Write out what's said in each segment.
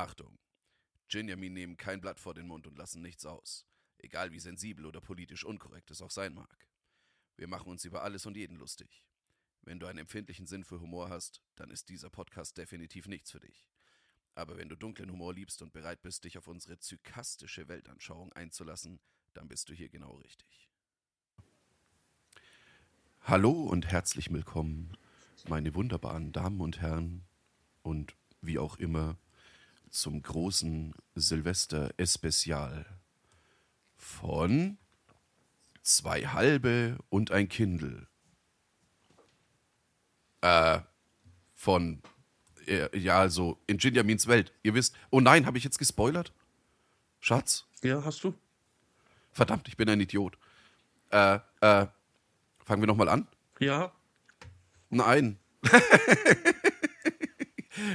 Achtung! Ginjamin nehmen kein Blatt vor den Mund und lassen nichts aus. Egal wie sensibel oder politisch unkorrekt es auch sein mag. Wir machen uns über alles und jeden lustig. Wenn du einen empfindlichen Sinn für Humor hast, dann ist dieser Podcast definitiv nichts für dich. Aber wenn du dunklen Humor liebst und bereit bist, dich auf unsere zykastische Weltanschauung einzulassen, dann bist du hier genau richtig. Hallo und herzlich willkommen, meine wunderbaren Damen und Herren und wie auch immer zum großen Silvester-Especial von Zwei Halbe und ein Kindle. Äh, von, äh, ja, also in Jinjamins Welt. Ihr wisst, oh nein, habe ich jetzt gespoilert? Schatz? Ja, hast du? Verdammt, ich bin ein Idiot. Äh, äh, fangen wir nochmal an? Ja. Nein.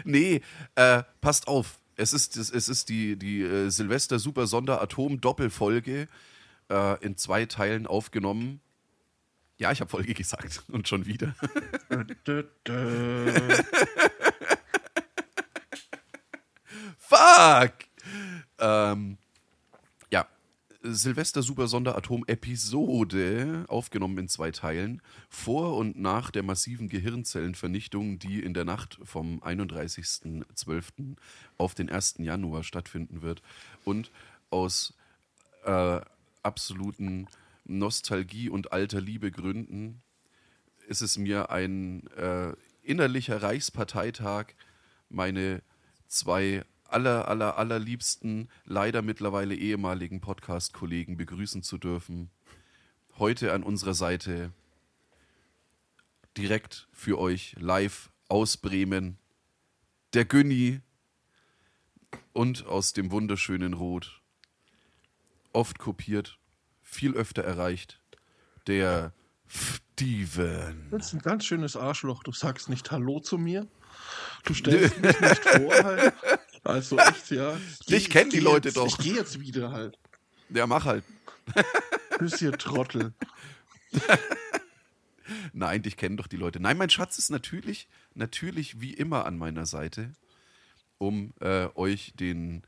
nee, äh, passt auf. Es ist, es ist die, die äh, Silvester Super Sonder Atom Doppelfolge äh, in zwei Teilen aufgenommen. Ja, ich habe Folge gesagt und schon wieder. Fuck! Ähm, Silvester Super Sonderatom Episode, aufgenommen in zwei Teilen, vor und nach der massiven Gehirnzellenvernichtung, die in der Nacht vom 31.12. auf den 1. Januar stattfinden wird. Und aus äh, absoluten Nostalgie und alter Liebe Gründen ist es mir ein äh, innerlicher Reichsparteitag, meine zwei aller, aller, allerliebsten, leider mittlerweile ehemaligen Podcast-Kollegen begrüßen zu dürfen. Heute an unserer Seite direkt für euch live aus Bremen der Günni und aus dem wunderschönen Rot. Oft kopiert, viel öfter erreicht, der Steven. Du bist ein ganz schönes Arschloch. Du sagst nicht Hallo zu mir. Du stellst mich nicht vor halt. Also echt, ja. Ich Dich kennen die Leute jetzt, doch. Ich gehe jetzt wieder halt. Ja, mach halt. Bist ihr Trottel. Nein, dich kennen doch die Leute. Nein, mein Schatz ist natürlich, natürlich wie immer an meiner Seite, um äh, euch den,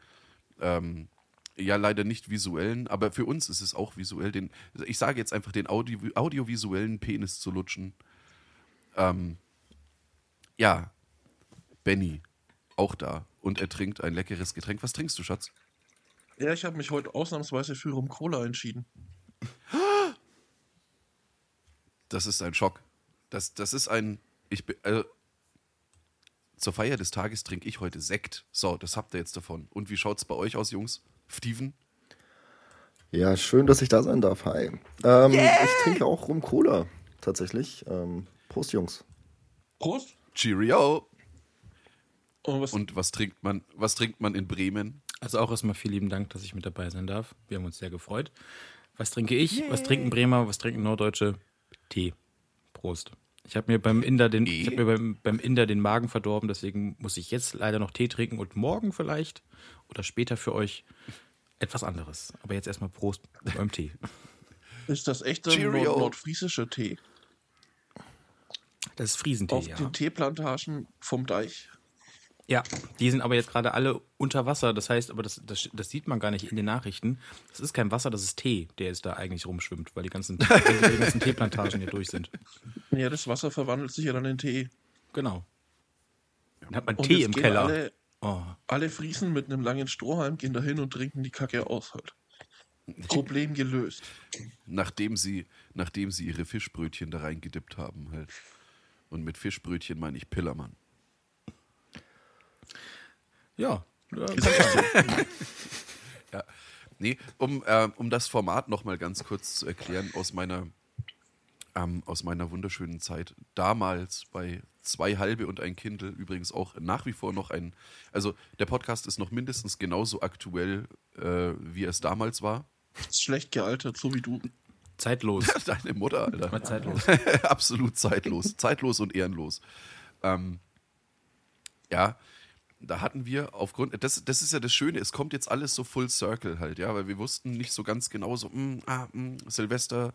ähm, ja leider nicht visuellen, aber für uns ist es auch visuell, den, ich sage jetzt einfach den Audio, audiovisuellen Penis zu lutschen. Ähm, ja, Benny, auch da. Und er trinkt ein leckeres Getränk. Was trinkst du, Schatz? Ja, ich habe mich heute ausnahmsweise für Rum Cola entschieden. Das ist ein Schock. Das, das ist ein. Ich bin. Also, zur Feier des Tages trinke ich heute Sekt. So, das habt ihr jetzt davon. Und wie schaut's bei euch aus, Jungs? Steven? Ja, schön, dass ich da sein darf. Hi. Ähm, Ich trinke auch Rum Cola, tatsächlich. Ähm, Prost, Jungs. Prost. Cheerio! Und was, Und was trinkt man, was trinkt man in Bremen? Also auch erstmal vielen lieben Dank, dass ich mit dabei sein darf. Wir haben uns sehr gefreut. Was trinke ich? Was trinken Bremer? Was trinken Norddeutsche? Tee. Prost. Ich habe mir beim Inder den, ich hab mir beim, beim Inder den Magen verdorben, deswegen muss ich jetzt leider noch Tee trinken und morgen vielleicht oder später für euch etwas anderes. Aber jetzt erstmal Prost beim Tee. ist das Cheerio. Nord nordfriesische Tee? Das ist Friesentee, Auf ja. den Teeplantagen vom Deich. Ja, die sind aber jetzt gerade alle unter Wasser. Das heißt, aber das, das, das sieht man gar nicht in den Nachrichten. Das ist kein Wasser, das ist Tee, der jetzt da eigentlich rumschwimmt, weil die ganzen, die ganzen Teeplantagen hier durch sind. Ja, das Wasser verwandelt sich ja dann in Tee. Genau. Dann hat man Und Tee im Keller. Alle, Oh. alle Friesen mit einem langen Strohhalm gehen da hin und trinken die Kacke aus halt. Problem gelöst. Nachdem sie, nachdem sie ihre Fischbrötchen da reingedippt haben, halt. Und mit Fischbrötchen meine ich Pillermann. Ja. ja. Ja. Nee, um, äh, um das Format nochmal ganz kurz zu erklären, aus meiner, ähm, aus meiner wunderschönen Zeit damals bei zwei halbe und ein Kindle, übrigens auch nach wie vor noch ein, also der Podcast ist noch mindestens genauso aktuell, äh, wie es damals war. Ist schlecht gealtert, so wie du. Zeitlos. Deine Mutter, Alter. Mal zeitlos. Absolut zeitlos. zeitlos und ehrenlos. Ähm, ja, da hatten wir aufgrund, das, das ist ja das Schöne, es kommt jetzt alles so full circle halt, ja, weil wir wussten nicht so ganz genau so, mm, ah, mm, Silvester,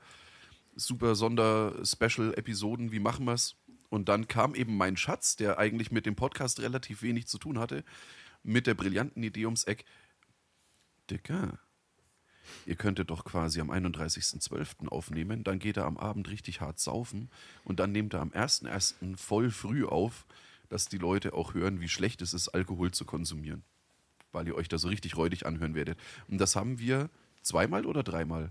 super Sonder-Special-Episoden, wie machen wir's? Und dann kam eben mein Schatz, der eigentlich mit dem Podcast relativ wenig zu tun hatte mit der brillanten Idee ums Eck, Dicker, ihr könntet doch quasi am 31.12. aufnehmen, dann geht er am Abend richtig hart saufen und dann nehmt er am 1.1. voll früh auf, dass die Leute auch hören, wie schlecht es ist, Alkohol zu konsumieren. Weil ihr euch da so richtig räudig anhören werdet. Und das haben wir zweimal oder dreimal?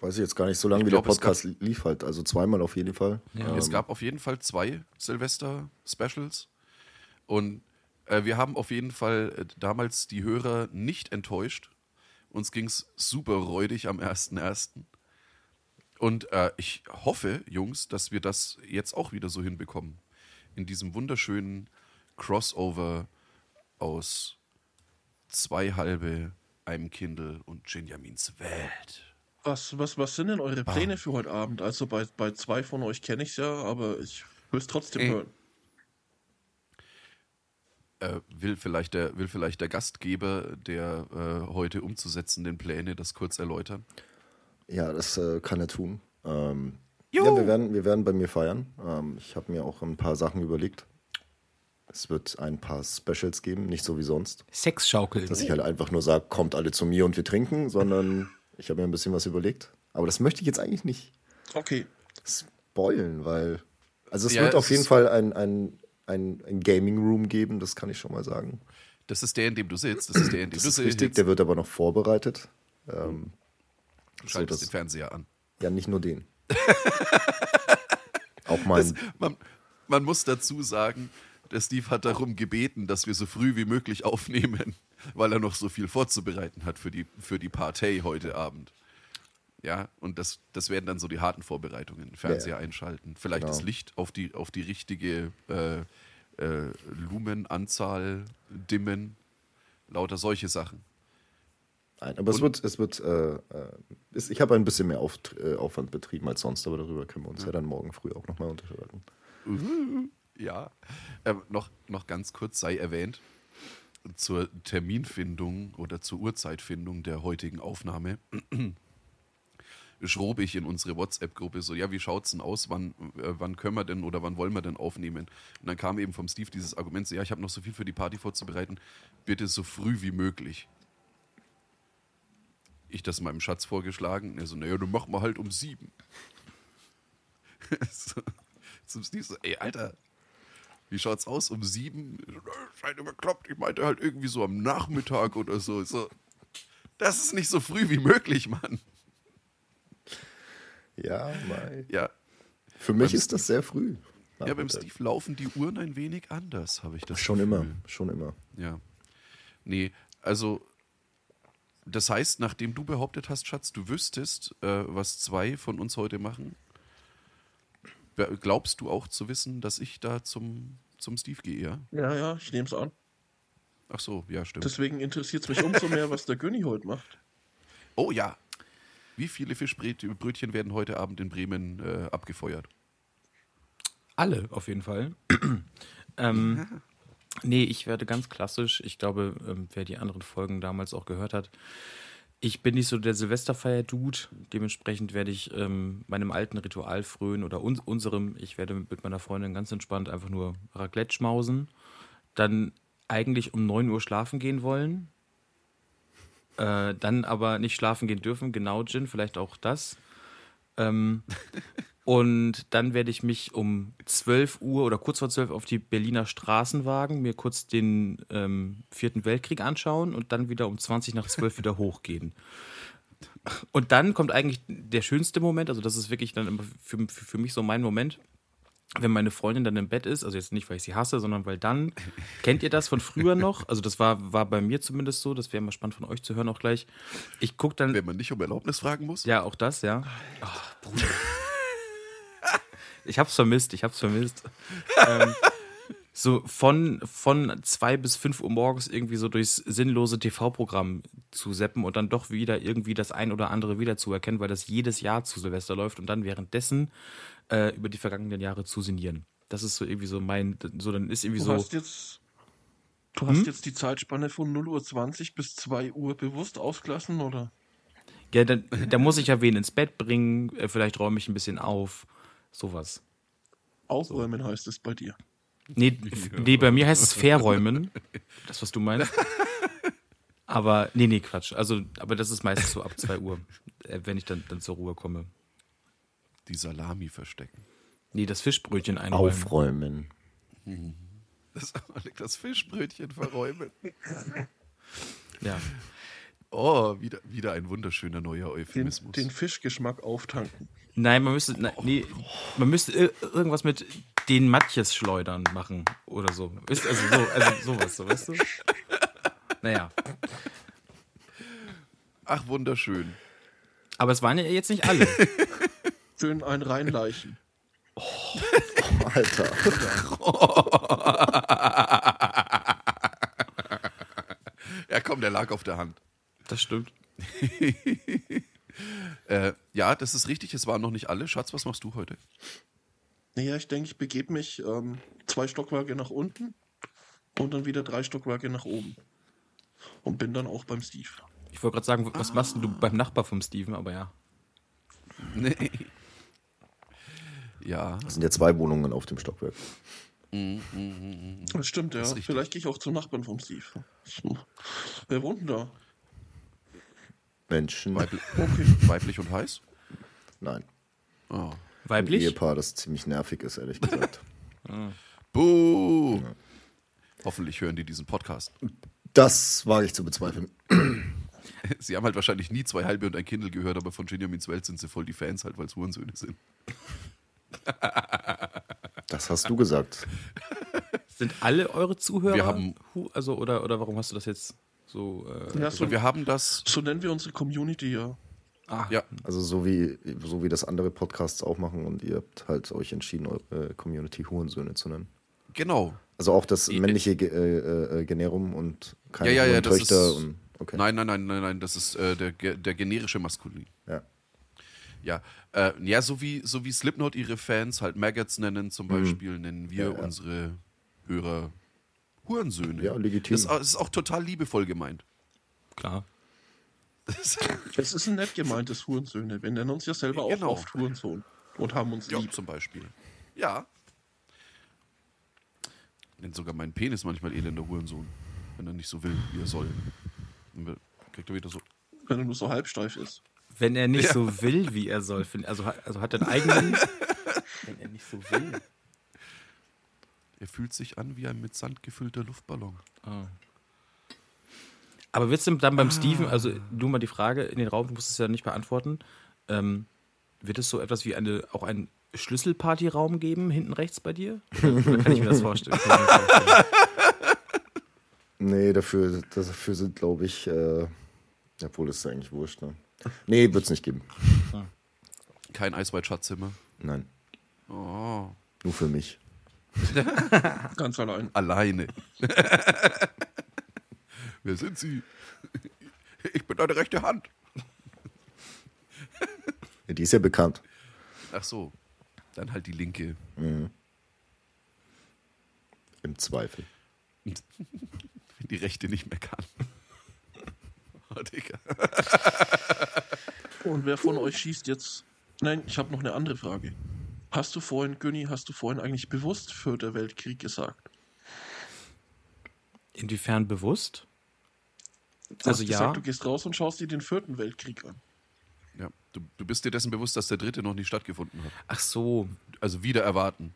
Weiß ich jetzt gar nicht so lange, Ich wie glaub, der gab- Podcast lief halt. Also zweimal auf jeden Fall. Ja. Es gab auf jeden Fall zwei Silvester-Specials. Und äh, wir haben auf jeden Fall äh, damals die Hörer nicht enttäuscht. Uns ging es super räudig am 1.1. Und äh, ich hoffe, Jungs, dass wir das jetzt auch wieder so hinbekommen. In diesem wunderschönen Crossover aus zwei halbe, einem Kindle und Benjamins Welt. Was, was, was sind denn eure Pläne für heute Abend? Also bei, bei zwei von euch kenne ich es ja, aber ich will es trotzdem Ey. hören. Äh, will, vielleicht der, will vielleicht der Gastgeber der äh, heute umzusetzenden Pläne das kurz erläutern? Ja, das äh, kann er tun. Ähm, ja, wir werden, wir werden bei mir feiern. Ähm, ich habe mir auch ein paar Sachen überlegt. Es wird ein paar Specials geben, nicht so wie sonst. Sexschaukel. Dass ich halt einfach nur sage, kommt alle zu mir und wir trinken, sondern ich habe mir ein bisschen was überlegt. Aber das möchte ich jetzt eigentlich nicht Okay. spoilen, weil. Also es Ja, wird es auf jeden ist- Fall ein, ein, ein, ein Gaming Room geben, das kann ich schon mal sagen. Das ist der, in dem du sitzt. Das ist der, in dem Das du ist sitzt. richtig, der wird aber noch vorbereitet. Ähm, Du schaltest so, den Fernseher an. ja, nicht nur den. auch mein. Man, man muss dazu sagen, der Steve hat darum gebeten, dass wir so früh wie möglich aufnehmen, weil er noch so viel vorzubereiten hat für die, für die Partei heute Abend. Ja, und das, das werden dann so die harten Vorbereitungen. Fernseher Ja. einschalten, vielleicht Genau. das Licht auf die, auf die richtige äh, äh, Lumenanzahl dimmen. Lauter solche Sachen. Nein, aber es wird, es wird, äh, äh, es, ich habe ein bisschen mehr Auf, äh, Aufwand betrieben als sonst, aber darüber können wir uns ja, dann morgen früh auch nochmal unterhalten. Ja. Ähm, noch, noch ganz kurz sei erwähnt, zur Terminfindung oder zur Uhrzeitfindung der heutigen Aufnahme schrob ich in unsere WhatsApp-Gruppe so, ja, wie schaut's denn aus, wann, äh, wann können wir denn oder wann wollen wir denn aufnehmen? Und dann kam eben vom Steve dieses Argument, so, ja, ich habe noch so viel für die Party vorzubereiten, bitte so früh wie möglich. Ich das meinem Schatz vorgeschlagen, er so, naja, dann machen wir halt um sieben. so, zum Steve so, ey, Alter, wie schaut's aus um sieben? Ich so, "Na, Scheint überkloppt. Ich meinte halt irgendwie so am Nachmittag oder so. So. Das ist nicht so früh wie möglich, Mann. Ja, mei. Ja, Für mich Beim ist das sehr früh. ja beim Nachmittag. Steve laufen die Uhren ein wenig anders, habe ich das Schon Gefühl. immer, schon immer. Ja. Nee, also das heißt, nachdem du behauptet hast, Schatz, du wüsstest, äh, was zwei von uns heute machen, glaubst du auch zu wissen, dass ich da zum, zum Steve gehe, ja? Ja, ja, ich nehme es an. Ach so, ja, stimmt. Deswegen interessiert es mich umso mehr, was der Günni heute macht. Oh ja. Wie viele Fischbrötchen werden heute Abend in Bremen äh, abgefeuert? Alle, auf jeden Fall. ähm, nee, ich werde ganz klassisch. Ich glaube, ähm, wer die anderen Folgen damals auch gehört hat, ich bin nicht so der Silvesterfeier-Dude. Dementsprechend werde ich ähm, meinem alten Ritual frönen oder uns, unserem. Ich werde mit meiner Freundin ganz entspannt einfach nur Raclette schmausen. Dann eigentlich um 9 Uhr schlafen gehen wollen. Äh, dann aber nicht schlafen gehen dürfen. Genau, Gin, vielleicht auch das. Ähm, und dann werde ich mich um 12 Uhr oder kurz vor 12 auf die Berliner Straßen wagen, mir kurz den ähm, Vierten Weltkrieg anschauen und dann wieder um 20 nach 12 wieder hochgehen. Und dann kommt eigentlich der schönste Moment, also das ist wirklich dann immer für, für, mich so mein Moment, wenn meine Freundin dann im Bett ist, also jetzt nicht, weil ich sie hasse, sondern weil dann, kennt ihr das von früher noch? Also das war, war bei mir zumindest so, das wäre mal spannend von euch zu hören auch gleich. Ich gucke dann, Wenn man nicht um Erlaubnis fragen muss? ja, auch das, ja. Ich hab's vermisst, ich hab's vermisst. ähm, so von, von zwei bis fünf Uhr morgens irgendwie so durchs sinnlose TV-Programm zu seppen und dann doch wieder irgendwie das ein oder andere wiederzuerkennen, weil das jedes Jahr zu Silvester läuft und dann währenddessen äh, über die vergangenen Jahre zu sinnieren. Das ist so irgendwie so mein, so dann ist irgendwie Du so. hast jetzt. Du hast jetzt die Zeitspanne von 0.20 Uhr bis 2 Uhr bewusst ausgelassen, oder? Ja, dann, da muss ich ja wen ins Bett bringen, äh, vielleicht räume ich ein bisschen auf. Sowas. Aufräumen heißt es bei dir. Nee, nee, bei mir heißt es verräumen. Das, was du meinst. Aber, nee, nee, Quatsch. Also, aber das ist meistens so ab 2 Uhr, äh, wenn ich dann, dann zur Ruhe komme. Die Salami verstecken. Nee, das Fischbrötchen einräumen. Aufräumen. Das, das Fischbrötchen verräumen. Ja. Oh, wieder, wieder ein wunderschöner neuer Den, Euphemismus. den Fischgeschmack auftanken. Nein, man müsste, nein, nee, man müsste ir- irgendwas mit den Matjes schleudern machen oder so. Ist also so, also sowas, so, weißt du? Naja. Ach, wunderschön. Aber es waren ja jetzt nicht alle. Schön ein reinleichen. Alter. Ja, komm, der lag auf der Hand. Das stimmt. Äh, ja, das ist richtig, es waren noch nicht alle. Schatz, was machst du heute? Naja, ich denke, ich begebe mich ähm, zwei Stockwerke nach unten und dann wieder drei Stockwerke nach oben. Und bin dann auch beim Steve. Ich wollte gerade sagen, was machst denn du beim Nachbar vom Steven, aber ja. Nee. Ja, Es sind ja zwei Wohnungen auf dem Stockwerk. Das stimmt, ja. Das. Vielleicht gehe ich auch zum Nachbarn vom Steve. Wer wohnt denn da? Menschen. weibli Okay. weiblich und heiß? Nein. Oh. Ein Weiblich? Ehepaar, das ziemlich nervig ist, ehrlich gesagt. Buh! Hoffentlich hören die diesen Podcast. Das wage ich zu bezweifeln. Sie haben halt wahrscheinlich nie zwei halbe und ein Kindle gehört, aber von Benjamins Welt sind sie voll die Fans halt, weil es Hurensöhne sind. Das hast du gesagt. Sind alle eure Zuhörer? Wir haben- also oder oder warum hast du das jetzt so? Äh, Ja, so, Und wir haben das, so nennen wir unsere Community ja. ah, ja, Also so wie, so wie das andere Podcasts auch machen und ihr habt halt euch entschieden, eure Community Hurensöhne zu nennen. genau. Also auch das männliche Ge äh, äh, Generum und keine Ja, ja, ja, Töchter ist- und okay. Nein, nein, nein, nein, nein, das ist äh, der, der generische Maskulin. Ja. Ja, äh, ja so, wie, so wie Slipknot ihre Fans halt Maggots nennen, zum Beispiel, nennen wir Ja, ja. unsere Hörer Hurensöhne. Ja, legitim. Das ist, auch- das ist auch total liebevoll gemeint. klar. Das, Es ist ein nett gemeintes Hurensöhne. Wir nennen uns ja selber Genau. auch oft Hurensohn und haben uns ja, lieb. zum Beispiel. Ja. Nennt sogar meinen Penis manchmal elender Hurensohn, wenn er nicht so will, wie er soll. Dann kriegt er wieder so. Wenn er nur so halbsteif ist. Wenn er nicht Ja. so will, wie er soll, also, hat- also hat er einen eigenen. wenn er nicht so will. Er fühlt sich an wie ein mit Sand gefüllter Luftballon. Ah. Aber wird es dann beim Steven, also nur mal die Frage in den Raum, du musst es ja nicht beantworten, ähm, wird es so etwas wie eine, auch einen Schlüsselpartyraum geben, hinten rechts bei dir? Oder, kann ich mir das vorstellen? Nee, dafür, dafür sind, glaube ich, äh, obwohl das ist eigentlich wurscht, ne? Nee, wird es nicht geben. Kein Eisweit-Schatzzimmer. Nein. Oh. Nur für mich. Ganz allein. Alleine. Wer sind Sie? Ich bin deine rechte Hand. Ja, die ist ja bekannt. Ach so. Dann halt die linke. Im Zweifel. Wenn die rechte nicht mehr kann. Oh, Digga. Und wer von euch schießt jetzt. Nein, ich habe noch eine andere Frage. Hast du vorhin, Günni, hast du vorhin eigentlich bewusst für der Weltkrieg gesagt? Inwiefern bewusst? Du Also hast ja. gesagt, du gehst raus und schaust dir den vierten Weltkrieg an. Ja. Du, du bist dir dessen bewusst, dass der dritte noch nicht stattgefunden hat. Ach so, Also wieder erwarten.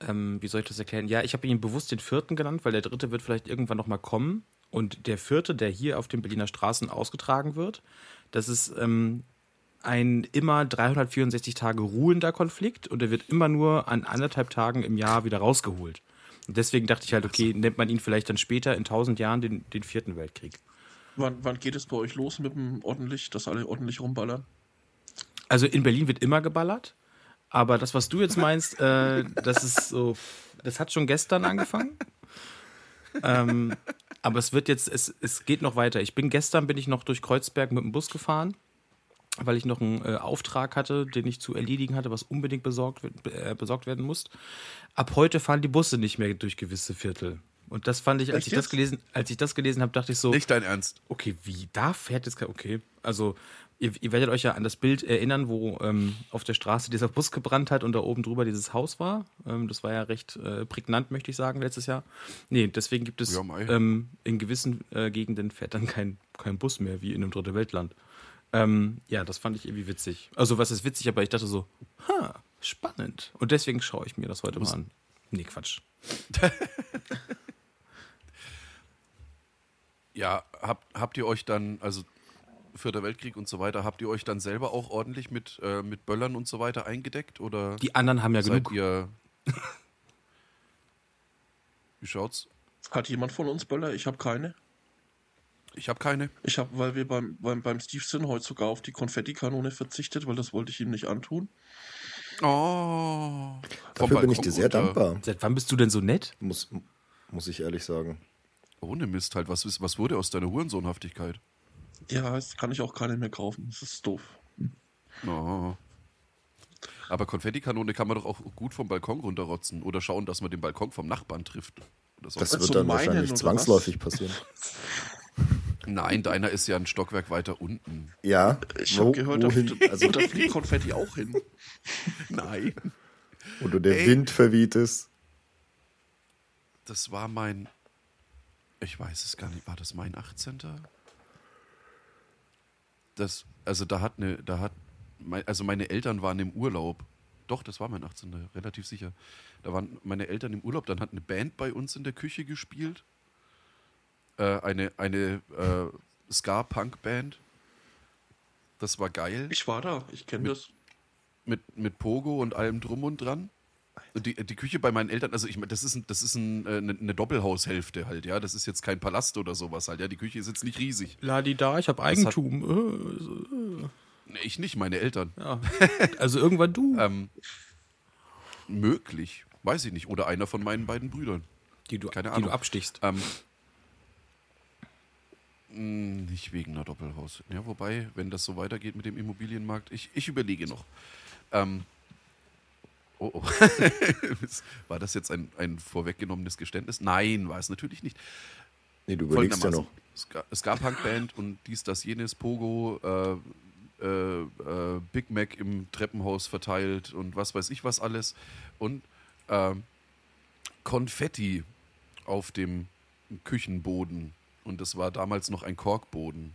ähm, wie soll ich das erklären? Ja, ich habe ihn bewusst den vierten genannt, weil der dritte wird vielleicht irgendwann nochmal kommen. Und der vierte, der hier auf den Berliner Straßen ausgetragen wird, das ist ähm, ein immer 364 Tage ruhender Konflikt und der wird immer nur an anderthalb Tagen im Jahr wieder rausgeholt. Und deswegen dachte ich halt, okay, nennt man ihn vielleicht dann später in tausend Jahren den, den vierten Weltkrieg. Wann, wann geht es bei euch los mit dem ordentlich, dass alle ordentlich rumballern? Also in Berlin wird immer geballert, aber das, was du jetzt meinst, äh, das ist so, das hat schon gestern angefangen. ähm, aber es wird jetzt, es, es geht noch weiter. Ich bin gestern bin ich noch durch Kreuzberg mit dem Bus gefahren, weil ich noch einen äh, Auftrag hatte, den ich zu erledigen hatte, was unbedingt besorgt, äh, besorgt werden muss. Ab heute fahren die Busse nicht mehr durch gewisse Viertel. Und das fand ich, als Echt ich das jetzt? gelesen, als ich das gelesen habe, dachte ich so, Nicht dein Ernst. okay, wie da fährt jetzt kein, okay. Also ihr, ihr werdet euch ja an das Bild erinnern, wo ähm, auf der Straße dieser Bus gebrannt hat und da oben drüber dieses Haus war. Ähm, das war ja recht äh, prägnant, möchte ich sagen, letztes Jahr. Nee, deswegen gibt es Ja, ähm, in gewissen äh, Gegenden fährt dann kein, kein Bus mehr, wie in einem dritte Weltland. Ähm, ja, das fand ich irgendwie witzig. Also was ist witzig, aber ich dachte so, ha, spannend. Und deswegen schaue ich mir das heute mal an. Nee, Quatsch. Ja, habt, habt ihr euch dann, also Vierter Weltkrieg und so weiter, habt ihr euch dann selber auch ordentlich mit, äh, mit Böllern und so weiter eingedeckt? Oder Die anderen haben ja seid genug. ihr. Wie schaut's? Hat jemand von uns Böller? Ich habe keine. Ich habe keine. Ich habe, weil wir beim, beim, beim Steve sind, heute sogar auf die Konfettikanone verzichtet, weil das wollte ich ihm nicht antun. Oh. Dafür bin ich dir sehr dankbar, Seit wann bist du denn so nett? muss, muss ich ehrlich sagen. Ohne Mist halt. Was, ist, was wurde aus deiner Hurensohnhaftigkeit? Ja, jetzt kann ich auch keine mehr kaufen. Das ist doof. Oh. Aber Konfettikanone kann man doch auch gut vom Balkon runterrotzen oder schauen, dass man den Balkon vom Nachbarn trifft. Oder so. Das Also wird dann meinen, wahrscheinlich zwangsläufig was? passieren. Nein, deiner ist ja ein Stockwerk weiter unten. Ja, Ich habe gehört, da, wohin, also, da fliegt Konfetti auch hin. Nein. wo du der Ey. Wind verweht. Das war mein. Ich weiß es gar nicht. War das mein 18. Das, also da hat eine, da hat, mein, also meine Eltern waren im Urlaub. Doch, das war mein 18. Relativ sicher. Da waren meine Eltern im Urlaub. Dann hat eine Band bei uns in der Küche gespielt. Äh, eine eine äh, Ska-Punk-Band. Das war geil. Ich war da, ich kenne das. mit, mit Pogo und allem drum und dran. Und die, die Küche bei meinen Eltern, also ich meine, das ist, ein, das ist ein, äh, eine, eine Doppelhaushälfte halt, ja. Das ist jetzt kein Palast oder sowas halt, ja. Die Küche ist jetzt nicht riesig. Ladi da, ich habe hat- Eigentum. Nee, Ich nicht, meine Eltern. Äh, ja. Also irgendwann du. Ähm, möglich, weiß ich nicht. Oder einer von meinen beiden Brüdern. die du, keine die Ahnung. du abstichst. Ähm, nicht wegen einer Doppelhaus. Ja, wobei, wenn das so weitergeht mit dem Immobilienmarkt, ich, ich überlege noch. Ähm, oh, oh. war das jetzt ein, ein vorweggenommenes Geständnis? Nein, war es natürlich nicht. Nee, du überlegst ja noch. Ska- Ska-Punk-Band und dies, das, jenes, Pogo, äh, äh, äh, Big Mac im Treppenhaus verteilt und was weiß ich was alles. Und ähm, Konfetti auf dem Küchenboden. Und es war damals noch ein Korkboden.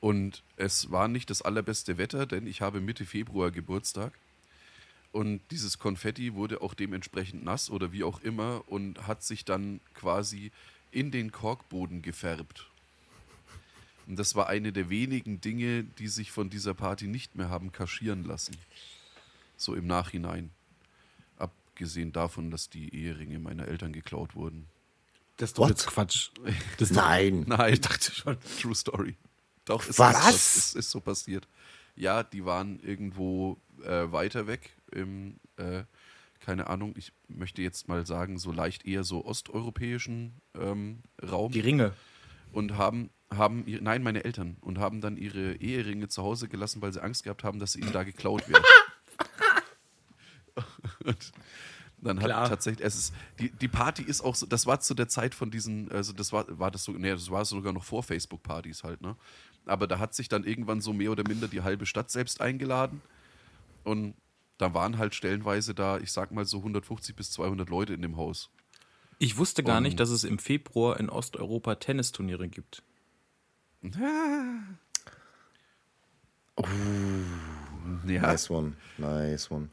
Und es war nicht das allerbeste Wetter, denn ich habe Mitte Februar Geburtstag. Und dieses Konfetti wurde auch dementsprechend nass oder wie auch immer und hat sich dann quasi in den Korkboden gefärbt. Und das war eine der wenigen Dinge, die sich von dieser Party nicht mehr haben kaschieren lassen. So im Nachhinein. Abgesehen davon, dass die Eheringe meiner Eltern geklaut wurden. Das ist doch What? jetzt Quatsch. Das ist Nein. Nein, Ich dachte schon. True Story. Doch, es Was? Ist, es ist, ist so passiert. Ja, die waren irgendwo äh, weiter weg im, äh, keine Ahnung, ich möchte jetzt mal sagen, so leicht eher so osteuropäischen ähm, Raum Die Ringe. und haben, haben nein, meine Eltern, und haben dann ihre Eheringe zu Hause gelassen, weil sie Angst gehabt haben, dass sie ihnen da geklaut werden. und dann hat Klar. tatsächlich, es ist, die, die Party ist auch so, das war zu der Zeit von diesen, also das war, war das so, nee, das war sogar noch vor Facebook-Partys halt, ne? Aber da hat sich dann irgendwann so mehr oder minder die halbe Stadt selbst eingeladen und da waren halt stellenweise da, ich sag mal so 150 bis 200 Leute in dem Haus. Ich wusste gar Und- nicht, dass es im Februar in Osteuropa Tennisturniere gibt. Ja, Nice one. Nice one.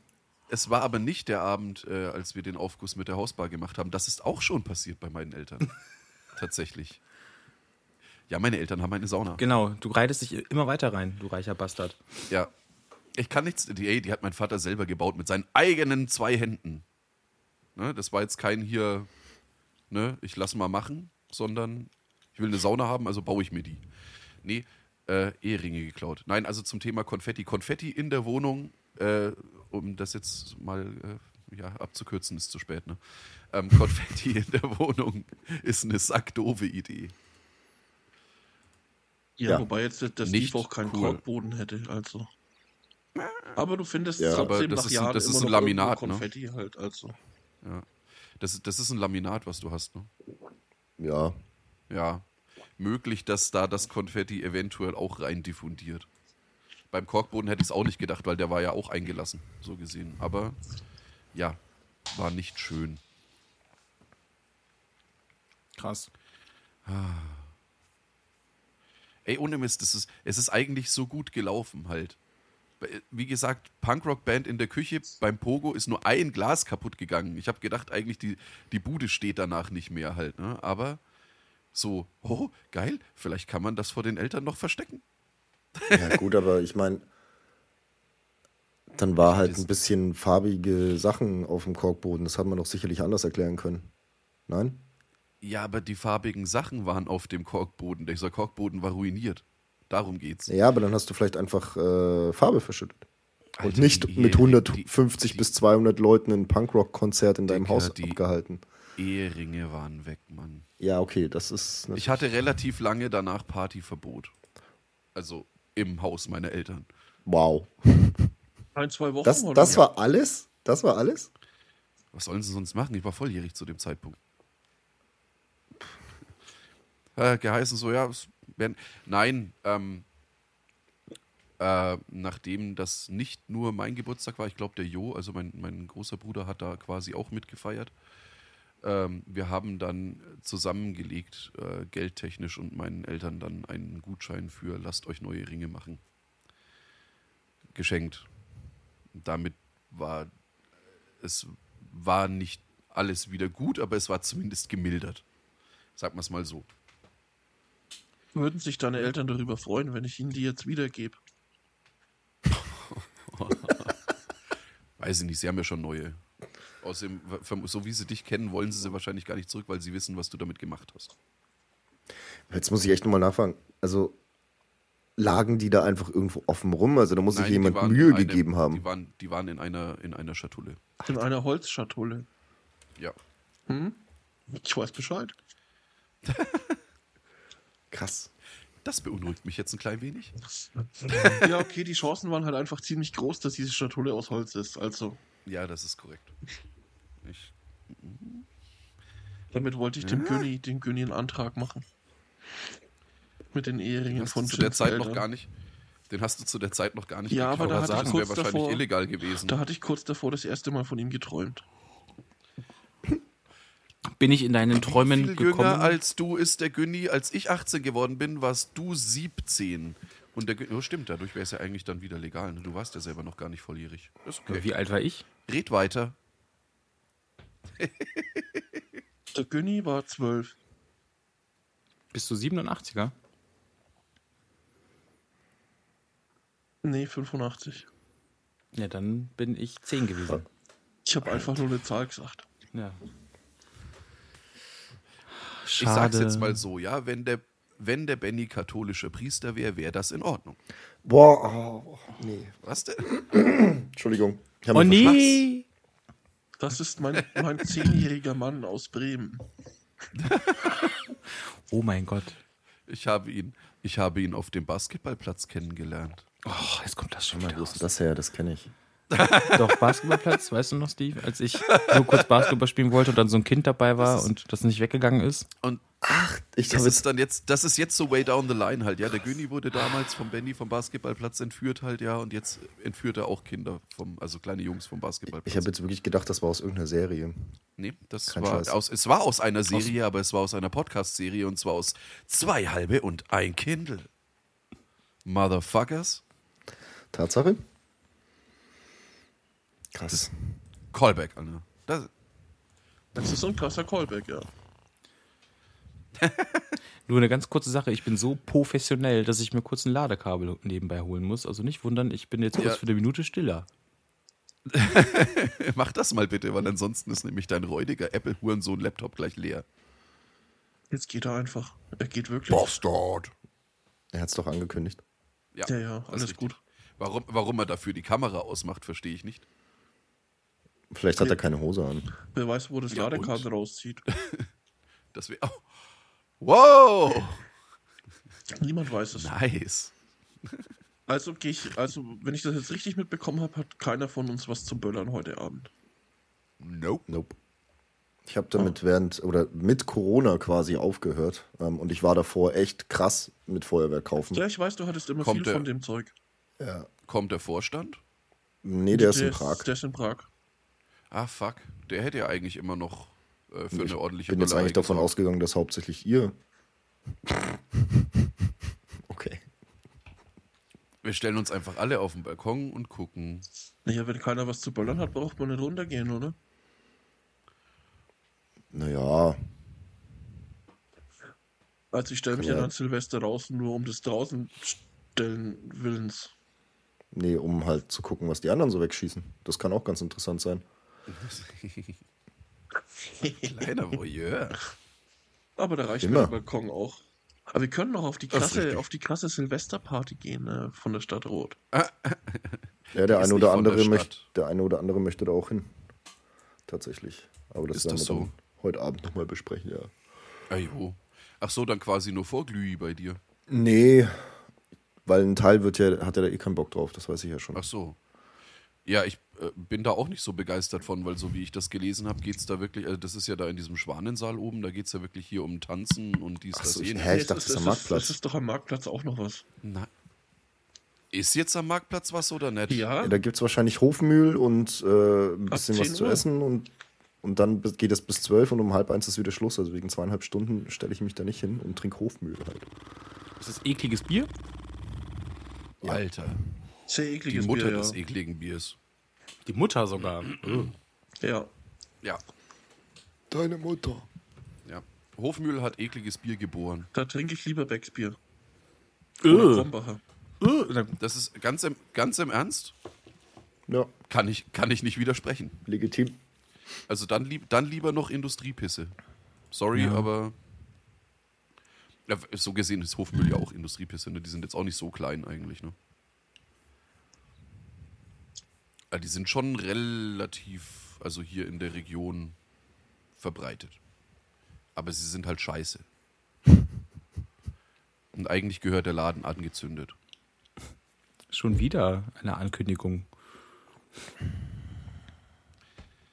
Es war aber nicht der Abend, äh, als wir den Aufguss mit der Hausbar gemacht haben. Das ist auch schon passiert bei meinen Eltern. Tatsächlich. Ja, meine Eltern haben eine Sauna. Genau, du reitest dich immer weiter rein, du reicher Bastard. Ja. Ich kann nichts. Die, die hat mein Vater selber gebaut mit seinen eigenen zwei Händen. Ne, das war jetzt kein hier, ne, ich lass mal machen, sondern ich will eine Sauna haben, also baue ich mir die. Nee, äh, Eheringe geklaut. Nein, also zum Thema Konfetti. Konfetti in der Wohnung, äh, um das jetzt mal äh, ja, abzukürzen, ist zu spät, ne? Ähm, Konfetti in der Wohnung ist eine sackdoofe Idee. Ja, Ja. wobei jetzt der Nicht auch keinen cool. Korkboden hätte, also. Aber du findest Ja. trotzdem Aber das nach ist ein- Jahren das ist immer ein noch Laminat, ne? Konfetti halt, also. Das, das ist ein Laminat, was du hast, ne? Ja. Ja. Möglich, dass da das Konfetti eventuell auch rein diffundiert. Beim Korkboden hätte ich es auch nicht gedacht, weil der war ja auch eingelassen, so gesehen. Aber ja, war nicht schön. Krass. Ey, ohne Mist, es ist, es ist eigentlich so gut gelaufen halt. Wie gesagt, Punkrock-Band in der Küche, beim Pogo ist nur ein Glas kaputt gegangen. Ich habe gedacht, eigentlich die, die Bude steht danach nicht mehr halt, ne? Aber so, oh, geil, vielleicht kann man das vor den Eltern noch verstecken. Ja, gut, aber ich meine, dann war halt ein bisschen farbige Sachen auf dem Korkboden. Das hat man doch sicherlich anders erklären können. Nein? Ja, aber die farbigen Sachen waren auf dem Korkboden. Dieser Korkboden war ruiniert. Darum geht's. Ja, aber dann hast du vielleicht einfach äh, Farbe verschüttet. Und Alter, nicht die mit Ehering- 150 die- bis 200 Leuten ein Punkrock-Konzert in deinem Dicker, Haus die- abgehalten. Eheringe waren weg, Mann. Ja, okay, das ist. Ich hatte relativ lange danach Partyverbot. Also im Haus meiner Eltern. Wow. Ein, zwei Wochen Das, oder? das war alles? Das war alles? Was sollen sie sonst machen? Ich war volljährig zu dem Zeitpunkt. Äh, geheißen so, ja, werden, nein, ähm, äh, nachdem das nicht nur mein Geburtstag war, ich glaube der Jo, also mein, mein großer Bruder hat da quasi auch mitgefeiert. Ähm, wir haben dann zusammengelegt, äh, geldtechnisch und meinen Eltern dann einen Gutschein für lasst euch neue Ringe machen. Geschenkt. Damit war es war nicht alles wieder gut, aber es war zumindest gemildert. Sagen wir es mal so. Würden sich deine Eltern darüber freuen, wenn ich ihnen die jetzt wiedergebe? Weiß ich nicht, sie haben ja schon neue. Außerdem, so wie sie dich kennen, wollen sie sie wahrscheinlich gar nicht zurück, weil sie wissen, was du damit gemacht hast. Jetzt muss ich echt nochmal nachfragen. Also lagen die da einfach irgendwo offen rum? Also da muss sich Nein, die jemand Mühe in einem- gegeben haben. Die waren, die waren in, einer, in einer Schatulle. In einer Holzschatulle. Ja. Ich weiß Bescheid. Krass. Das beunruhigt mich jetzt ein klein wenig. Ja, okay, die Chancen waren halt einfach ziemlich groß, dass diese Schatulle aus Holz ist. Also, Ja, das ist korrekt. Ich, damit wollte ich dem Günni, dem Günni einen Antrag machen. Mit den Eheringen von zu der Zeit noch gar nicht. Den hast du zu der Zeit noch gar nicht Ja, aber da Das hatte ich wäre kurz wahrscheinlich davor- illegal gewesen. Da hatte ich kurz davor das erste Mal von ihm geträumt. Bin ich in deinen Träumen Viel gekommen? jünger als du ist der Günni. Als ich 18 geworden bin, warst du 17. Und der Günni, oh, stimmt, dadurch wäre es ja eigentlich dann wieder legal. Ne? Du warst ja selber noch gar nicht volljährig. Okay. Wie alt war ich? Red weiter. Der Günni war zwölf. Bist du 87er? Nee, 85. Ja, dann bin ich 10 gewesen. Ich habe einfach nur eine Zahl gesagt. Ja. Ich sag's jetzt mal so, ja, wenn der, wenn der Benny katholischer Priester wäre, wäre das in Ordnung. Boah, oh, nee. Was denn? Entschuldigung. Ich Oh nee! Das ist mein, mein zehnjähriger Mann aus Bremen. Oh mein Gott. Ich habe ihn, ich habe ihn auf dem Basketballplatz kennengelernt. Oh, jetzt kommt das schon wieder Wo raus. ist das her? Das kenne ich. Doch, Basketballplatz, weißt du noch, Steve? Als ich nur kurz Basketball spielen wollte und dann so ein Kind dabei war Das und das nicht weggegangen ist. Und Ich das habe ist jetzt. dann jetzt, das ist jetzt so way down the line halt, ja. Der Günni wurde damals vom Benny vom Basketballplatz entführt halt, ja, und jetzt entführt er auch Kinder vom, also kleine Jungs vom Basketballplatz. Ich habe jetzt wirklich gedacht, das war aus irgendeiner Serie. Nee, das Kein war Scheiß. aus, es war aus einer Serie, aber es war aus einer Podcast-Serie und zwar aus zwei halbe und ein Kindle. Motherfuckers. Tatsache? Krass. Callback, Alter. Das, Das ist so ein krasser Callback, ja. Nur eine ganz kurze Sache, ich bin so professionell, dass ich mir kurz ein Ladekabel nebenbei holen muss. Also nicht wundern, ich bin jetzt kurz Ja. für eine Minute stiller. mach das mal bitte, weil ansonsten ist nämlich dein räudiger Apple-Hurensohn-Laptop gleich leer. Jetzt geht er einfach. Er geht wirklich. Bastard. Er hat es doch angekündigt. Ja, Ja, ja, das ist alles gut. Warum, warum er dafür die Kamera ausmacht, verstehe ich nicht. Vielleicht hat er keine Hose an. Wer weiß, wo das Ja, Ladekabel und? rauszieht. Das wäre. Oh. Wow! Niemand weiß es. Nice. Also gehe ich, also wenn ich das jetzt richtig mitbekommen habe, hat keiner von uns was zum Böllern heute Abend. Nope. Nope. Ich habe damit während oder mit Corona quasi aufgehört ähm, und ich war davor echt krass mit Feuerwerk kaufen. Ja, ich weiß, du hattest immer Kommt viel der- von dem Zeug. Ja. Kommt der Vorstand? Nee, der ist in Der Prag. Der ist in Prag. Ah, fuck. Der hätte ja eigentlich immer noch äh, für Ich eine ordentliche bin jetzt eigentlich davon ausgegangen, dass hauptsächlich ihr. okay. Wir stellen uns einfach alle auf den Balkon und gucken. Naja, wenn keiner was zu böllern hat, braucht man nicht runtergehen, oder? Naja, Also ich stelle mich Ja. an Silvester draußen, nur um des draußen stellen Willens. nee, um halt zu gucken, was die anderen so wegschießen. Das kann auch ganz interessant sein. Kleiner Voyeur. Aber da reicht mir Immer. der Balkon auch. Aber wir können noch auf die krasse, auf die krasse Silvesterparty gehen äh, von der Stadt Rot. Ja, der eine oder der andere Stadt. möchte, der eine oder andere möchte da auch hin. Tatsächlich. Aber das Ist werden das wir so? dann heute Abend nochmal besprechen, ja. Ajo. Ach so, dann quasi nur Vorglühi bei dir. Nee, weil ein Teil wird ja, hat ja da eh keinen Bock drauf, das weiß ich ja schon. Ach so. Ja, ich äh, bin da auch nicht so begeistert von, weil so wie ich das gelesen habe, geht es da wirklich, also das ist ja da in diesem Schwanensaal oben, da geht es ja wirklich hier um Tanzen und dies, Ach das, so, ich- jenes. hä? Nee, dachte, das ist am Marktplatz. Es ist doch am Marktplatz auch noch was. Na, ist jetzt am Marktplatz was oder nicht? Ja, Ja, da gibt es wahrscheinlich Hofmühl und äh, ein bisschen 10 was zu essen und, und dann geht es bis zwölf und um halb eins ist wieder Schluss. Also wegen zweieinhalb Stunden stelle ich mich da nicht hin und trinke Hofmühl halt. Ist das ekliges Bier? Alter, sehr die ekliges Mutter Bier, des ja. ekligen Biers. Die Mutter sogar. ja. Ja, Deine Mutter. ja. Hofmühl hat ekliges Bier geboren. Da trinke ich lieber Becksbier. Äh. Oder Krombacher. Äh, Das ist ganz im, ganz im Ernst, Ja, kann ich, kann ich nicht widersprechen. legitim. Also dann, lieb, dann lieber noch Industriepisse. Sorry, Ja. aber ja, so gesehen ist Hofmüll ja auch Industriepisse. Ne? Die sind jetzt auch nicht so klein eigentlich. Ne? Ja, die sind schon relativ, also hier in der Region verbreitet. Aber sie sind halt scheiße. Und eigentlich gehört der Laden angezündet. Schon wieder eine Ankündigung.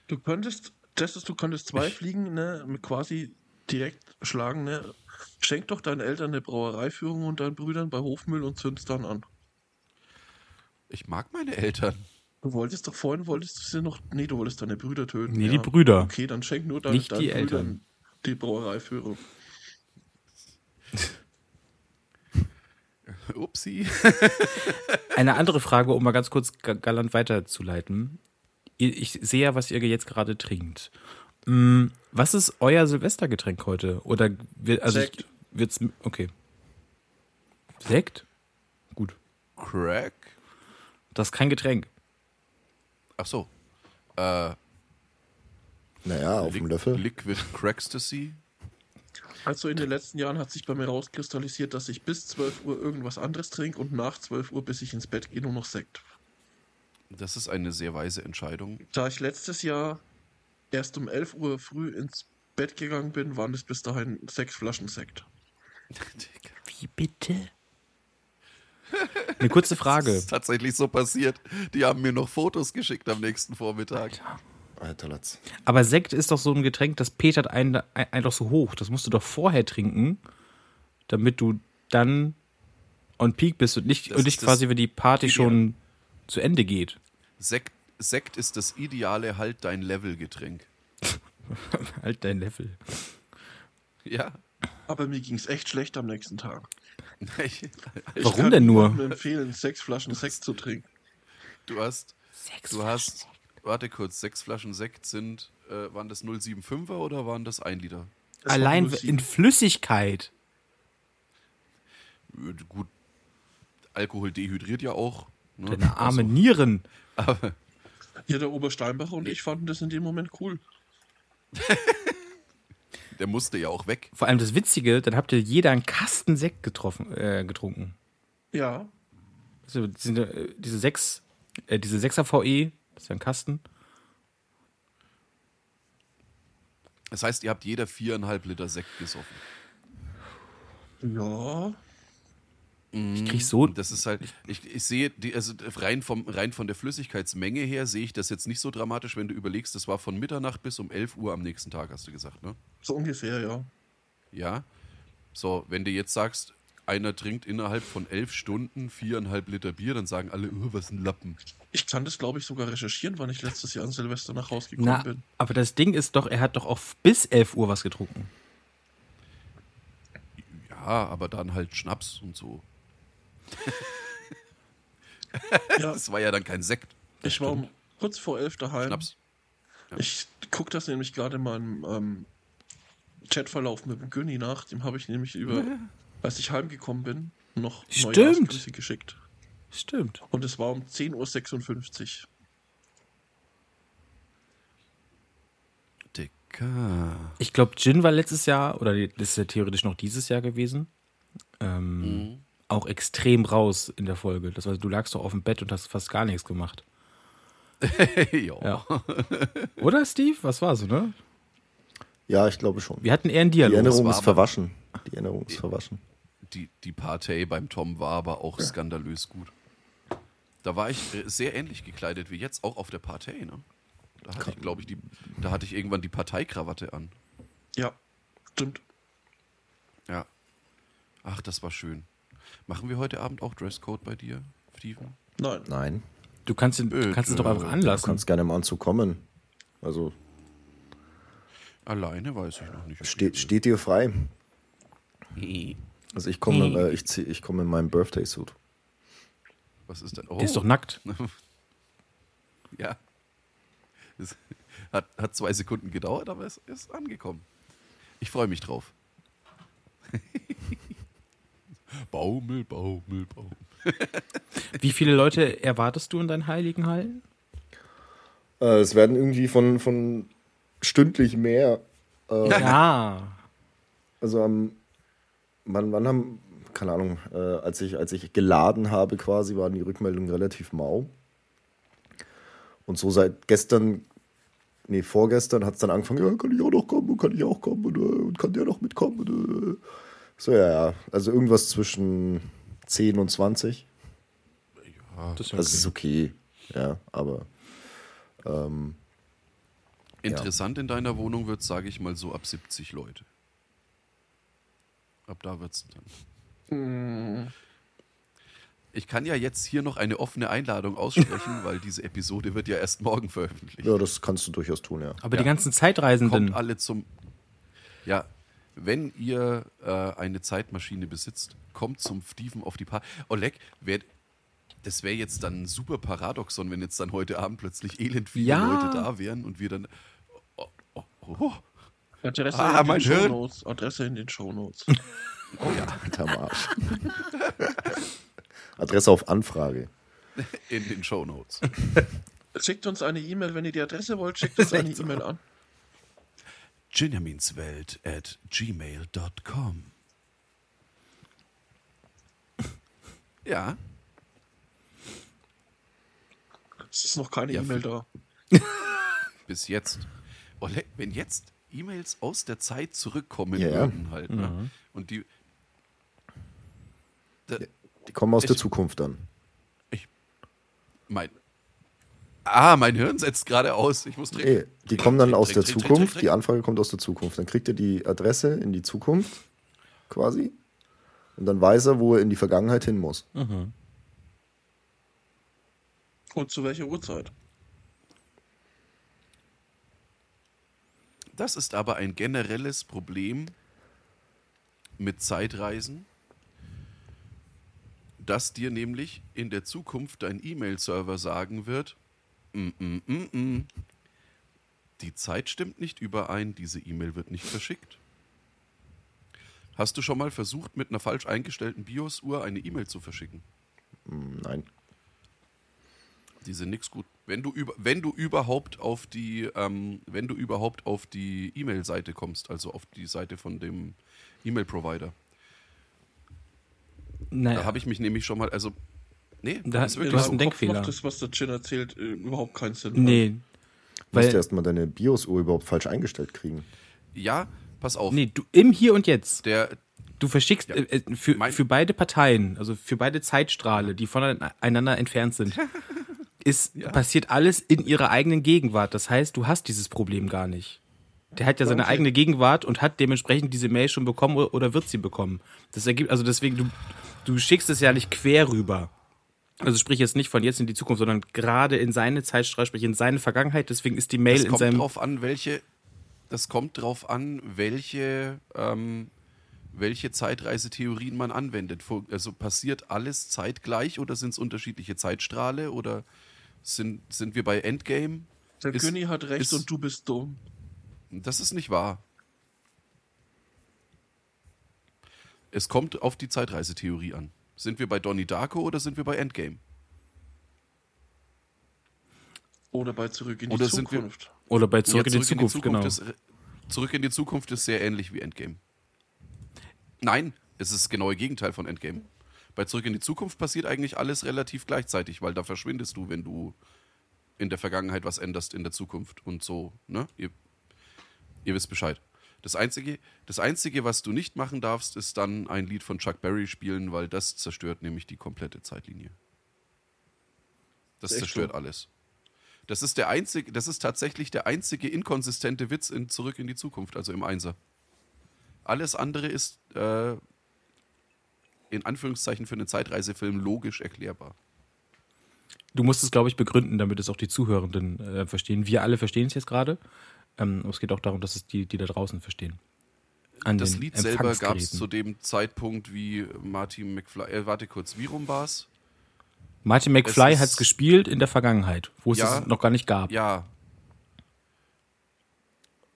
Du könntest, das ist, du könntest zwei Fliegen, ne, mit quasi direkt schlagen, ne. Schenk doch deinen Eltern eine Brauereiführung und deinen Brüdern bei Hofmüll und zünd's dann an. Ich mag meine Eltern. Du wolltest doch vorhin, wolltest du sie noch, nee, du wolltest deine Brüder töten. Nee, die Brüder. Okay, dann schenk nur dein, Nicht deinen die Brüdern Eltern. die Brauereiführung. Upsi. Eine andere Frage, um mal ganz kurz ga- galant weiterzuleiten. Ich sehe ja, was ihr jetzt gerade trinkt. Mm, Was ist euer Silvestergetränk heute? Oder also Sekt. ich- wird's okay. Sekt? Gut. Crack. Das ist kein Getränk. Ach so. Äh, Naja, auf Li- dem Löffel. Liquid Crackstasy. Also in den letzten Jahren hat sich bei mir rauskristallisiert, dass ich bis 12 Uhr irgendwas anderes trinke und nach 12 Uhr, bis ich ins Bett gehe, nur noch Sekt. Das ist eine sehr weise Entscheidung. Da ich letztes Jahr erst um 11 Uhr früh ins Bett gegangen bin, waren es bis dahin sechs Flaschen Sekt. Wie bitte? Eine kurze Das Frage. ist tatsächlich so passiert. Die haben mir noch Fotos geschickt am nächsten Vormittag. Alter Latz. Aber Sekt ist doch so ein Getränk, das petert einen, ein- einen doch so hoch. Das musst du doch vorher trinken, damit du dann on peak bist und nicht, Das und nicht quasi, wenn die Party Ideal. schon zu Ende geht. Sekt, Sekt ist das ideale Halt dein Level-Getränk. halt dein Level. Ja. Aber mir ging es echt schlecht am nächsten Tag. Ich- Ich Warum kann denn nur? niemandem empfehlen, sechs Flaschen Sekt zu trinken. Du hast, du hast, warte kurz, sechs Flaschen Sekt sind, äh, waren das 075er oder waren das 1 Liter? War Allein in Flüssigkeit. Äh, Gut, Alkohol dehydriert ja auch. Ne? Deine arme Also, Nieren. aber Ja, der Obersteinbacher und ich fanden das in dem Moment cool. der musste ja auch weg. Vor allem das Witzige, dann habt ihr jeder einen Kasten Sekt getroffen, äh, getrunken. Ja, Also diese, äh, diese sechs, äh, diese 6er VE, das ist ja ein Kasten. Das heißt, ihr habt jeder viereinhalb Liter Sekt gesoffen. ja. Ich krieg so. Das ist halt, ich, ich sehe, die, also rein, vom, rein von der Flüssigkeitsmenge her sehe ich das jetzt nicht so dramatisch, wenn du überlegst, das war von Mitternacht bis um 11 Uhr am nächsten Tag, hast du gesagt, ne? So ungefähr, ja. Ja. So, wenn du jetzt sagst, einer trinkt innerhalb von elf Stunden viereinhalb Liter Bier, dann sagen alle, oh, was ein Lappen. Ich kann das, glaube ich, sogar recherchieren, wann ich letztes Jahr an Silvester nach Hause gekommen Na, bin. aber das Ding ist doch, er hat doch auch bis 11 Uhr was getrunken. Ja, aber dann halt Schnaps und so. Ja, Das war ja dann kein Sekt. ich war um kurz vor elf daheim. Schnaps. Ich gucke das nämlich gerade in meinem ähm, Chatverlauf mit dem Günni nach. Dem habe ich nämlich über, als ich heimgekommen bin, noch. Neujahrsgrüße geschickt. Stimmt. Und es war um 10.56 Uhr. Dicker. Ich glaube, Gin war letztes Jahr, oder das ist ja theoretisch noch dieses Jahr gewesen, ähm, Mhm. Auch extrem raus in der Folge. Das heißt, du lagst doch auf dem Bett und hast fast gar nichts gemacht. ja. Ja. Oder, Steve? Was war so, ne? Ja, ich glaube schon. Wir hatten eher einen Die Dialog. Erinnerung war ist verwaschen. Die Erinnerung ist verwaschen. Die, die Partei beim Tom war aber auch skandalös gut. Da war ich äh, sehr ähnlich gekleidet wie jetzt, auch auf der Partei, ne? Da hatte ich, glaube ich, die, da hatte ich irgendwann die Parteikrawatte an. Ja, stimmt. Ja. Ach, das war schön. Machen wir heute Abend auch Dresscode bei dir, Steven? Nein. Nein. Du kannst, ihn, du kannst es doch einfach Du anlassen. kannst gerne im Anzug kommen. Also Alleine weiß ich noch nicht. ob steht, dir frei. Also ich komme äh, ich zieh- ich komme in meinem Birthday-Suit. Was ist denn? Oh, Der ist doch nackt. Ja. Es hat, hat zwei Sekunden gedauert, aber es ist angekommen. Ich freue mich drauf. Baumel, Baumel, Baumel. Wie viele Leute erwartest du in deinen heiligen Hallen? Äh, es werden irgendwie von, von stündlich mehr. Äh, Ja. Also am wann, wann haben, keine Ahnung, äh, als, ich, als ich geladen habe quasi, waren die Rückmeldungen relativ mau. Und so seit gestern, nee, vorgestern hat es dann angefangen, ja, kann ich auch noch kommen, kann ich auch kommen und, äh, und kann der noch mitkommen. Und, äh. So, ja, ja. Also irgendwas zwischen 10 und 20. Das ist ja Das ist okay. Ja, aber ähm, Interessant in deiner Wohnung wird, sage ich mal, so ab 70 Leute. Ab da wird es dann. Ich kann ja jetzt hier noch eine offene Einladung aussprechen, weil diese Episode wird ja erst morgen veröffentlicht. ja, das kannst du durchaus tun, ja. Aber Ja. die ganzen Zeitreisenden. Kommt alle zum. Ja, wenn ihr äh, eine Zeitmaschine besitzt, kommt zum Steven auf die Party. Oleg, wär, das wäre jetzt dann ein super Paradoxon, wenn jetzt dann heute Abend plötzlich elend viele Ja. Leute da wären und wir dann. Oh, oh, oh. Adresse Ah, in mein den. Shownotes. Adresse in den Shownotes. Hinterm Arsch. Adresse auf Anfrage. In den Shownotes. Schickt uns eine E-Mail, wenn ihr die Adresse wollt, schickt uns eine E-Mail an. Benjaminswelt at gmail.com. Ja, Es ist noch keine Ja, E-Mail da. bis jetzt. Wenn jetzt E-Mails aus der Zeit zurückkommen Ja, ja. würden halt, ne? und die. Da, Die kommen aus der Ich- Zukunft dann. mein. Ah, mein Hirn setzt gerade aus. Ich muss trinken. Nee, die kommen dann Trink, aus trink, der trink, trink, Zukunft. trink, Die. Anfrage kommt aus der Zukunft. Dann kriegt er die Adresse in die Zukunft quasi. Und dann weiß er, wo er in die Vergangenheit hin muss. Und zu welcher Uhrzeit? Das ist aber ein generelles Problem mit Zeitreisen, dass dir nämlich in der Zukunft dein E-Mail-Server sagen wird, mm, mm, mm, mm, die Zeit stimmt nicht überein, diese E-Mail wird nicht verschickt. Hast du schon mal versucht, mit einer falsch eingestellten BIOS-Uhr eine E-Mail zu verschicken? Hm, Nein. Die sind nix gut. Wenn du, über, wenn du überhaupt auf die, ähm, wenn du überhaupt auf die E-Mail-Seite kommst, also auf die Seite von dem E-Mail-Provider. Naja, Da habe ich mich nämlich schon mal, also, nee, Da- das ist wirklich du hast so. einen Kopf Denkfehler. macht das, was der Chin erzählt, äh, überhaupt keinen Sinn. nee. Du musst erstmal deine BIOS-Uhr überhaupt falsch eingestellt kriegen. Ja, pass auf. nee, du im Hier und Jetzt. Der, du verschickst Ja. äh, äh, für, Mein- für beide Parteien, also für beide Zeitstrahle, die voneinander entfernt sind, ist passiert alles in ihrer eigenen Gegenwart. Das heißt, du hast dieses Problem gar nicht. Der hat ja seine Okay. eigene Gegenwart und hat dementsprechend diese Mail schon bekommen oder, oder wird sie bekommen. Das ergibt, also deswegen, du, du schickst es ja nicht quer rüber. Also sprich jetzt nicht von jetzt in die Zukunft, sondern gerade in seine Zeitstrahl, sprich in seine Vergangenheit. Deswegen ist die Mail Das in kommt seinem. drauf an, welche. Das kommt drauf an, welche, ähm, welche Zeitreisetheorien man anwendet. Also passiert alles zeitgleich oder sind es unterschiedliche Zeitstrahle oder sind, sind wir bei Endgame? Der Ist- Günni hat recht ist- und du bist dumm. Das ist nicht wahr. Es kommt auf die Zeitreisetheorie an. Sind wir bei Donnie Darko oder sind wir bei Endgame? Oder bei Zurück in die Oder sind wir- Zukunft. Oder bei Zurück, Ja, in, die Zukunft, genau. ist, zurück in die Zukunft ist sehr ähnlich wie Endgame. Nein, es ist das genaue Gegenteil von Endgame. Bei Zurück in die Zukunft passiert eigentlich alles relativ gleichzeitig, weil da verschwindest du, wenn du in der Vergangenheit was änderst in der Zukunft und so, ne? Ihr, ihr wisst Bescheid. Das Einzige, das Einzige, was du nicht machen darfst, ist dann ein Lied von Chuck Berry spielen, weil das zerstört nämlich die komplette Zeitlinie. Das zerstört so? alles. Das ist der einzige, das ist tatsächlich der einzige inkonsistente Witz in Zurück in die Zukunft, also im Einser. Alles andere ist äh, in Anführungszeichen für einen Zeitreisefilm logisch erklärbar. Du musst es, glaube ich, begründen, damit es auch die Zuhörenden äh, verstehen. Wir alle verstehen es jetzt gerade. Ähm, aber es geht auch darum, dass es die, die da draußen verstehen. An Das den Lied selber gab es zu dem Zeitpunkt, wie Martin McFly. Äh, warte kurz, wie rum war's? Martin McFly es hat es ist- gespielt in der Vergangenheit, wo es Ja. es noch gar nicht gab. Ja.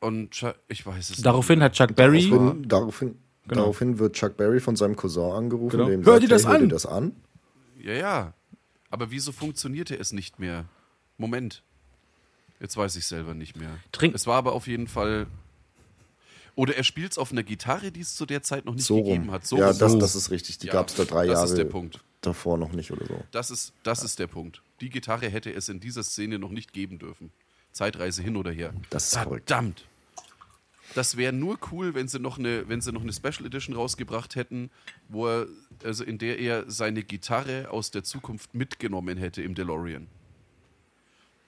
Und Chuck, ich weiß es Daraufhin nicht. hat Chuck Berry. Daraufhin, daraufhin, Genau. daraufhin wird Chuck Berry von seinem Cousin angerufen, Genau. dem Hör dir das an! dir das an. Ja, ja. Aber wieso funktionierte es nicht mehr? Moment. Jetzt weiß ich selber nicht mehr. Trink- Es war aber auf jeden Fall. Oder er spielt es auf einer Gitarre, die es zu der Zeit noch nicht So gegeben rum. hat. So ja, das, das ist richtig. Die Ja, gab es da drei das Jahre ist der Punkt. davor noch nicht oder so. Das ist, das ist der Punkt. Die Gitarre hätte es in dieser Szene noch nicht geben dürfen. Zeitreise hin oder her. Das ist verrückt. Verdammt. Das wäre nur cool, wenn sie noch eine, wenn sie noch eine Special Edition rausgebracht hätten, wo er, also in der er seine Gitarre aus der Zukunft mitgenommen hätte im DeLorean.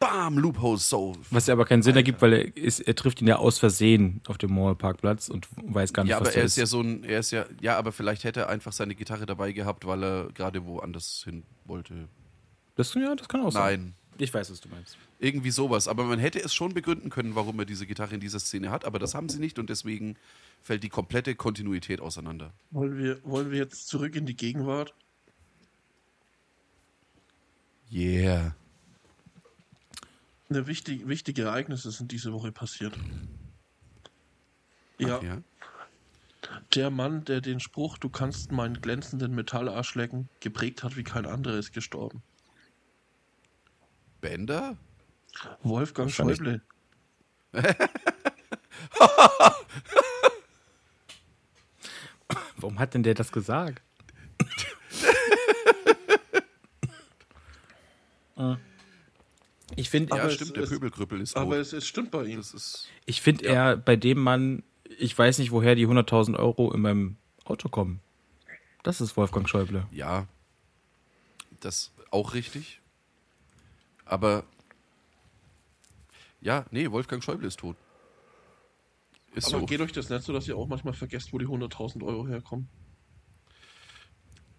Bam, Loophole so. Was ja aber keinen Sinn ergibt, weil er, ist, er trifft ihn ja aus Versehen auf dem Mallparkplatz und weiß gar nicht, Ja, was aber er ist ja so ein, er ist ja, ja, aber vielleicht hätte er einfach seine Gitarre dabei gehabt, weil er gerade woanders hin wollte. Das, ja, das kann auch sein. Nein, Ich weiß, was du meinst. irgendwie sowas. Aber man hätte es schon begründen können, warum er diese Gitarre in dieser Szene hat, aber das haben sie nicht und deswegen fällt die komplette Kontinuität auseinander. Wollen wir, wollen wir jetzt zurück in die Gegenwart? Yeah. Eine wichtig, wichtige Ereignisse sind diese Woche passiert. Ja, Ja. der Mann, der den Spruch, du kannst meinen glänzenden Metallarsch lecken, geprägt hat wie kein anderer, ist gestorben. Bender? Wolfgang Schäuble. Warum hat denn der das gesagt? Äh. ich finde, Ja, Aber es stimmt, der ist- Pöbelkrüppel ist Aber tot. es, es stimmt bei ihm. Das ist, ich finde er bei dem Mann, ich weiß nicht, woher die 100.000 Euro in meinem Auto kommen. Das ist Wolfgang Schäuble. ja, das auch richtig. Aber ja, nee, Wolfgang Schäuble ist tot. Ist Aber so. geht euch das nicht so, dass ihr auch manchmal vergesst, wo die 100.000 Euro herkommen?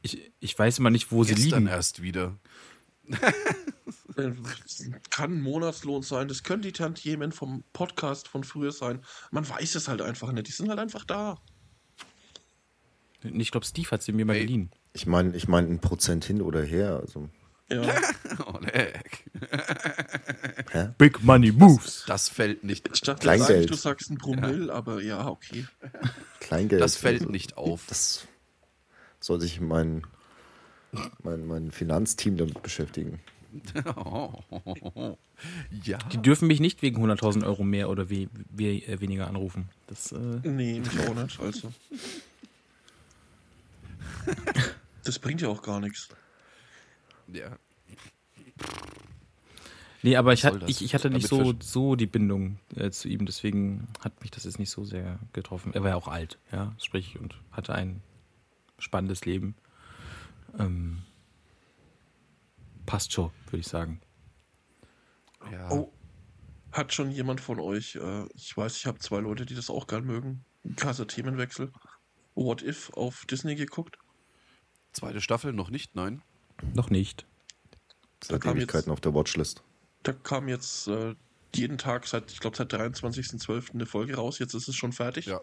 Ich, ich weiß immer nicht, wo sie Gestern liegen. erst wieder. Kann ein Monatslohn sein, das können die Tantiemen vom Podcast von früher sein. Man weiß es halt einfach nicht. Die sind halt einfach da. Ich glaube, Steve hat sie mir mal geliehen. Ich meine, ich meine ein Prozent hin oder her. Also, Ja. Oh, hä? Big Money Moves. Das fällt nicht. Ich dachte Kleingeld. du sagst ein Promille, aber ja, okay. Kleingeld. Das fällt Also, nicht auf. Das soll sich mein, mein, mein Finanzteam damit beschäftigen. ja. Die dürfen mich nicht wegen 100.000 Euro mehr oder we we äh, weniger anrufen. Das, äh, Nee, mich auch nicht, also. Das bringt ja auch gar nichts. ja. Nee, aber ich, hat, ich, ich hatte nicht so, so die Bindung äh, zu ihm, deswegen hat mich das jetzt nicht so sehr getroffen. Er war ja auch alt, ja, sprich, und hatte ein spannendes Leben. Ähm, passt schon, würde ich sagen. Ja. Oh, hat schon jemand von euch, äh, ich weiß, ich habe zwei Leute, die das auch gern mögen, krasser Themenwechsel, What If auf Disney geguckt? Zweite Staffel noch nicht, nein. Noch nicht. Seit kam Ewigkeiten auf der Watchlist. Da kam jetzt äh, jeden Tag seit, ich glaube, seit 23.12. eine Folge raus, jetzt ist es schon fertig. Ja.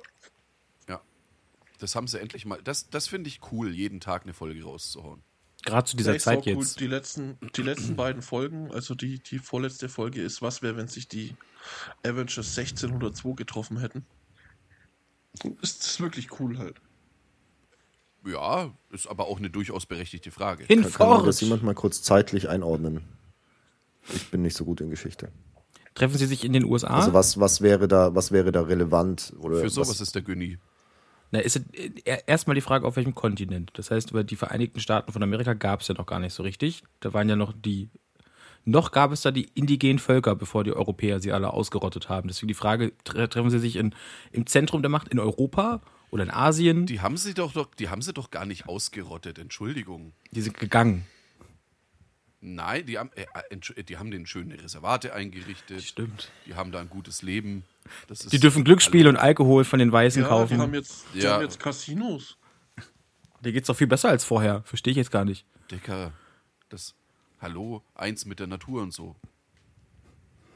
Das haben sie endlich mal. Das, das finde ich cool, jeden Tag eine Folge rauszuhauen. Gerade zu dieser Ja, Zeit auch cool. jetzt. Die letzten, die letzten beiden Folgen, also die, die vorletzte Folge ist, was wäre, wenn sich die Avengers 1602 getroffen hätten. Ist, ist wirklich cool halt. Ja, ist aber auch eine durchaus berechtigte Frage. Kann, kann Hinfort! das jemand mal kurz zeitlich einordnen? Ich bin nicht so gut in Geschichte. Treffen Sie sich in den USA? Also was, was wäre da, was wäre da relevant? Oder Für sowas was, ist der Günni. Na, ist äh, erstmal die Frage, auf welchem Kontinent. Das heißt, über die Vereinigten Staaten von Amerika gab es ja noch gar nicht so richtig. Da waren ja noch die. Noch gab es da die indigenen Völker, bevor die Europäer sie alle ausgerottet haben. Deswegen die Frage: tre treffen sie sich in, im Zentrum der Macht in Europa oder in Asien? Die, Die haben sie doch, doch, die haben sie doch gar nicht ausgerottet, Entschuldigung. sind gegangen. Nein, die haben, äh, äh, entsch- die haben den schönen Reservate eingerichtet. Stimmt. Die haben da ein gutes Leben. Das ist, Die dürfen Glücksspiel und Alkohol von den Weißen Ja, kaufen. die haben jetzt, die Ja. haben jetzt Casinos. Dir geht's doch viel besser als vorher. Verstehe ich jetzt gar nicht. Dicker, das, hallo, eins mit der Natur und so.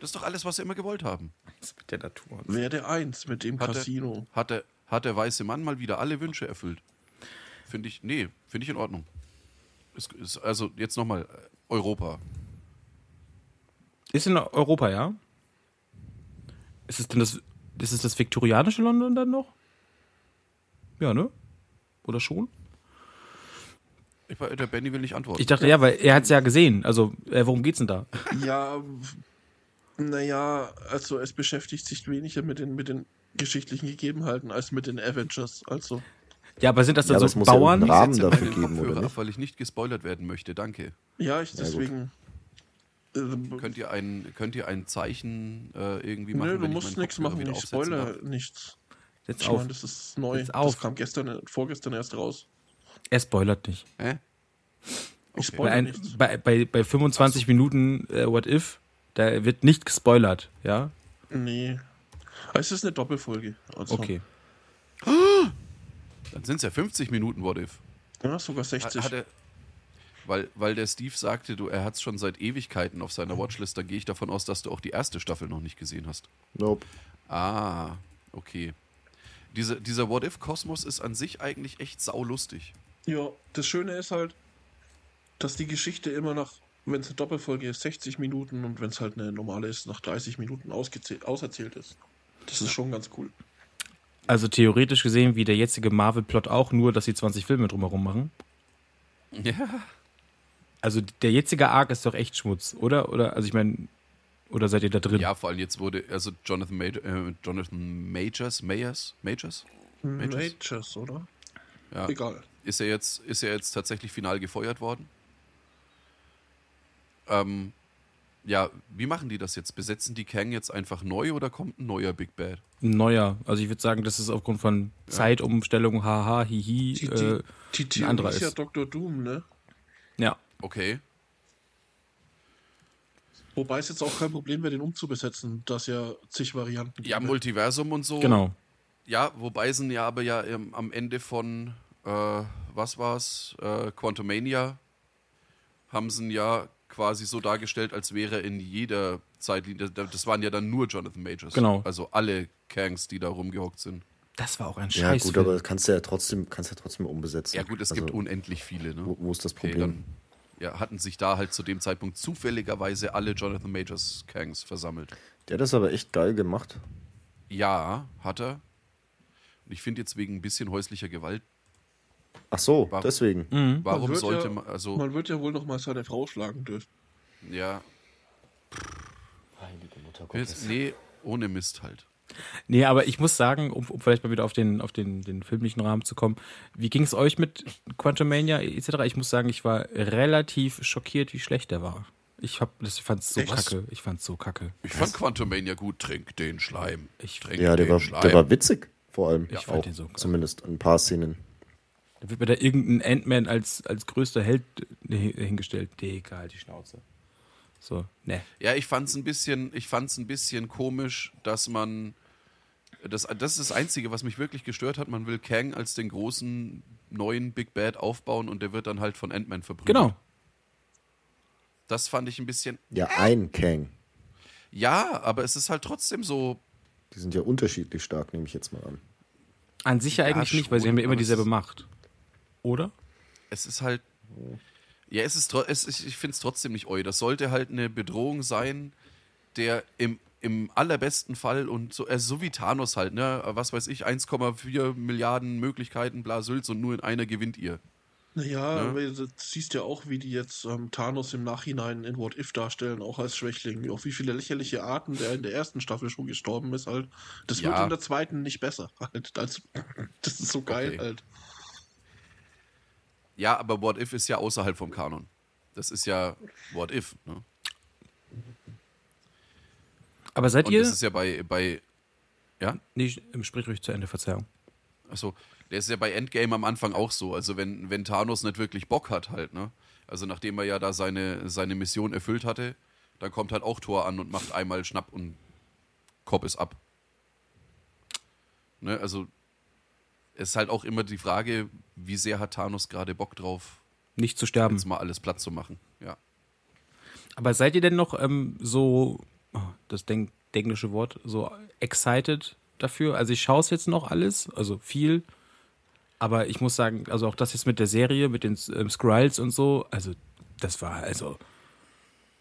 Das ist doch alles, was sie immer gewollt haben. Das mit der Natur. Werde eins mit dem Hat der, Casino. hat, der, hat der weiße Mann mal wieder alle Wünsche erfüllt? Finde ich, nee, finde ich in Ordnung. Ist, ist, also jetzt nochmal, äh, Europa. Ist in Europa, ja? Ist es denn das, ist es das viktorianische London dann noch? Ja, ne? Oder schon? Ich, war- der Benny will nicht antworten. Ich dachte, ja, weil er hat es ja gesehen. Also, äh, worum geht's denn da? Ja, naja, also es beschäftigt sich weniger mit den, mit den geschichtlichen Gegebenheiten als mit den Avengers. Also, Ja, aber sind das Ja, dann es so muss ja Bauern? irgendeinen Rahmen dafür geben, Kopfhörer oder ab, weil ich nicht gespoilert werden möchte. Danke. ja, ich deswegen. äh, Könnt ihr ein, könnt ihr ein Zeichen äh, irgendwie machen? Nö, du musst nichts machen, ich aufsetzen spoiler darf? nichts. Jetzt Ich auf. meine, das ist neu. Jetzt auf. Das kam gestern, vorgestern erst raus. Er spoilert nicht. Hä? Ich Bei, spoiler ein, nichts. bei, bei, bei 25 Minuten äh, What If, da wird nicht gespoilert, ja? Nee. Es ist eine Doppelfolge. Also, Okay. Dann sind es ja 50 Minuten What If. Ja, sogar Hat, 60. hat er, weil, weil der Steve sagte, du, er hat es schon seit Ewigkeiten auf seiner Watchlist, da gehe ich davon aus, dass du auch die erste Staffel noch nicht gesehen hast. Nope. Ah, okay. Diese, dieser What-If-Kosmos ist an sich eigentlich echt saulustig. Ja, das Schöne ist halt, dass die Geschichte immer nach, wenn es eine Doppelfolge ist, 60 Minuten und wenn es halt eine normale ist, nach 30 Minuten ausgezählt, auserzählt ist. Das ist schon ganz cool. Also theoretisch gesehen wie der jetzige Marvel-Plot auch, nur dass sie 20 Filme drumherum machen. Ja. Also der jetzige Arc ist doch echt Schmutz, oder? Oder, also ich meine, oder seid ihr da drin? Ja, vor allem jetzt wurde, also Jonathan, Major, äh, Jonathan Majors, Majors, Majors? Majors, oder? Ja. Egal. Ist er jetzt, ist er jetzt tatsächlich final gefeuert worden? Ähm, ja, wie machen die das jetzt? Besetzen die Kang jetzt einfach neu oder kommt ein neuer Big Bad? Ein neuer. Also ich würde sagen, das ist aufgrund von Zeitumstellung, haha, hihi. Die, äh, die, die ein anderer ist ja. Dr. Doom, ne? ja. Okay. Wobei es jetzt auch kein Problem wäre, den umzubesetzen, dass ja zig Varianten Ja, gäbe. Multiversum und so. Genau. Ja, wobei sind ja aber ja ähm, am Ende von, äh, was war's, äh, Quantumania, haben sie ja quasi so dargestellt, als wäre in jeder Zeitlinie, das- waren ja dann nur Jonathan Majors. Genau. Also alle Kangs, die da rumgehockt sind. Das war auch ein Ja, Scheiß. gut, aber kannst du ja trotzdem, kannst ja trotzdem umbesetzen. Ja gut, es Also, gibt unendlich viele. Ne? wo, wo ist das Okay, Problem? dann ja, hatten sich da halt zu dem Zeitpunkt zufälligerweise alle Jonathan Majors Kangs versammelt. Der hat das aber echt geil gemacht. Ja, hat er. Und ich finde jetzt wegen ein bisschen häuslicher Gewalt, Ach so, Warum? deswegen. Man warum wird sollte ja, man, also, Man wird ja wohl noch mal seine Frau schlagen dürfen. ja, Heilige Mutter jetzt, nee, ohne Mist halt. Nee, aber ich muss sagen, um, um vielleicht mal wieder auf den, auf den, den filmlichen Rahmen zu kommen, wie ging es euch mit Quantumania etc.? Ich muss sagen, ich war relativ schockiert, wie schlecht der war. Ich hab, das fand's so Echt? kacke. Ich fand's so kacke. Ich fand Quantumania gut. Trink den Schleim. Ich- Trink Ja, der den war, Schleim. der war witzig, vor allem. Ich auch, fand den so geil. Zumindest ein paar Szenen. Da wird mir da irgendein Ant-Man als, als größter Held hi- hingestellt. Digga, halt die Schnauze. So, ne. Ja, ich fand's ein bisschen, ich fand's ein bisschen komisch, dass man das, das ist das Einzige, was mich wirklich gestört hat. Man will Kang als den großen neuen Big Bad aufbauen und der wird dann halt von Ant-Man verprügelt. Genau. Das fand ich ein bisschen. Ja, ein Kang. Ja, aber es ist halt trotzdem so. Die sind ja unterschiedlich stark, nehme ich jetzt mal an. An sich ja Ja, eigentlich nicht, weil sie schon, haben ja immer dieselbe Macht. Oder? Es ist halt. Ja, es ist, es ich finde es trotzdem nicht eu. Das sollte halt eine Bedrohung sein, der im, im allerbesten Fall und so, also so wie Thanos halt, ne? Was weiß ich, 1,4 Milliarden Möglichkeiten, bla Sülz und nur in einer gewinnt ihr. Naja, Ja. aber du siehst ja auch, wie die jetzt ähm, Thanos im Nachhinein in What If darstellen, auch als Schwächling. Auf wie viele lächerliche Arten der in der ersten Staffel schon gestorben ist halt. Das wird Ja. in der zweiten nicht besser. Halt. Das, das ist so geil Okay. halt. Ja, aber What If ist ja außerhalb vom Kanon. Das ist ja What If, ne? Aber seid Und ihr. das ist ja bei, bei ja, Nee, sprich ruhig zu Ende, Verzeihung. achso, der ist ja bei Endgame am Anfang auch so. Also wenn, wenn Thanos nicht wirklich Bock hat halt, ne? Also nachdem er ja da seine, seine Mission erfüllt hatte, dann kommt halt auch Thor an und macht einmal Schnapp und Kopf ist ab. Ne? Also es ist halt auch immer die Frage, wie sehr hat Thanos gerade Bock drauf, Nicht zu sterben. jetzt mal alles platt zu machen. Ja. Aber seid ihr denn noch ähm, so, oh, das denk, englische Wort, so excited dafür? Also ich schaue es jetzt noch alles, also viel. Aber ich muss sagen, also auch das jetzt mit der Serie, mit den ähm, Skrulls und so, also das war also,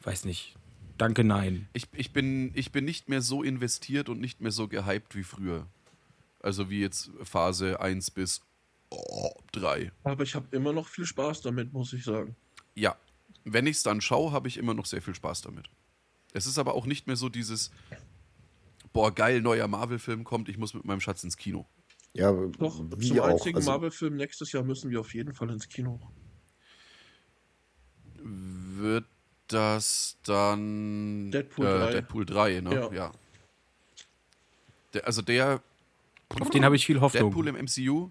weiß nicht, danke, nein. Ich, ich, bin, ich bin nicht mehr so investiert und nicht mehr so gehypt wie früher. Also wie jetzt Phase 1 bis oh, 3. Aber ich habe immer noch viel Spaß damit, muss ich sagen. Ja, wenn ich es dann schaue, habe ich immer noch sehr viel Spaß damit. Es ist aber auch nicht mehr so dieses, boah, geil, neuer Marvel-Film kommt, ich muss mit meinem Schatz ins Kino. Ja, Doch, wie zum auch. einzigen Also, Marvel-Film nächstes Jahr müssen wir auf jeden Fall ins Kino. Wird das dann Deadpool äh, 3. Deadpool 3, ne? Ja. Ja. Der, also der Auf den habe ich viel Hoffnung. Deadpool im MCU.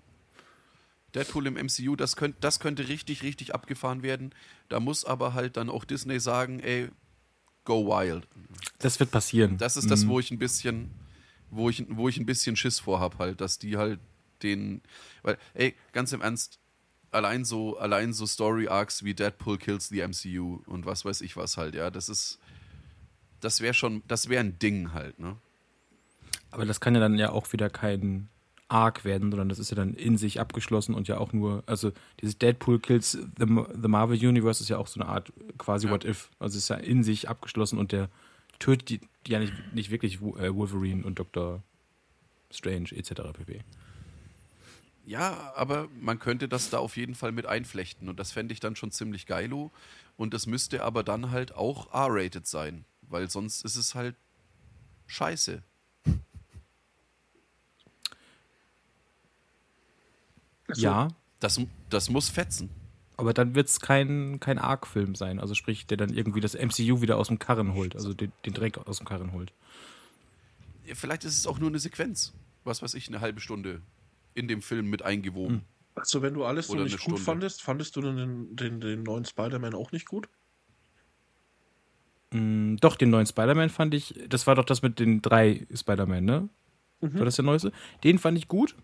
Deadpool im MCU, das, könnt, das könnte richtig, richtig abgefahren werden. Da muss aber halt dann auch Disney sagen, ey, go wild. Das wird passieren. Das ist das, Mhm. wo ich ein bisschen, wo ich, wo ich ein bisschen Schiss vor habe, halt, dass die halt den. Weil, ey, ganz im Ernst, allein so, allein so Story-Arcs wie Deadpool kills the MCU und was weiß ich was halt, ja, das ist. Das wäre schon, das wäre ein Ding halt, ne? Aber das kann ja dann ja auch wieder kein Arc werden, sondern das ist ja dann in sich abgeschlossen und ja auch nur, also dieses Deadpool Kills the, the Marvel Universe ist ja auch so eine Art quasi Ja. What If. Also es ist ja in sich abgeschlossen und der tötet die, die ja nicht, nicht wirklich äh, Wolverine und Dr. Strange etc. pp. Ja, aber man könnte das da auf jeden Fall mit einflechten und das fände ich dann schon ziemlich geilo. Und das müsste aber dann halt auch R-rated sein, weil sonst ist es halt scheiße. Ja, Das, das muss fetzen. aber dann wird es kein, kein Arc-Film sein. Also sprich, der dann irgendwie das MCU wieder aus dem Karren holt, also den, den Dreck aus dem Karren holt. Vielleicht ist es auch nur eine Sequenz. Was weiß ich, eine halbe Stunde in dem Film mit eingewoben. Also, wenn du alles so Oder nicht gut Stunde. fandest, fandest du den, den, den neuen Spider-Man auch nicht gut? Mm, doch, den neuen Spider-Man fand ich, das war doch das mit den drei Spider-Man, ne? Mhm. War das der neueste? Den fand ich gut.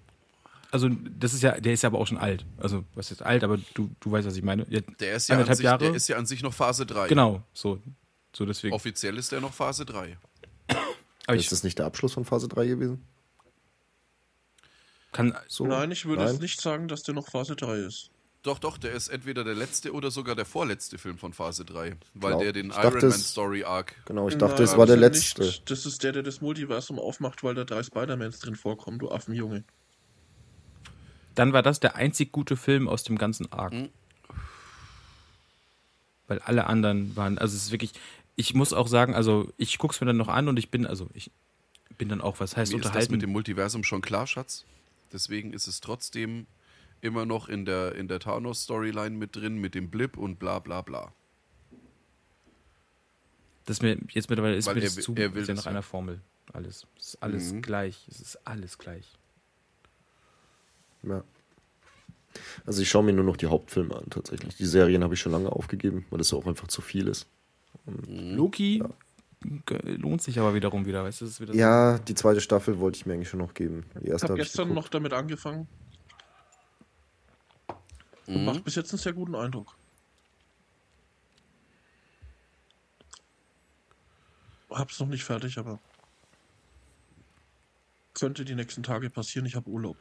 Also, das ist ja, der ist ja aber auch schon alt. Also, was ist alt, aber du, du weißt, was ich meine. Ja, Der, ist ja sich, Jahre. der ist ja an sich noch Phase 3. genau, so. So deswegen. Offiziell ist der noch Phase 3. aber ist das nicht der Abschluss von Phase 3 gewesen? kann, So? Nein, ich würde Nein? es nicht sagen, dass der noch Phase 3 ist. Doch, doch, der ist entweder der letzte oder sogar der vorletzte Film von Phase 3. Weil Genau. der den Ich Iron dachte, Man Story Arc. Genau, ich Nein, dachte, es das war der letzte. Nicht, das ist der, der das Multiversum aufmacht, weil da drei Spider-Mans drin vorkommen, du Affenjunge. Dann war das der einzig gute Film aus dem ganzen Arc. Mhm. Weil alle anderen waren, also es ist wirklich, ich muss auch sagen, also ich gucke es mir dann noch an und ich bin, also ich bin dann auch, was heißt Mir ist das unterhalten. mit dem Multiversum schon klar, Schatz. Deswegen ist es trotzdem immer noch in der, in der Thanos-Storyline mit drin, mit dem Blip und bla bla bla. Das mir jetzt mittlerweile ist Weil mir er das zu er will das nach ja. einer Formel. Alles. Es ist alles Mhm. gleich. Es ist alles gleich. Ja. Also ich schaue mir nur noch die Hauptfilme an, tatsächlich. Die Serien habe ich schon lange aufgegeben, weil das auch einfach zu viel ist. Loki ge- lohnt sich aber wiederum wieder, weißt du? Das ist wieder so- Ja, die zweite Staffel wollte ich mir eigentlich schon noch geben. Die Ich erste habe habe ich gestern geguckt. noch damit angefangen. Und macht bis jetzt einen sehr guten Eindruck. Hab's noch nicht fertig, aber könnte die nächsten Tage passieren. Ich habe Urlaub.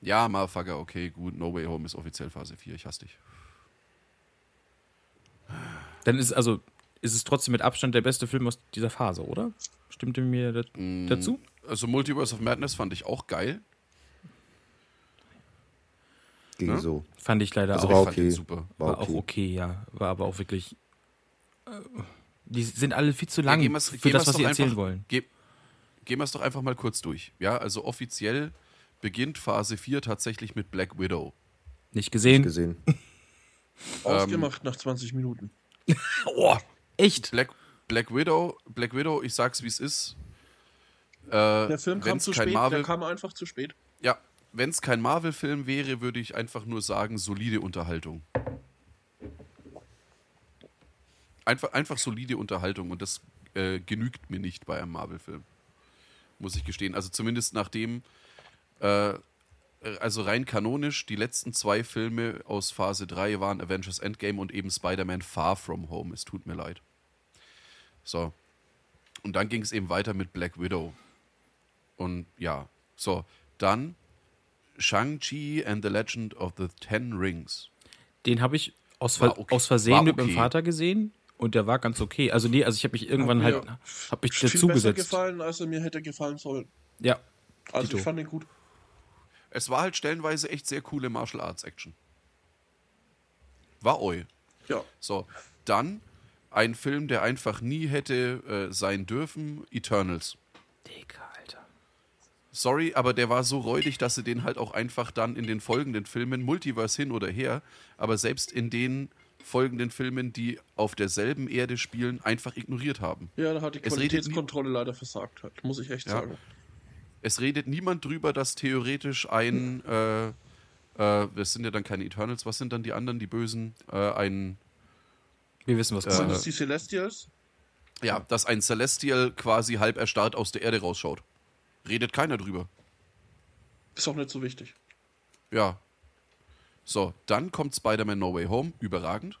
Ja, Motherfucker, okay, gut. No Way Home ist offiziell Phase 4. Ich hasse dich. Dann ist also ist es trotzdem mit Abstand der beste Film aus dieser Phase, oder? Stimmt ihr mir dat- Mm. dazu? Also Multiverse of Madness fand ich auch geil. Ging Ne? so. Fand ich leider Also auch. war ich fand den okay. super. War, War okay. auch okay, ja. War aber auch wirklich. äh, Die sind alle viel zu Ja, lang gehen wir's- für gehen das, was sie erzählen einfach- wollen. Ge gehen wir es doch einfach mal kurz durch. Ja, also offiziell beginnt Phase 4 tatsächlich mit Black Widow. Nicht gesehen? gesehen. Ausgemacht nach 20 Minuten. Oh, echt? Black, Black Widow, Black Widow, ich sag's wie es ist. Äh, Der Film kam zu spät. Marvel, Der kam einfach zu spät. ja, wenn es kein Marvel-Film wäre, würde ich einfach nur sagen, solide Unterhaltung. Einfach, einfach solide Unterhaltung und das äh, genügt mir nicht bei einem Marvel-Film. Muss ich gestehen. Also zumindest nachdem, äh, also rein kanonisch, die letzten zwei Filme aus Phase 3 waren Avengers Endgame und eben Spider-Man Far From Home. Es tut mir leid. So. Und dann ging es eben weiter mit Black Widow. Und ja, so. Dann Shang-Chi and the Legend of the Ten Rings. Den habe ich aus, Ver okay. aus Versehen War mit meinem okay. Vater gesehen und der war ganz okay. Also nee, also ich habe mich irgendwann Hat halt, habe mich Viel besser dazugesetzt. gefallen, als er mir hätte gefallen sollen. Ja, Also Dito. ich fand ihn gut. Es war halt stellenweise echt sehr coole Martial Arts Action. War oi. Ja. So, dann ein Film, der einfach nie hätte äh, sein dürfen, Eternals. Digga, Alter. Sorry, aber der war so räudig, dass sie den halt auch einfach dann in den folgenden Filmen, Multiverse hin oder her, aber selbst in den folgenden Filmen, die auf derselben Erde spielen, einfach ignoriert haben. Ja, da hat die Qualitätskontrolle leider versagt hat, muss ich echt Ja. sagen. Es redet niemand drüber, dass theoretisch ein, äh, äh, das sind ja dann keine Eternals, was sind dann die anderen, die Bösen, äh, ein, Wir wissen, was Äh, Sind kommt. es die Celestials? ja, dass ein Celestial quasi halb erstarrt aus der Erde rausschaut. Redet keiner drüber. Ist auch nicht so wichtig. Ja. So, dann kommt Spider-Man No Way Home, überragend.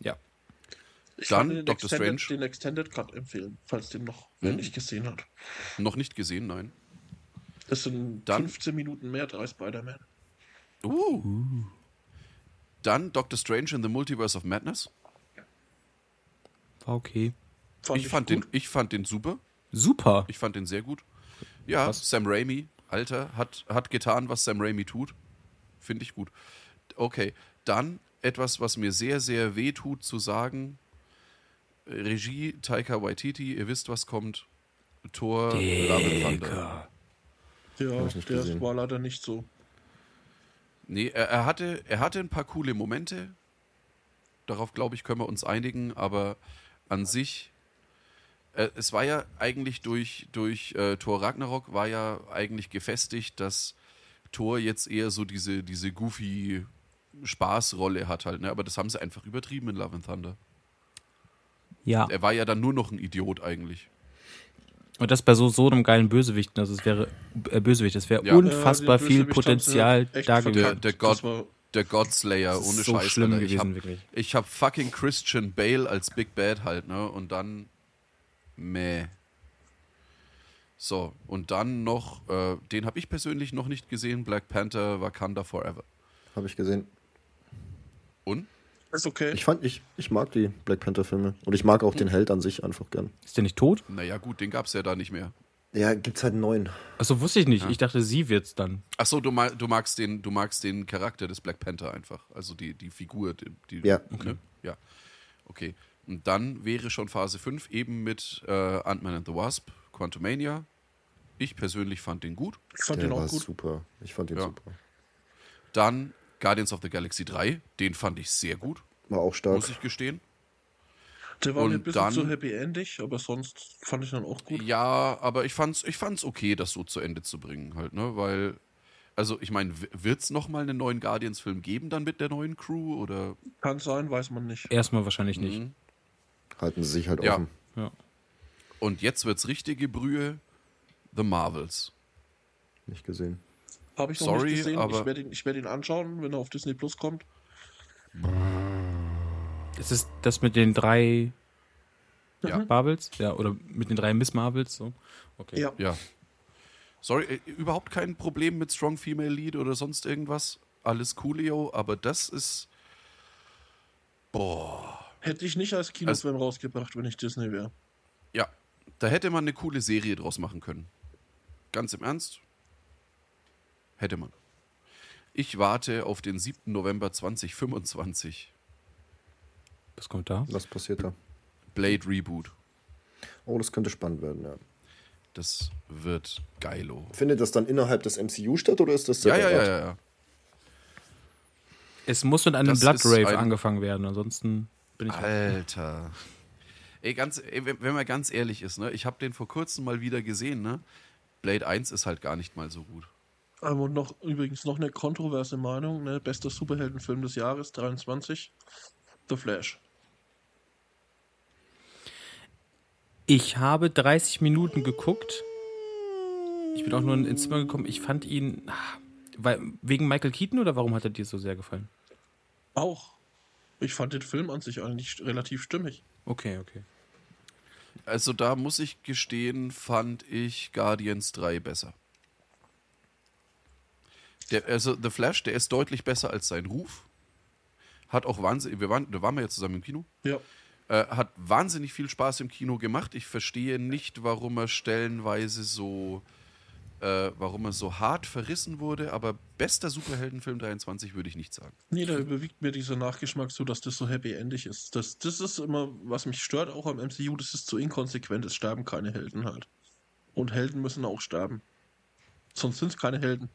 Ja. Ich Dann kann den Doctor Extended, Strange. den Extended Cut empfehlen, falls den noch wer Hm. nicht gesehen hat. Noch nicht gesehen, nein. Das sind Dann- 15 Minuten mehr, drei Spider-Man. Uh. Dann Doctor Strange in the Multiverse of Madness. War okay. ich, fand den, ich fand den super. Super. Ich fand den sehr gut. Ja, Was? Sam Raimi, Alter, hat, hat getan, was Sam Raimi tut. Finde ich gut. Okay, dann etwas, was mir sehr, sehr weh tut zu sagen. Regie Taika Waititi, ihr wisst, was kommt. Tor Love. Ja, der war leider nicht so. Nee, er, er, hatte, er hatte ein paar coole Momente. Darauf, glaube ich, können wir uns einigen. Aber an sich, äh, es war ja eigentlich durch, durch äh, Thor Ragnarok war ja eigentlich gefestigt, dass Thor jetzt eher so diese, diese goofy Spaßrolle hat halt. Ne? Aber das haben sie einfach übertrieben in Love and Thunder. Ja. Er war ja dann nur noch ein Idiot eigentlich. Und das bei so, so einem geilen Bösewichten, also es wäre äh, Bösewicht, es wäre Ja. unfassbar Ja, viel Bösewicht Potenzial da. Der, gewesen. der, God, war- der Godslayer, Das ist ohne so Scheiß. schlimm Alter. ich gewesen, hab, wirklich. Ich habe fucking Christian Bale als Big Bad halt, ne? Und dann. Meh. So, und dann noch, äh, den habe ich persönlich noch nicht gesehen: Black Panther Wakanda Forever. Habe ich gesehen. Und? Ist okay. Ich fand, ich, ich mag die Black Panther-Filme. Und ich mag auch den Held an sich einfach gern. Ist der nicht tot? Naja, gut, den gab es ja da nicht mehr. Ja, gibt's halt einen neuen. Achso, wusste ich nicht. Ich dachte, sie wird's dann. Achso, du, mag, du, magst den, du magst den Charakter des Black Panther einfach. Also die, die Figur. Die, die, Ja. Ne? Ja. Okay. Und dann wäre schon Phase 5 eben mit äh, Ant-Man and the Wasp, Quantumania. Ich persönlich fand den gut. Ich fand Der den war auch gut. super. Ich fand den Ja. super. Dann Guardians of the Galaxy 3, den fand ich sehr gut, War auch stark. muss ich gestehen. Der war mir ein Und bisschen dann- zu happy-endig, aber sonst fand ich dann auch gut. Ja, aber ich fand's, ich fand's okay, das so zu Ende zu bringen, halt, ne? Weil, also ich meine, wird's noch mal einen neuen Guardians-Film geben dann mit der neuen Crew oder? Kann sein, weiß man nicht. Erstmal wahrscheinlich nicht. Mhm. Halten sie sich halt Ja. offen. Ja. Und jetzt wird's richtige Brühe, The Marvels. Nicht gesehen. Habe ich noch Sorry, nicht gesehen. aber- Ich werde ihn, werd ihn anschauen, wenn er auf Disney Plus kommt. Ist es das mit den drei Ja. Marvels? Ja, oder mit den drei Miss Marvels? So? Okay. Ja. Ja. Sorry, äh, überhaupt kein Problem mit Strong Female Lead oder sonst irgendwas. Alles coolio, aber das ist. Boah. Hätte ich nicht als Kinofilm rausgebracht, wenn ich Disney wäre. Ja, da hätte man eine coole Serie draus machen können. Ganz im Ernst? Hätte man. Ich warte auf den 7. November 2025. Was kommt da? Was passiert da? Blade Reboot. Oh, das könnte spannend werden, ja. Das wird geilo. Findet das dann innerhalb des MCU statt oder ist das Ja, ja, ja, ja, ja. Es muss mit einem Das Blood Rave ein- angefangen werden, ansonsten bin ich. Alter. Ey, ganz, ey, wenn man ganz ehrlich ist, ne, ich habe den vor kurzem mal wieder gesehen, ne? Blade 1 ist halt gar nicht mal so gut. Ähm, Und noch übrigens noch eine kontroverse Meinung, ne? Bester Superheldenfilm des Jahres 23. The Flash. Ich habe 30 Minuten geguckt. Ich bin auch nur ins Zimmer gekommen. Ich fand ihn. ah, Weil, wegen Michael Keaton oder warum hat er dir so sehr gefallen? Auch. Ich fand den Film an sich eigentlich relativ stimmig. Okay, okay. Also da muss ich gestehen, fand ich Guardians 3 besser. Der, also The Flash, der ist deutlich besser als sein Ruf. Hat auch wahnsinnig, wir waren, da waren wir ja zusammen im Kino. Ja. Äh, hat wahnsinnig viel Spaß im Kino gemacht. Ich verstehe nicht, warum er stellenweise so, äh, warum er so hart verrissen wurde, aber bester Superheldenfilm 23 würde ich nicht sagen. Nee, da überwiegt mir dieser Nachgeschmack so, dass das so happy-endig ist. Das, das ist immer, was mich stört, auch am MCU, das ist zu inkonsequent. Es sterben keine Helden halt. Und Helden müssen auch sterben. Sonst sind es keine Helden.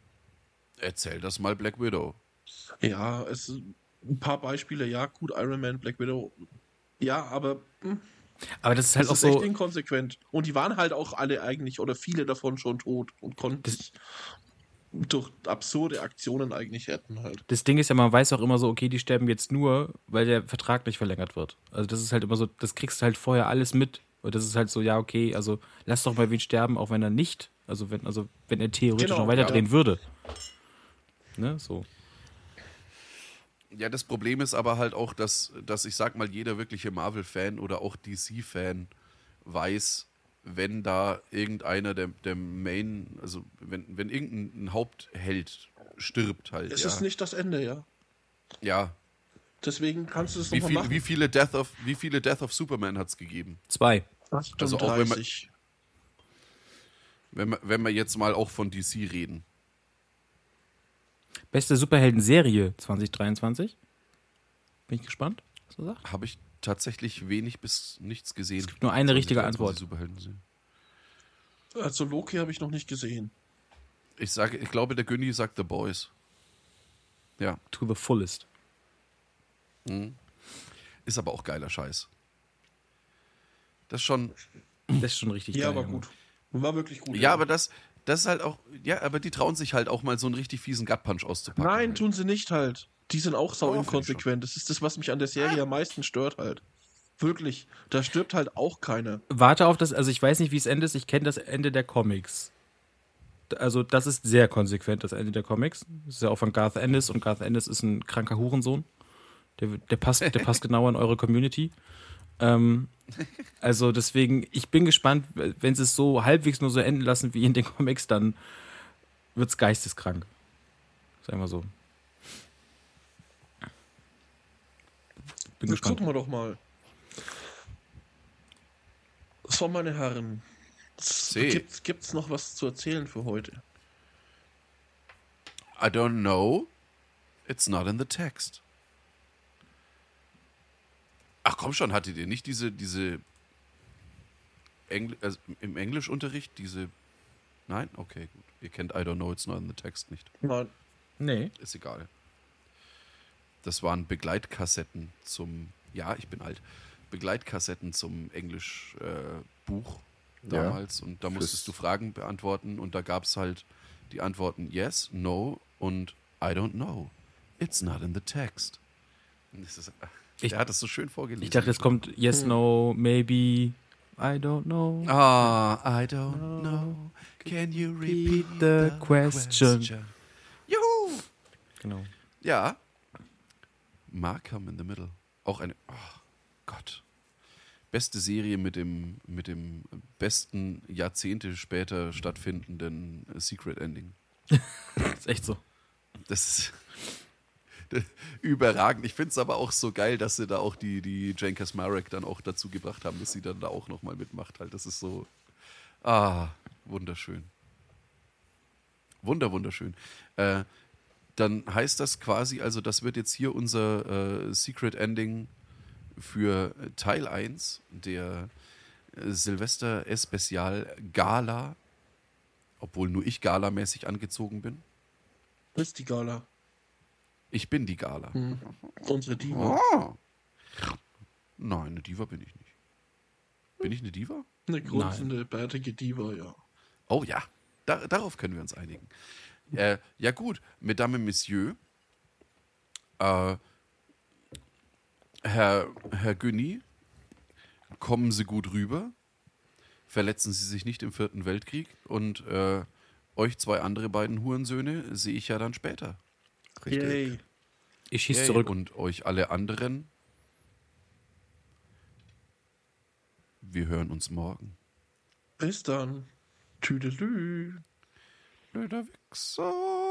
Erzähl das mal Black Widow. Ja, es ein paar Beispiele, ja, gut, Iron Man, Black Widow. Ja, aber hm, Aber das ist halt das auch ist so. echt inkonsequent. Und die waren halt auch alle eigentlich, oder viele davon schon tot und konnten sich durch absurde Aktionen eigentlich retten halt. Das Ding ist ja, man weiß auch immer so, okay, die sterben jetzt nur, weil der Vertrag nicht verlängert wird. Also das ist halt immer so, das kriegst du halt vorher alles mit. Und das ist halt so, ja, okay, also lass doch mal wen sterben, auch wenn er nicht, also wenn, also wenn er theoretisch Genau, noch weiterdrehen ja. würde. Ne, so. Ja, das Problem ist aber halt auch, dass, dass ich sag mal, jeder wirkliche Marvel-Fan oder auch DC-Fan weiß, wenn da irgendeiner der, der Main, also wenn, wenn irgendein Hauptheld stirbt halt. Es ja. ist nicht das Ende, ja. ja. Deswegen kannst du es nochmal machen. wie, viele Death of, wie viele Death of Superman hat es gegeben? Zwei. Also auch wenn man- 38. Wenn wir, wenn wir jetzt mal auch von DC reden. Beste Superhelden-Serie 2023. Bin ich gespannt, was du sagst. Habe ich tatsächlich wenig bis nichts gesehen. Es gibt nur eine richtige Antwort. Superhelden. Also Loki habe ich noch nicht gesehen. Ich sage, ich glaube, der Günni sagt The Boys. Ja, To the fullest. ist aber auch geiler Scheiß. Das ist schon, Das ist schon richtig Ja, geil. war Junge. gut. War wirklich gut. Ja, aber das, das ist halt auch, ja, aber die trauen sich halt auch mal so einen richtig fiesen Gut-Punch auszupacken. Nein, halt. tun sie nicht halt. Die sind auch sau Oh, inkonsequent. Das ist das, was mich an der Serie am meisten stört halt. Wirklich. Da stirbt halt auch keiner. Warte auf das, also ich weiß nicht, wie es endet, ich kenne das Ende der Comics. Also das ist sehr konsequent, das Ende der Comics. Das ist ja auch von Garth Ennis und Garth Ennis ist ein kranker Hurensohn. Der, der, passt, der passt genau in eure Community. Ähm, also deswegen, ich bin gespannt, wenn sie es so halbwegs nur so enden lassen wie in den Comics, dann wird es geisteskrank. Sagen wir so. Bin Jetzt gespannt. gucken wir doch mal. So, meine Herren. Gibt's, gibt's noch was zu erzählen für heute? I don't know. It's not in the text. Ach komm schon, hattet ihr nicht diese, diese Engl also im Englischunterricht diese. Nein? Okay, gut. Ihr kennt I don't know, it's not in the text nicht. Nein. Nee. Ist egal. das waren Begleitkassetten zum, ja, ich bin alt, Begleitkassetten zum Englischbuch äh, Buch Ja. damals. Und da musstest du Fragen beantworten und da gab es halt die Antworten Yes, No und I don't know. It's not in the text. Und das ist, Ich- er hat das so schön vorgelesen. Ich dachte, jetzt kommt Yes, No, Maybe, I don't know. Ah, I don't know. Can you repeat the question? Juhu! Genau. Ja. Markham in the Middle. Auch eine. Oh Gott. Beste Serie mit dem, mit dem besten Jahrzehnte später stattfindenden Secret Ending. ist echt so. Das ist überragend. Ich finde es aber auch so geil, dass sie da auch die, die Jane Kasmarek dann auch dazu gebracht haben, dass sie dann da auch nochmal mitmacht. Halt, das ist so. Ah, wunderschön. Wunder, wunderschön. Äh, dann heißt das quasi, also das wird jetzt hier unser äh, Secret Ending für Teil 1 der äh, Silvester Especial Gala, obwohl nur ich galamäßig angezogen bin. Das ist die Gala. Ich bin die Gala. Hm. Unsere Diva. Ah. Nein, eine Diva bin ich nicht. Bin ich eine Diva? Eine grunzende, bärtige Diva, ja. Oh ja, da, darauf können wir uns einigen. Äh, ja gut, Mesdames Messieurs, äh, Herr, Herr Günni, kommen Sie gut rüber, verletzen Sie sich nicht im Vierten Weltkrieg und äh, euch zwei andere beiden Hurensöhne sehe ich ja dann später. Richtig. Yay. Ich schieß Yay. zurück. Und euch alle anderen, wir hören uns morgen. Bis dann. Tüdelü. Blöder Wichser.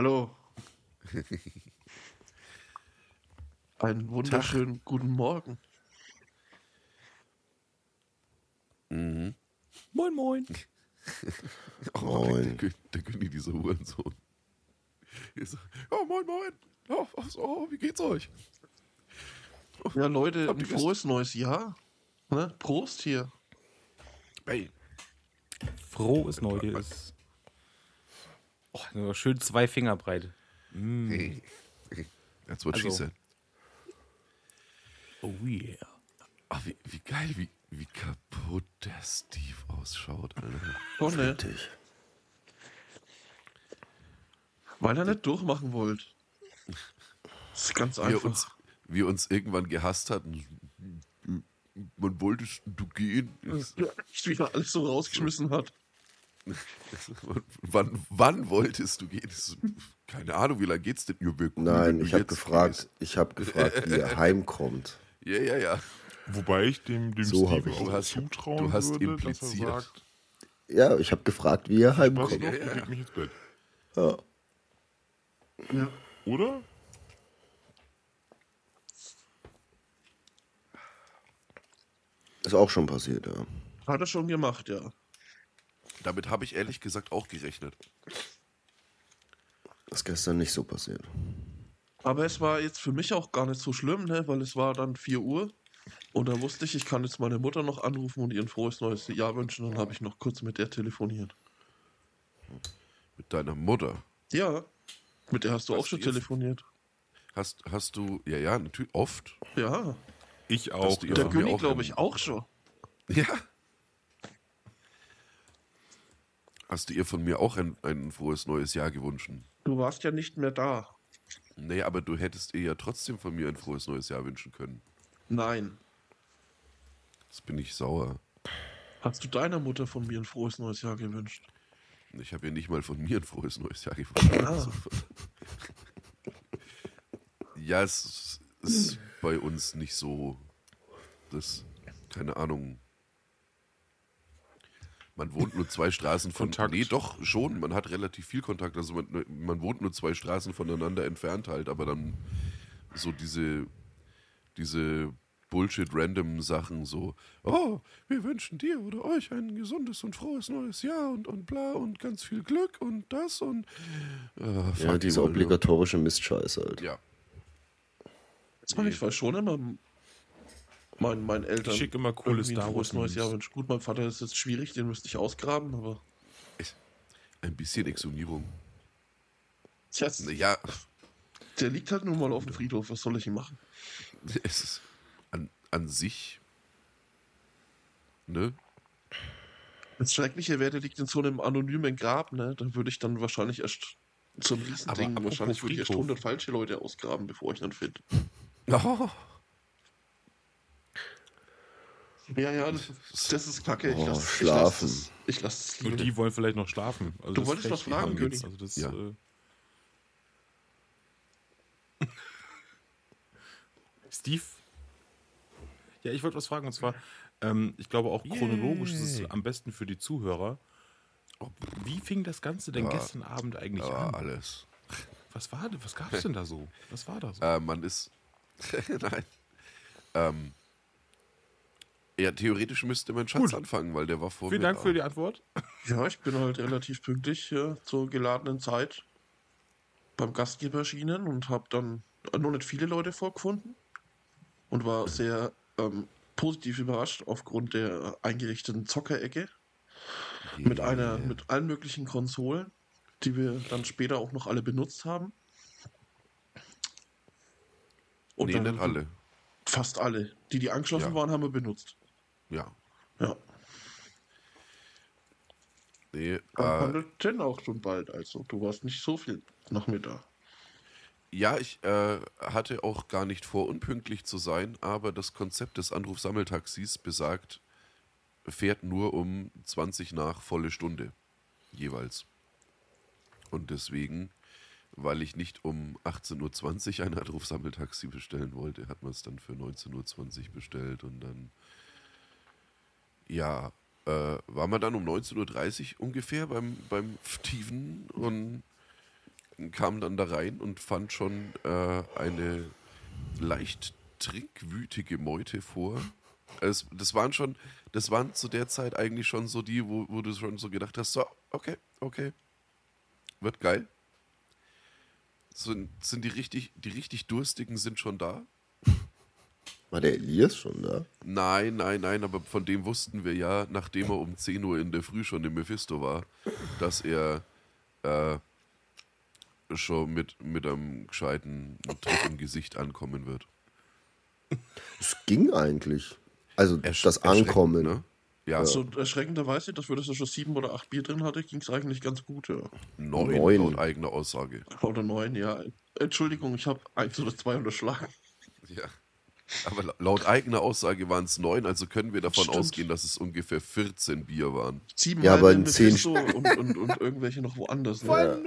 Hallo. Einen wunderschönen guten Morgen. Mhm. Moin, moin. Oh, Moin. Der, der, Günni, dieser Hurensohn. So, Ja, moin, moin. Ja, was, oh, wie geht's euch? Ja, Leute, ein frohes neues Jahr. Ne? Prost hier. Hey, Frohes Neues. Oh, nur schön zwei Finger breit. hey. That's what she Also- said. Oh yeah. Ach, wie, wie geil, wie, wie kaputt der Steve ausschaut, Alter. Oh, ne? Richtig. Weil ihr nicht durchmachen wollt. Das ist ganz Wie er einfach. uns, wie er uns irgendwann gehasst hat. und so, Man wolltest du gehen? Wie er alles so rausgeschmissen hat. wann, wann wolltest du gehen? Keine Ahnung, wie lange geht's denn? Ja, wir- wenn Nein, ich habe gefragt, gehst. ich habe gefragt, wie er heimkommt. Ja, ja, ja. Wobei ich dem, dem So Steve ich- auch Du hast- zutrauen du hast würde, impliziert. dass er sagt, Ja, ich habe gefragt, wie er heimkommt. noch, Ja, ja. mich ins Bett. Ja. Ja. Oder? Ist auch schon passiert, ja. Hat er schon gemacht, ja. Damit habe ich ehrlich gesagt auch gerechnet. Ist gestern nicht so passiert. Aber es war jetzt für mich auch gar nicht so schlimm, ne? weil es war dann 4 Uhr. Und da wusste ich, ich kann jetzt meine Mutter noch anrufen und ihr ein frohes neues Jahr wünschen. Dann habe ich noch kurz mit der telefoniert. Mit deiner Mutter. Ja, mit der hast du Was auch schon telefoniert. Hast, hast du, ja, ja, natürlich, oft. Ja, Ich auch. der König glaube ich auch schon. Ja. Hast du ihr von mir auch ein, ein frohes neues Jahr gewünscht? Du warst ja nicht mehr da. Nee, aber du hättest ihr ja trotzdem von mir ein frohes neues Jahr wünschen können. Nein. Jetzt bin ich sauer. Hast du deiner Mutter von mir ein frohes neues Jahr gewünscht? Ich habe ja nicht mal von mir ein frohes neues Jahr gewünscht. Ah. Ja, es ist bei uns nicht so. Das, keine Ahnung. Man wohnt nur zwei Straßen von. Kontakt. Nee, doch, schon. Man hat relativ viel Kontakt. Also man, man wohnt nur zwei Straßen voneinander entfernt halt, aber dann so diese, diese Bullshit-Random-Sachen, so, oh, wir wünschen dir oder euch ein gesundes und frohes neues Jahr und, und bla und ganz viel Glück und das und. Äh, Ja, diese Alter. obligatorische Mistscheiß halt. Ja. Das mache ich weiß schon immer meinen, meinen Eltern. Ich schicke immer coole Star Wars neues Jahr Memes. wünschen. Gut, mein Vater ist jetzt schwierig, den müsste ich ausgraben, aber. Ein bisschen Exhumierung. Tja, Ja, der liegt halt nun mal auf dem Friedhof, was soll ich ihm machen? es ist an, an sich. Ne? Das Schreckliche wäre, der liegt in so einem anonymen Grab, ne? Da würde ich dann wahrscheinlich erst so ein Riesending, wahrscheinlich würde ich erst Friedhof. 100 falsche Leute ausgraben, bevor ich ihn finde. Oh, Ja, ja, das, das ist kacke. Ich Oh, lasse schlafen. Ich lasse ich lass es Und die wollen vielleicht noch schlafen. Also Du wolltest was fragen, König. Also das, Ja. äh, Steve? Ja, ich wollte was fragen und zwar, ähm, ich glaube auch chronologisch ist es am besten für die Zuhörer. Wie fing das Ganze denn gestern Abend eigentlich aber an? alles. Was war denn, was gab es denn da so? Was war da so? Äh, man ist. Nein. Ähm, ja, theoretisch müsste mein Schatz Gut. anfangen, weil der war vor Vielen mir Dank da. für die Antwort. Ja, ich bin halt relativ pünktlich ja, zur geladenen Zeit beim Gastgeber erschienen und habe dann noch nicht viele Leute vorgefunden und war sehr ähm, positiv überrascht aufgrund der eingerichteten Zockerecke mit einer mit allen möglichen Konsolen, die wir dann später auch noch alle benutzt haben. Und Nee, dann nicht alle. Fast alle, die die angeschlossen Ja. waren, haben wir benutzt. Ja. Ja, Nee, man äh, denn auch schon bald, also du warst nicht so viel noch mit da. ja, ich äh, hatte auch gar nicht vor, unpünktlich zu sein, aber das Konzept des Anrufsammeltaxis besagt, fährt nur um 20 nach volle Stunde jeweils. Und deswegen, weil ich nicht um 18.20 Uhr ein Anrufsammeltaxi bestellen wollte, hat man es dann für 19.20 Uhr bestellt und dann, ja, äh, war man dann um 19.30 Uhr ungefähr beim, beim Steven und kam dann da rein und fand schon äh, eine leicht trinkwütige Meute vor. Es, das waren schon, das waren zu der Zeit eigentlich schon so die, wo, wo du schon so gedacht hast, so, okay, okay, wird geil. Sind, sind die richtig, die richtig Durstigen sind schon da? War der Elias schon da? Nein, nein, nein, aber von dem wussten wir ja, nachdem er um 10 Uhr in der Früh schon im Mephisto war, dass er äh, schon mit, mit einem gescheiten Tritt im Gesicht ankommen wird. Es ging eigentlich. Also Ersch- das Ankommen. Ne? Ja, So erschreckenderweise, dafür, dass er schon sieben oder acht Bier drin hatte, ging es eigentlich ganz gut, ja. neun, neun. laut eigener Aussage. Oder neun, ja. Entschuldigung, ich habe eins oder zwei unterschlagen. Ja. Aber la- laut eigener Aussage waren es neun, also können wir davon Stimmt. ausgehen, dass es ungefähr 14 Bier waren. Sieben Ja, halbe aber in zehn und, und, und irgendwelche noch woanders. Ne?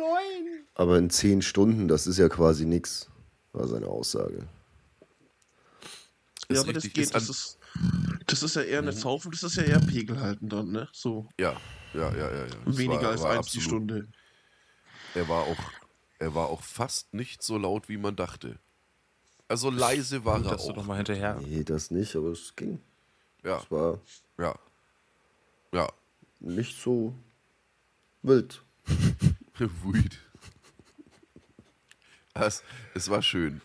Aber in zehn Stunden, das ist ja quasi nix, war seine Aussage. Ja, Ist aber das geht, ist das an- ist, das ist ja eher nicht Saufen, das ist ja eher Pegel halten dann, ne? So Ja, ja, ja, ja. ja. Weniger war- als war eins die absolut- Stunde. Er war auch, er war auch fast nicht so laut, wie man dachte. Also leise war er Dass du auch. doch mal hinterher. Nee, das nicht, aber es ging. Ja, Es war ja, ja. nicht so wild. Weed. Es, es war schön.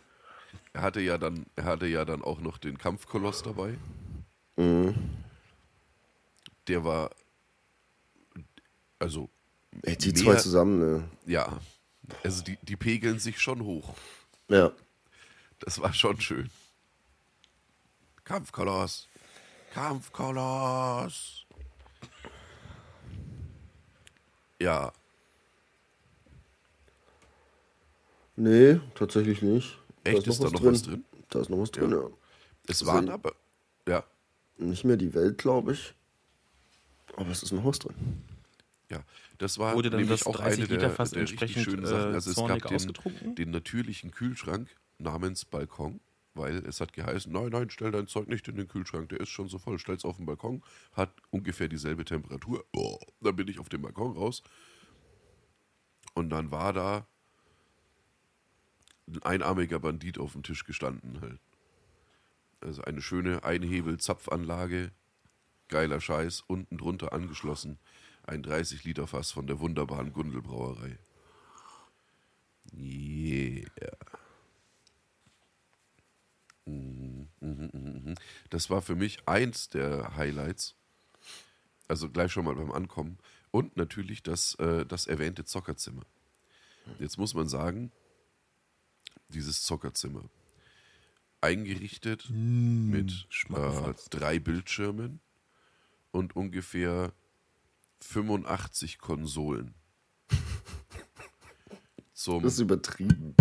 Er hatte ja dann, er hatte ja dann auch noch den Kampfkoloss dabei. Der war, also Ey, die Mehr- zwei zusammen, ne? ja, also die, die pegeln sich schon hoch. Ja. Das war schon schön. Kampfkoloss. Kampfkoloss. Ja, Nee, tatsächlich nicht. echt ist da noch was drin? Da ist noch was drin, ja. Es Also- waren aber, ja, Nicht mehr die Welt, glaube ich. Aber es ist noch was drin. ja. Das war Wurde dann nämlich das auch 30 eine der, der richtig entsprechend, schönen Sachen. äh, Also es zornig gab den, ausgetrunken? den natürlichen Kühlschrank namens Balkon, weil es hat geheißen, nein, nein, stell dein Zeug nicht in den Kühlschrank, der ist schon so voll, stell's auf den Balkon, hat ungefähr dieselbe Temperatur. Oh, dann bin ich auf dem Balkon raus und dann war da ein einarmiger Bandit auf dem Tisch gestanden halt. Also eine schöne Einhebel-Zapfanlage, geiler Scheiß, unten drunter angeschlossen ein 30 Liter Fass von der wunderbaren Gundelbrauerei. Yeah. Mhm, mhm, mhm, Das war für mich eins der Highlights. Also gleich schon mal beim Ankommen. Und natürlich das, äh, das erwähnte Zockerzimmer. Jetzt muss man sagen, dieses Zockerzimmer. Eingerichtet mit äh, drei Bildschirmen und ungefähr 85 Konsolen. Zum, Das ist übertrieben.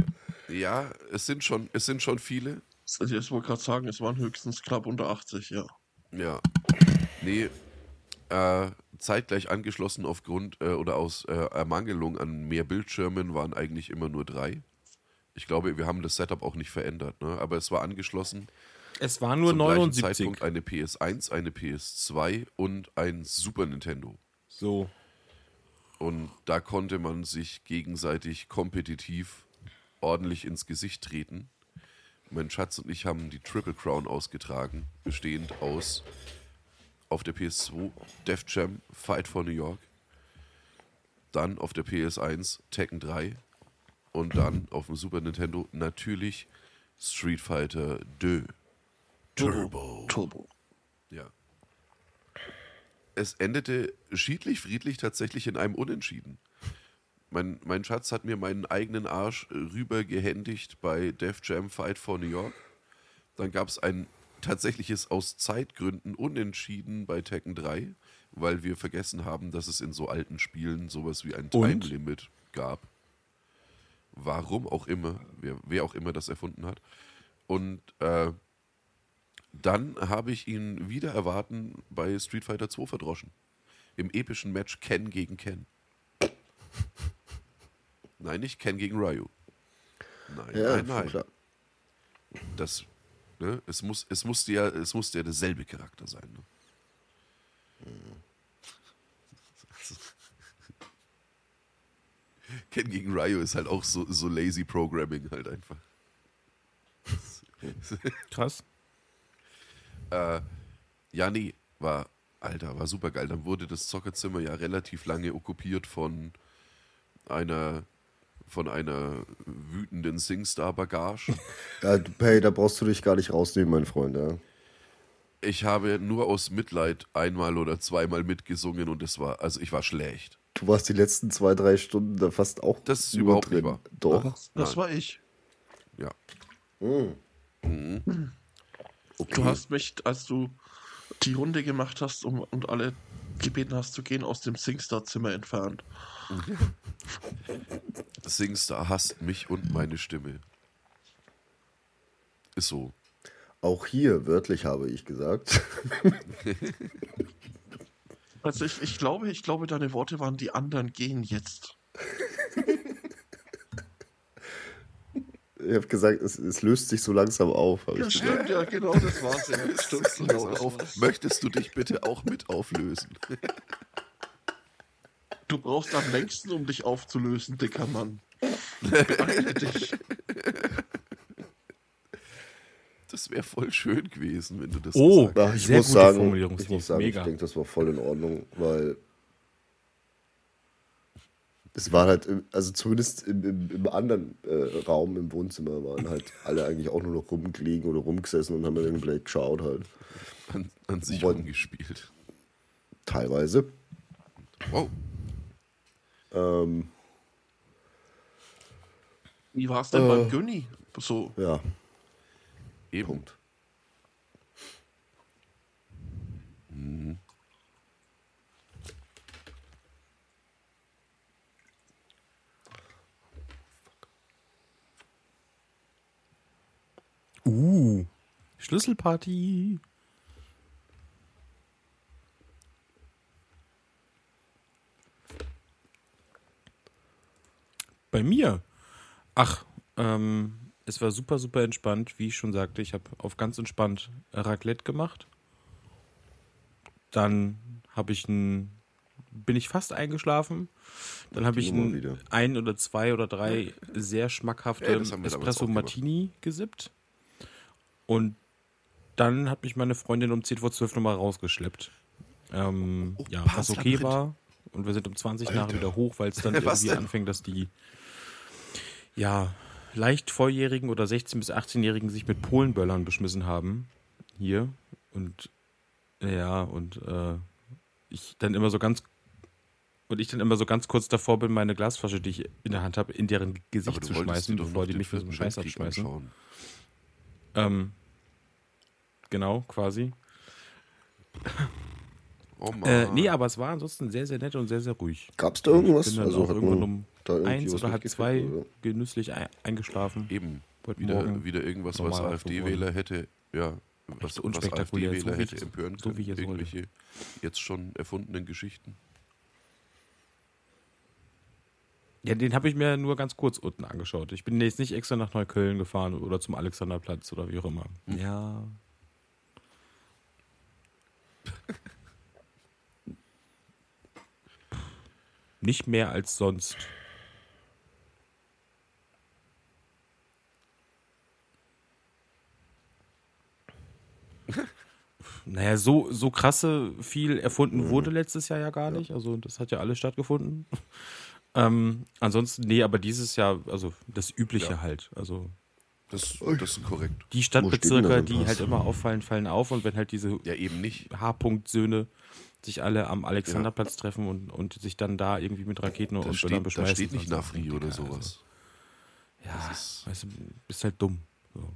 ja, es sind schon, es sind schon viele. Also ich wollte gerade sagen, es waren höchstens knapp unter 80, ja. Ja. Nee, äh, zeitgleich angeschlossen aufgrund äh, oder aus äh, Ermangelung an mehr Bildschirmen waren eigentlich immer nur drei. Ich glaube, wir haben das Setup auch nicht verändert, ne? aber es war angeschlossen. Es war nur zum gleichen 79. Zeitpunkt eine PS1, eine PS2 und ein Super Nintendo. So. Und da konnte man sich gegenseitig kompetitiv ordentlich ins Gesicht treten. Mein Schatz und ich haben die Triple Crown ausgetragen, bestehend aus auf der PS2 Def Jam Fight for New York, dann auf der PS1 Tekken 3 und dann auf dem Super Nintendo natürlich Street Fighter 2 Turbo. Turbo. Ja. Es endete schiedlich, friedlich tatsächlich in einem Unentschieden. Mein, mein Schatz hat mir meinen eigenen Arsch rüber gehändigt bei Def Jam Fight for New York. Dann gab es ein tatsächliches aus Zeitgründen Unentschieden bei Tekken 3, weil wir vergessen haben, dass es in so alten Spielen sowas wie ein Time? Limit gab. Warum auch immer, wer, wer auch immer das erfunden hat. Und äh, dann habe ich ihn wieder erwarten bei Street Fighter 2 verdroschen. Im epischen Match Ken gegen Ken. Nein, nicht Ken gegen Ryu. Nein, Ja, nein, nein. klar. Das, ne, es, muss, es, musste ja, es musste ja derselbe Charakter sein. Ne? Ken gegen Ryu ist halt auch so, so lazy Programming halt einfach. Krass. Äh, ja, nee, war, Alter, war super geil. Dann wurde das Zockerzimmer ja relativ lange okkupiert von einer, von einer wütenden Singstar-Bagage. Ja, hey, da brauchst du dich gar nicht rausnehmen, mein Freund. Ja. Ich habe nur aus Mitleid einmal oder zweimal mitgesungen und es war, also ich war schlecht. Du warst die letzten zwei, drei Stunden da fast auch. Das ist überhaupt nicht wahr. Doch. Das Nein. war ich. Ja. Du hast mich, als du die Runde gemacht hast um, und alle gebeten hast zu gehen, aus dem Singstar-Zimmer entfernt. Singstar hasst mich und meine Stimme. Ist so. Auch hier, wörtlich habe ich gesagt. Also ich, ich glaube, ich glaube, deine Worte waren, die anderen gehen jetzt. Ich habe gesagt, es, es löst sich so langsam auf. Ja, ich gesagt. stimmt, ja, genau, das war's. Ja. Stimmt, genau, auf, möchtest du dich bitte auch mit auflösen? Du brauchst am längsten, um dich aufzulösen, dicker Mann. Beeile dich. Das wäre voll schön gewesen, wenn du das Oh. gesagt Ach, ich muss sagen, ich muss sagen, ich denke, das war voll in Ordnung, weil es war halt, im- also zumindest im, im, im anderen äh, Raum im Wohnzimmer waren halt alle eigentlich auch nur noch rumgelegen oder rumgesessen und haben dann irgendwie geschaut halt. An, an sich Wollen- rumgespielt. Teilweise. Wow. Ähm, Wie war's denn Äh. beim Günni? So, ja, Eben. Punkt. Uh. Schlüsselparty. Bei mir. Ach, ähm, Es war super, super entspannt, wie ich schon sagte. Ich habe auf ganz entspannt Raclette gemacht. Dann habe ich ein, bin ich fast eingeschlafen. Dann habe ich ein, ein oder zwei oder drei sehr schmackhafte damals Espresso. Martini gesippt. Und dann hat mich meine Freundin um 10 vor 12 nochmal rausgeschleppt. Ähm, Oh, ja, was okay war. Und wir sind um 20 nachher wieder hoch, weil es dann irgendwie denn? anfängt, dass die ja, leicht Volljährigen oder 16- bis 18-Jährigen sich mit Polenböllern beschmissen haben. Hier. Und ja, und äh, ich dann immer so ganz und ich dann immer so ganz kurz davor bin, meine Glasflasche, die ich in der Hand habe, in deren Gesicht zu schmeißen, bevor die mich für so einen Scheiß abschmeißen. anschauen. Ähm, genau, quasi. Oh Mann. Äh, nee, aber es war ansonsten sehr, sehr nett und sehr, sehr ruhig. Gab es da irgendwas? Ich bin dann Also auch hat irgendwann um eins oder halb mitgekriegt, zwei oder? genüsslich ein, eingeschlafen. Eben. Heute Wieder, wieder irgendwas, was AfD-Wähler hätte, ja, was, was AfD-Wähler so hätte empören so können. wie ich es wollte. Irgendwelche jetzt schon erfundenen Geschichten. Ja, den habe ich mir nur ganz kurz unten angeschaut. Ich bin jetzt nicht extra nach Neukölln gefahren oder zum Alexanderplatz oder wie auch immer. Ja. Nicht mehr als sonst. Naja, so, so krasse viel erfunden wurde letztes Jahr ja gar nicht. Also das hat ja alles stattgefunden. Ähm, ansonsten, nee, aber dieses Jahr, also das Übliche Ja. halt. Also Das, das ist korrekt. die Stadtbezirke, die halt immer auffallen, fallen auf. Und wenn halt diese Ja, eben nicht. H-Punkt-Söhne sich alle am Alexanderplatz treffen und, und sich dann da irgendwie mit Raketen Da und Böllern steht, da beschmeißen. steht nicht Nafri oder sowas. Also, ja, Das ist- weißt du, bist halt dumm. So.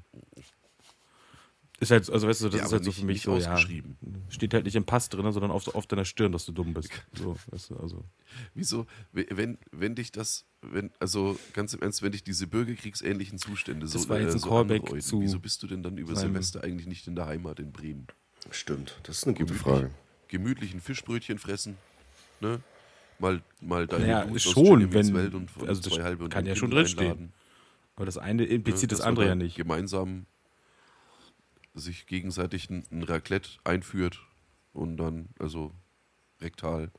Ist halt, also weißt du, das Ja, ist halt so nicht- für mich so, ja, ausgeschrieben. steht halt nicht im Pass drin, sondern auf, auf deiner Stirn, dass du dumm bist. So, weißt du, also. Wieso, wenn, wenn dich das, wenn, also ganz im Ernst, wenn dich diese bürgerkriegsähnlichen Zustände so, Das war jetzt ein so Callback anreuten, zu wieso bist du denn dann über seinem- Silvester eigentlich nicht in der Heimat in Bremen? Stimmt, das ist eine gute Gemütlich. Frage. Gemütlichen Fischbrötchen fressen, ne? Mal, mal deine Naja, aus schon, wenn- Welt und von also das zwei halbe und kann ja schon drinstehen. einladen, Aber das eine impliziert ne? das Dass andere ja dann nicht. Gemeinsam sich gegenseitig ein, ein Raclette einführt und dann, also rektal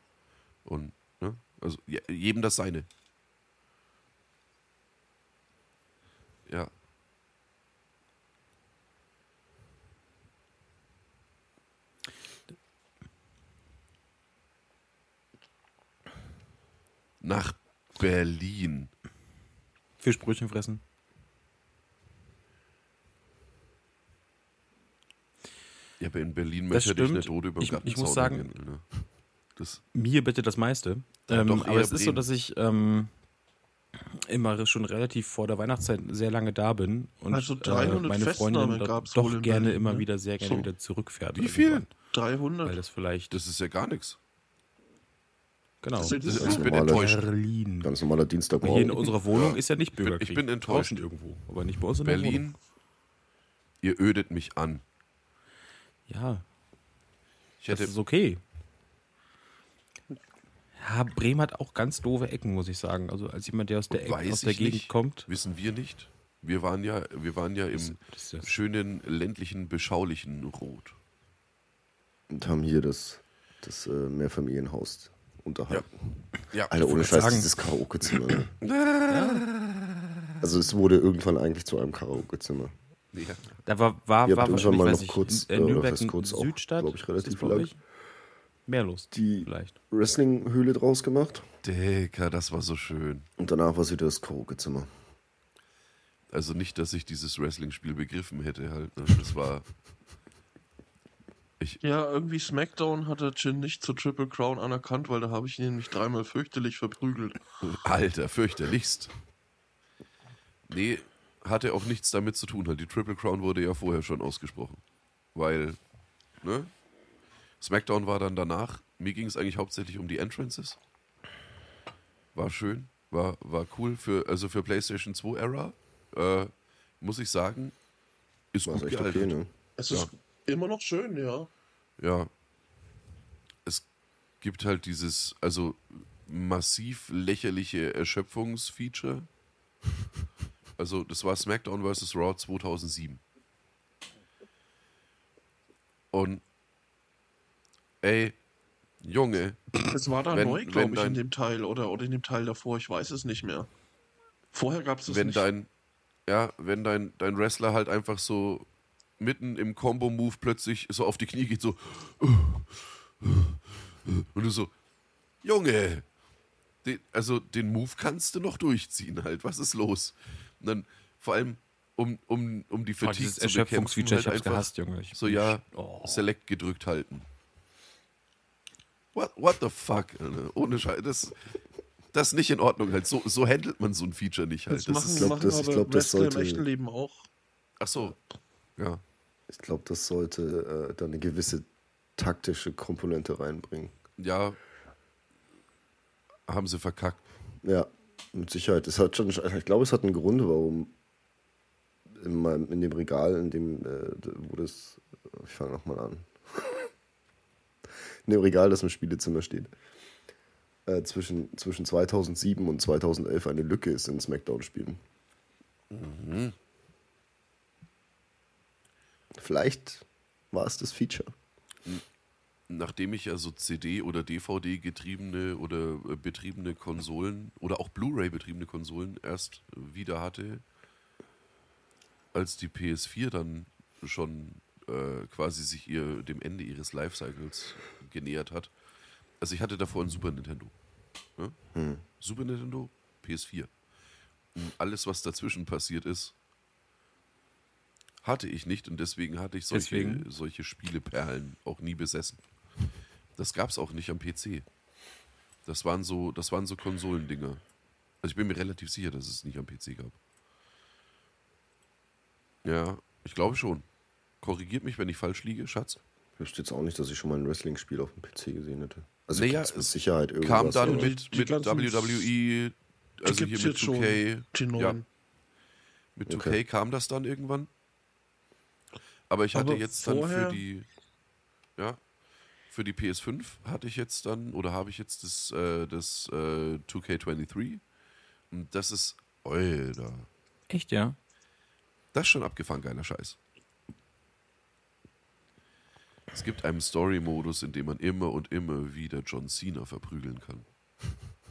und, ne? Also je- jedem das seine. Ja. Nach Berlin. Fischbrötchen fressen. Ja, aber in Berlin Das möchte ich nicht tot über den Ich- ich muss sagen- rennen, ne? Das, Mir bitte das meiste. Ja, Ähm, doch aber es ist so, Bremen. dass ich ähm, immer schon relativ vor der Weihnachtszeit sehr lange da bin und Also äh, 300 meine Freundin doch gerne Berlin, immer ne? wieder sehr gerne So. wieder zurückfährt. Wie viel? irgendwann, 300. Weil das vielleicht das ist ja gar nichts. genau. Das ist- Das, Ja. ich bin enttäuscht. Berlin. Ganz normaler Hier in Dienstagmorgen. unserer Wohnung ist ja nicht bin- ich Bürgerkrieg. bin enttäuscht. Draußen irgendwo, aber nicht bei uns in. Berlin, ihr ödet mich an. Ja, Ich das hätte, ist okay. Ja, Bremen hat auch ganz doofe Ecken, muss ich sagen. Also als jemand, der aus der, Ecke, aus der Gegend nicht, kommt. wissen wir nicht. Wir waren ja, wir waren ja im Das ja- schönen ländlichen, beschaulichen Rot. Und haben hier das, das äh, Mehrfamilienhaus unterhalb. Ja, Alter, ohne Scheiß, dieses Karaoke-Zimmer. Ne? Also es wurde irgendwann eigentlich zu einem Karaoke-Zimmer. Ja. Da war, war, war wahrscheinlich, mal noch ich, kurz, in, äh, Nürnberg kurz, Südstadt, glaub ich, relativ ist lang. euch? Mehr los, Die vielleicht. Wrestling-Höhle draus gemacht Digga, das war so schön. und danach war es wieder das Karaoke-Zimmer. Also nicht, dass ich dieses Wrestling-Spiel begriffen hätte halt. Ne? Das war. Ich, Ja, irgendwie SmackDown hat der Jin nicht zur Triple Crown anerkannt, weil da habe ich ihn nämlich dreimal fürchterlich verprügelt. Alter, fürchterlichst. Nee, hatte auch nichts damit zu tun. Halt. Die Triple Crown wurde ja vorher schon ausgesprochen. Weil, ne? SmackDown war dann danach. Mir ging es eigentlich hauptsächlich um die Entrances. War schön, war, war cool. Für, also für PlayStation 2 Era, äh, muss ich sagen, ist War gut echt gealtert. okay, ne? Es Ja. ist immer noch schön, ja. Ja. Es gibt halt dieses, also massiv lächerliche Erschöpfungsfeature. Also das war SmackDown vs. Raw 2007. Und ey, Junge, Es war da Wenn- neu, glaube ich, dein- in dem Teil oder, oder in dem Teil davor, ich weiß es nicht mehr. Vorher gab es wenn nicht. dein, ja, wenn dein, dein Wrestler halt einfach so mitten im Combo-Move plötzlich so auf die Knie geht, so und du so, Junge, den, also den Move kannst du noch durchziehen halt, was ist los? Und dann vor allem, um, um, um die Oh, Fatigue zu bekämpfen, Erschöpfungsfeature, halt ich hab's gehasst, Junge. Ich- so, ja, Oh. Select gedrückt halten. What, what the fuck? Alter? Ohne Scheiß, das, das ist nicht in Ordnung halt. So, so handelt man so ein Feature nicht halt. das Das machen, ist, glaub, machen das- ich aber glaub, das sollte- im echten Leben auch. ach so, ja. Ich glaube, das sollte äh, da eine gewisse taktische Komponente reinbringen. Ja, haben sie verkackt. Ja, mit Sicherheit. Es hat schon, ich glaube, es hat einen Grund, warum in, meinem, in dem Regal, in dem, äh, wo das, ich fange nochmal an, in dem Regal, das im Spielezimmer steht, äh, zwischen, zwischen 2007 und 2011 eine Lücke ist in Smackdown-Spielen. Vielleicht war es das Feature. Nachdem ich also CD- oder DVD-getriebene oder äh, betriebene Konsolen oder auch Blu-ray-betriebene Konsolen erst wieder hatte, als die PS4 dann schon äh, quasi sich ihr dem Ende ihres Lifecycles genähert hat. Also ich hatte davor ein Super Nintendo. Ne? Super Nintendo, PS4. Und alles, was dazwischen passiert ist, hatte ich nicht und deswegen hatte ich solche, Deswegen? solche Spieleperlen auch nie besessen. Das gab es auch nicht am PC. Das waren so, das waren so Konsolendinger. Also ich bin mir relativ sicher, dass es nicht am PC gab. Ja, ich glaube schon. Korrigiert mich, wenn ich falsch liege, Schatz. Ich wüsste jetzt auch nicht, dass ich schon mal ein Wrestling-Spiel auf dem PC gesehen hätte. Also Naja, mit es Sicherheit irgendwas. Kam dann mit, mit ganzen- WWE, also hier mit jetzt schon, 2K. die neuen. Ja, mit 2K Okay. kam das dann irgendwann. Aber ich hatte Aber jetzt dann für die, für die PS5 hatte ich jetzt dann, oder habe ich jetzt das, äh, das äh, 2K23. Und das ist, Alter, Echt, ja? das ist schon abgefahren, geiler Scheiß. Es gibt einen Story-Modus, in dem man immer und immer wieder John Cena verprügeln kann.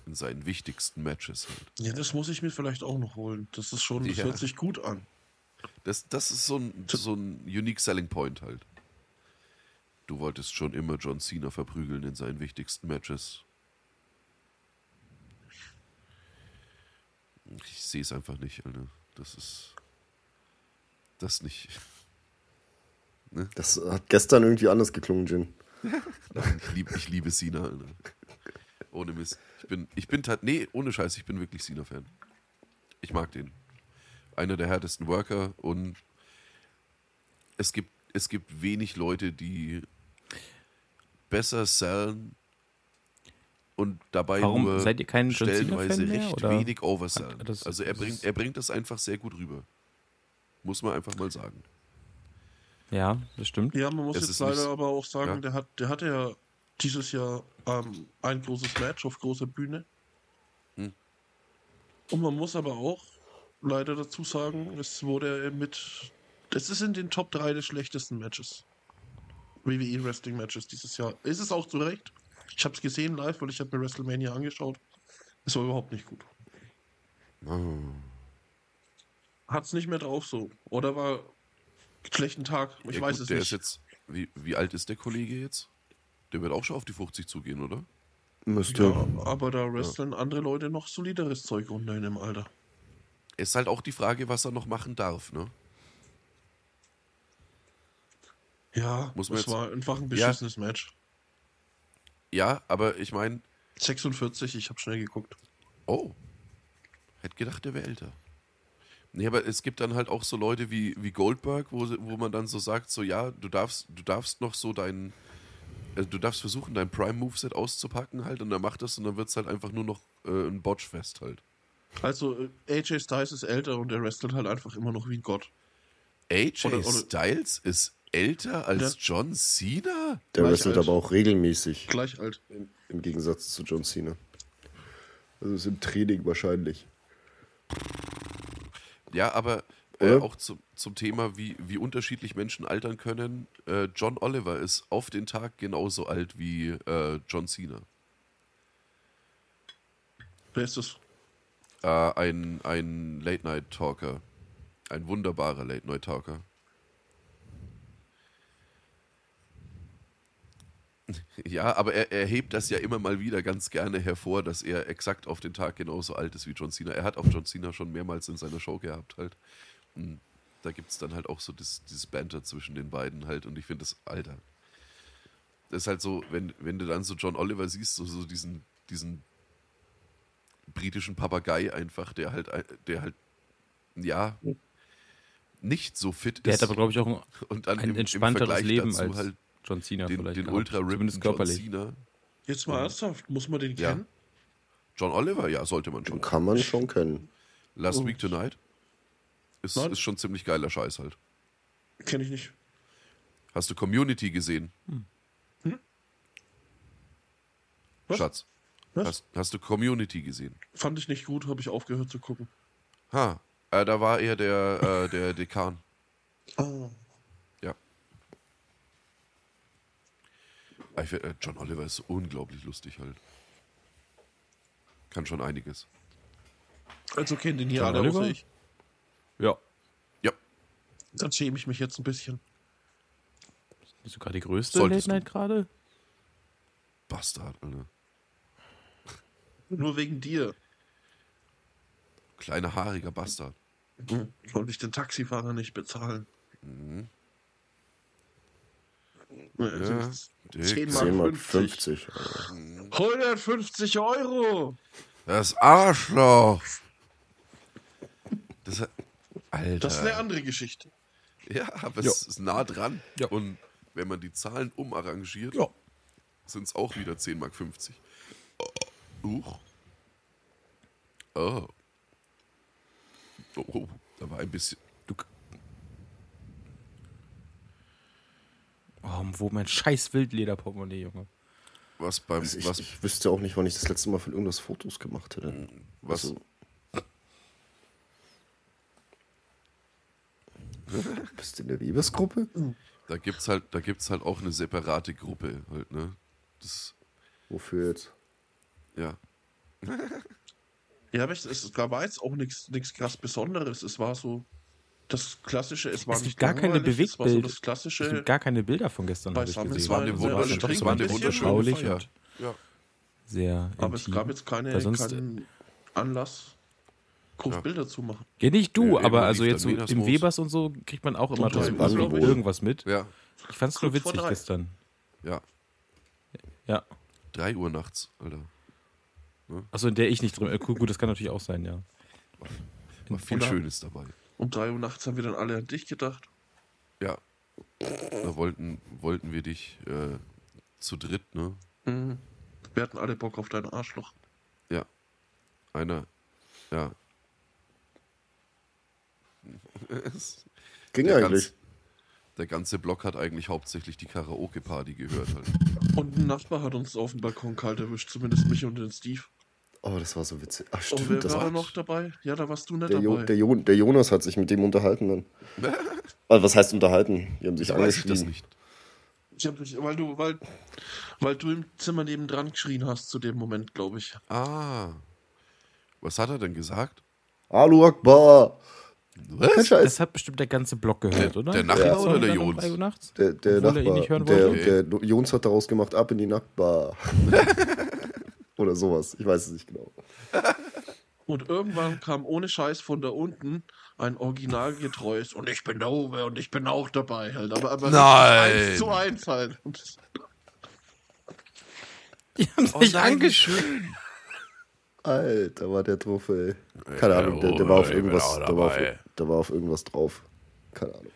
In seinen wichtigsten Matches halt. Ja, das muss ich mir vielleicht auch noch holen. Das ist schon, das Ja. hört sich gut an. Das, das ist so ein, so ein unique selling point halt. Du wolltest schon immer John Cena verprügeln in seinen wichtigsten Matches. Ich sehe es einfach nicht, Alter. Das ist. Das nicht. Das hat gestern irgendwie anders geklungen, Jin. Ich, lieb, ich liebe Cena, Alter. Ohne Mist. Ich bin, ich bin tat, nee, ohne Scheiß, ich bin wirklich Cena-Fan. Ich mag den. Einer der härtesten Worker und es gibt, es gibt wenig Leute, die besser sellen und dabei Warum nur seid ihr kein stellenweise recht oder? wenig oversellen. Hat- das- also er das bringt, er bringt das einfach sehr gut rüber. Muss man einfach mal sagen. Ja, das stimmt. Ja, man muss Es jetzt leider nicht- aber auch sagen, ja. der hat, der hatte ja dieses Jahr ähm, ein großes Match auf großer Bühne. Hm. Und man muss aber auch leider dazu sagen, es wurde mit. Es ist in den Top 3 des schlechtesten Matches. WWE Wrestling Matches dieses Jahr. Ist es auch zu Recht. Ich habe es gesehen live, weil ich habe mir WrestleMania angeschaut. Es war überhaupt nicht gut. Hat es nicht mehr drauf so. Oder war schlechten Tag. Ich Ja, weiß gut, es der nicht. Ist jetzt, wie, wie alt ist der Kollege jetzt? Der wird auch schon auf die 50 zugehen, oder? Müsste. Ja, aber da wresteln andere Leute noch solideres Zeug unter in dem Alter. Ist halt auch die Frage, was er noch machen darf, ne? Ja, Muss man das jetzt- war einfach ein beschissenes Match. Ja, aber ich meine, 46, ich habe schnell geguckt. oh, hätte gedacht, der wäre älter. Nee, aber es gibt dann halt auch so Leute wie, wie Goldberg, wo, wo man dann so sagt, so ja, du darfst, du darfst noch so deinen, also du darfst versuchen, dein Prime-Moveset auszupacken halt und er macht das und dann wird es halt einfach nur noch äh, ein Botch-Fest halt. Also, äh, AJ Styles ist älter und der wrestelt halt einfach immer noch wie ein Gott. AJ Oder- oder- Styles ist älter als Ja. John Cena? Der Gleich wrestelt alt. aber auch regelmäßig. Gleich alt. Im, Im Gegensatz zu John Cena. Also ist im Training wahrscheinlich. Ja, aber äh, auch zum, zum Thema, wie, wie unterschiedlich Menschen altern können. Äh, John Oliver ist auf den Tag genauso alt wie äh, John Cena. Wer ist das? Äh, ein ein Late-Night-Talker. Ein wunderbarer Late-Night-Talker. Ja, aber er, er hebt das ja immer mal wieder ganz gerne hervor, dass er exakt auf den Tag genauso alt ist wie John Cena. Er hat auch John Cena schon mehrmals in seiner Show gehabt halt. Und da gibt es dann halt auch so das, dieses Banter zwischen den beiden halt und ich finde das, Alter. Das ist halt so, wenn, wenn du dann so John Oliver siehst, so, so diesen, diesen britischen Papagei einfach, der halt, der halt, ja, nicht so fit Der ist. hat aber, glaube ich, auch ein, und dann ein im, im entspannteres Vergleich Leben dazu als halt John Cena den, vielleicht. den gehabt. ultra Zumindest ripped John körperlich. Cena. Jetzt mal ernsthaft, muss man den Ja. kennen? John Oliver, ja, sollte man schon. Kann man schon kennen. Last Oh. Week Tonight ist, Nein. ist schon ziemlich geiler Scheiß halt. Kenne ich nicht. Hast du Community gesehen? Was? Schatz. Was? Hast, hast du Community gesehen? Fand ich nicht gut, habe ich aufgehört zu gucken. Ha, äh, da war er der, äh, der Dekan. Ah. Ich, find, äh, John Oliver ist unglaublich lustig halt. Kann schon einiges. Also kennen den hier alle außer ich. Ja. Ja, Dann schäme ich mich jetzt ein bisschen. Du gerade die größte Solltest Late Night gerade? Bastard, Alter. Nur wegen dir. Kleiner haariger Bastard. Wollte ich den Taxifahrer nicht bezahlen. Ja, Ja. dick. 10 10 Mark Mark 50. 50. Alter. 150 Euro! Das Arschloch. Das, Alter. Das ist eine andere Geschichte. Ja, aber Ja. es ist nah dran. Ja. Und wenn man die Zahlen umarrangiert, Ja. sind es auch wieder 10 Mark 50. Oh. Uch. Oh. Oh, oh, da war ein bisschen. Oh, wo mein scheiß Wildlederportemonnaie, Junge. Was beim. Also ich, was, ich wüsste auch nicht, wann ich das letzte Mal von irgendwas Fotos gemacht hätte. was, Also, bist du in der Liebesgruppe? da gibt's halt, da gibt's halt auch eine separate Gruppe halt, ne? Das, Wofür jetzt? ja. Ja, aber es, es war jetzt auch nichts krass Besonderes. Es war so das Klassische. Es war Es gibt nicht gar keine Es war so Bewegtbild- das Es Klassische. gibt gar keine Bilder von gestern, habe ich gesehen. Es war eine sehr wunderschöne, anstrengend, es war eine ein bisschen, wunderschöne traulich Feier. und- Ja. Sehr aber es intim. gab jetzt keine, keinen Anlass, groß Ja. Bilder zu machen. Ja, nicht du, Ja, aber also jetzt so im. Webers und so kriegt man auch immer trotzdem irgendwas mit. ja, Ich fand es nur witzig gestern. ja. Ja. 3 Uhr nachts, Alter. Achso, in der ich nicht drin. Äh, gut, gut, das kann natürlich auch sein, ja. War viel Schönes dabei. Um drei Uhr nachts haben wir dann alle an dich gedacht. Ja. Da wollten, wollten wir dich äh, zu dritt, ne? Mhm. Wir hatten alle Bock auf dein Arschloch. Ja. Einer, ja. Ging der, eigentlich. ganz, der ganze Block hat eigentlich hauptsächlich die Karaoke-Party gehört halt. Und ein Nachbar hat uns auf dem Balkon kalt erwischt, zumindest mich und den Steve. Oh, das war so witzig. Ach, Und stimmt. wer Das war war, noch dabei? Ja, da warst du nicht der, jo, dabei. der, jo, der Jonas hat sich mit dem unterhalten dann. Also, was heißt unterhalten? Die haben sich Ich weiß ich das nicht. Ich hab dich, weil du, weil, weil du im Zimmer nebendran geschrien hast zu dem Moment, glaube ich. Ah. Was hat er denn gesagt? Alu Akbar! Was? Das hat bestimmt der ganze Block gehört, Der- oder? der Nachbar Ja. oder der Jons? Der, der er Nachbar. nicht hören der, der Jons hat daraus gemacht, ab in die Nacktbar. Oder sowas. Ich weiß es nicht genau. Und irgendwann kam ohne Scheiß von da unten ein originalgetreues und ich bin da oben und ich bin auch dabei halt. Aber, aber Nein. eins zu eins halt. Und Die haben Oh sich wie angeschrieben. Alter, war der drauf, ey. Keine Ahnung, der, der war auf irgendwas, der war auf, der war auf irgendwas drauf. Keine Ahnung.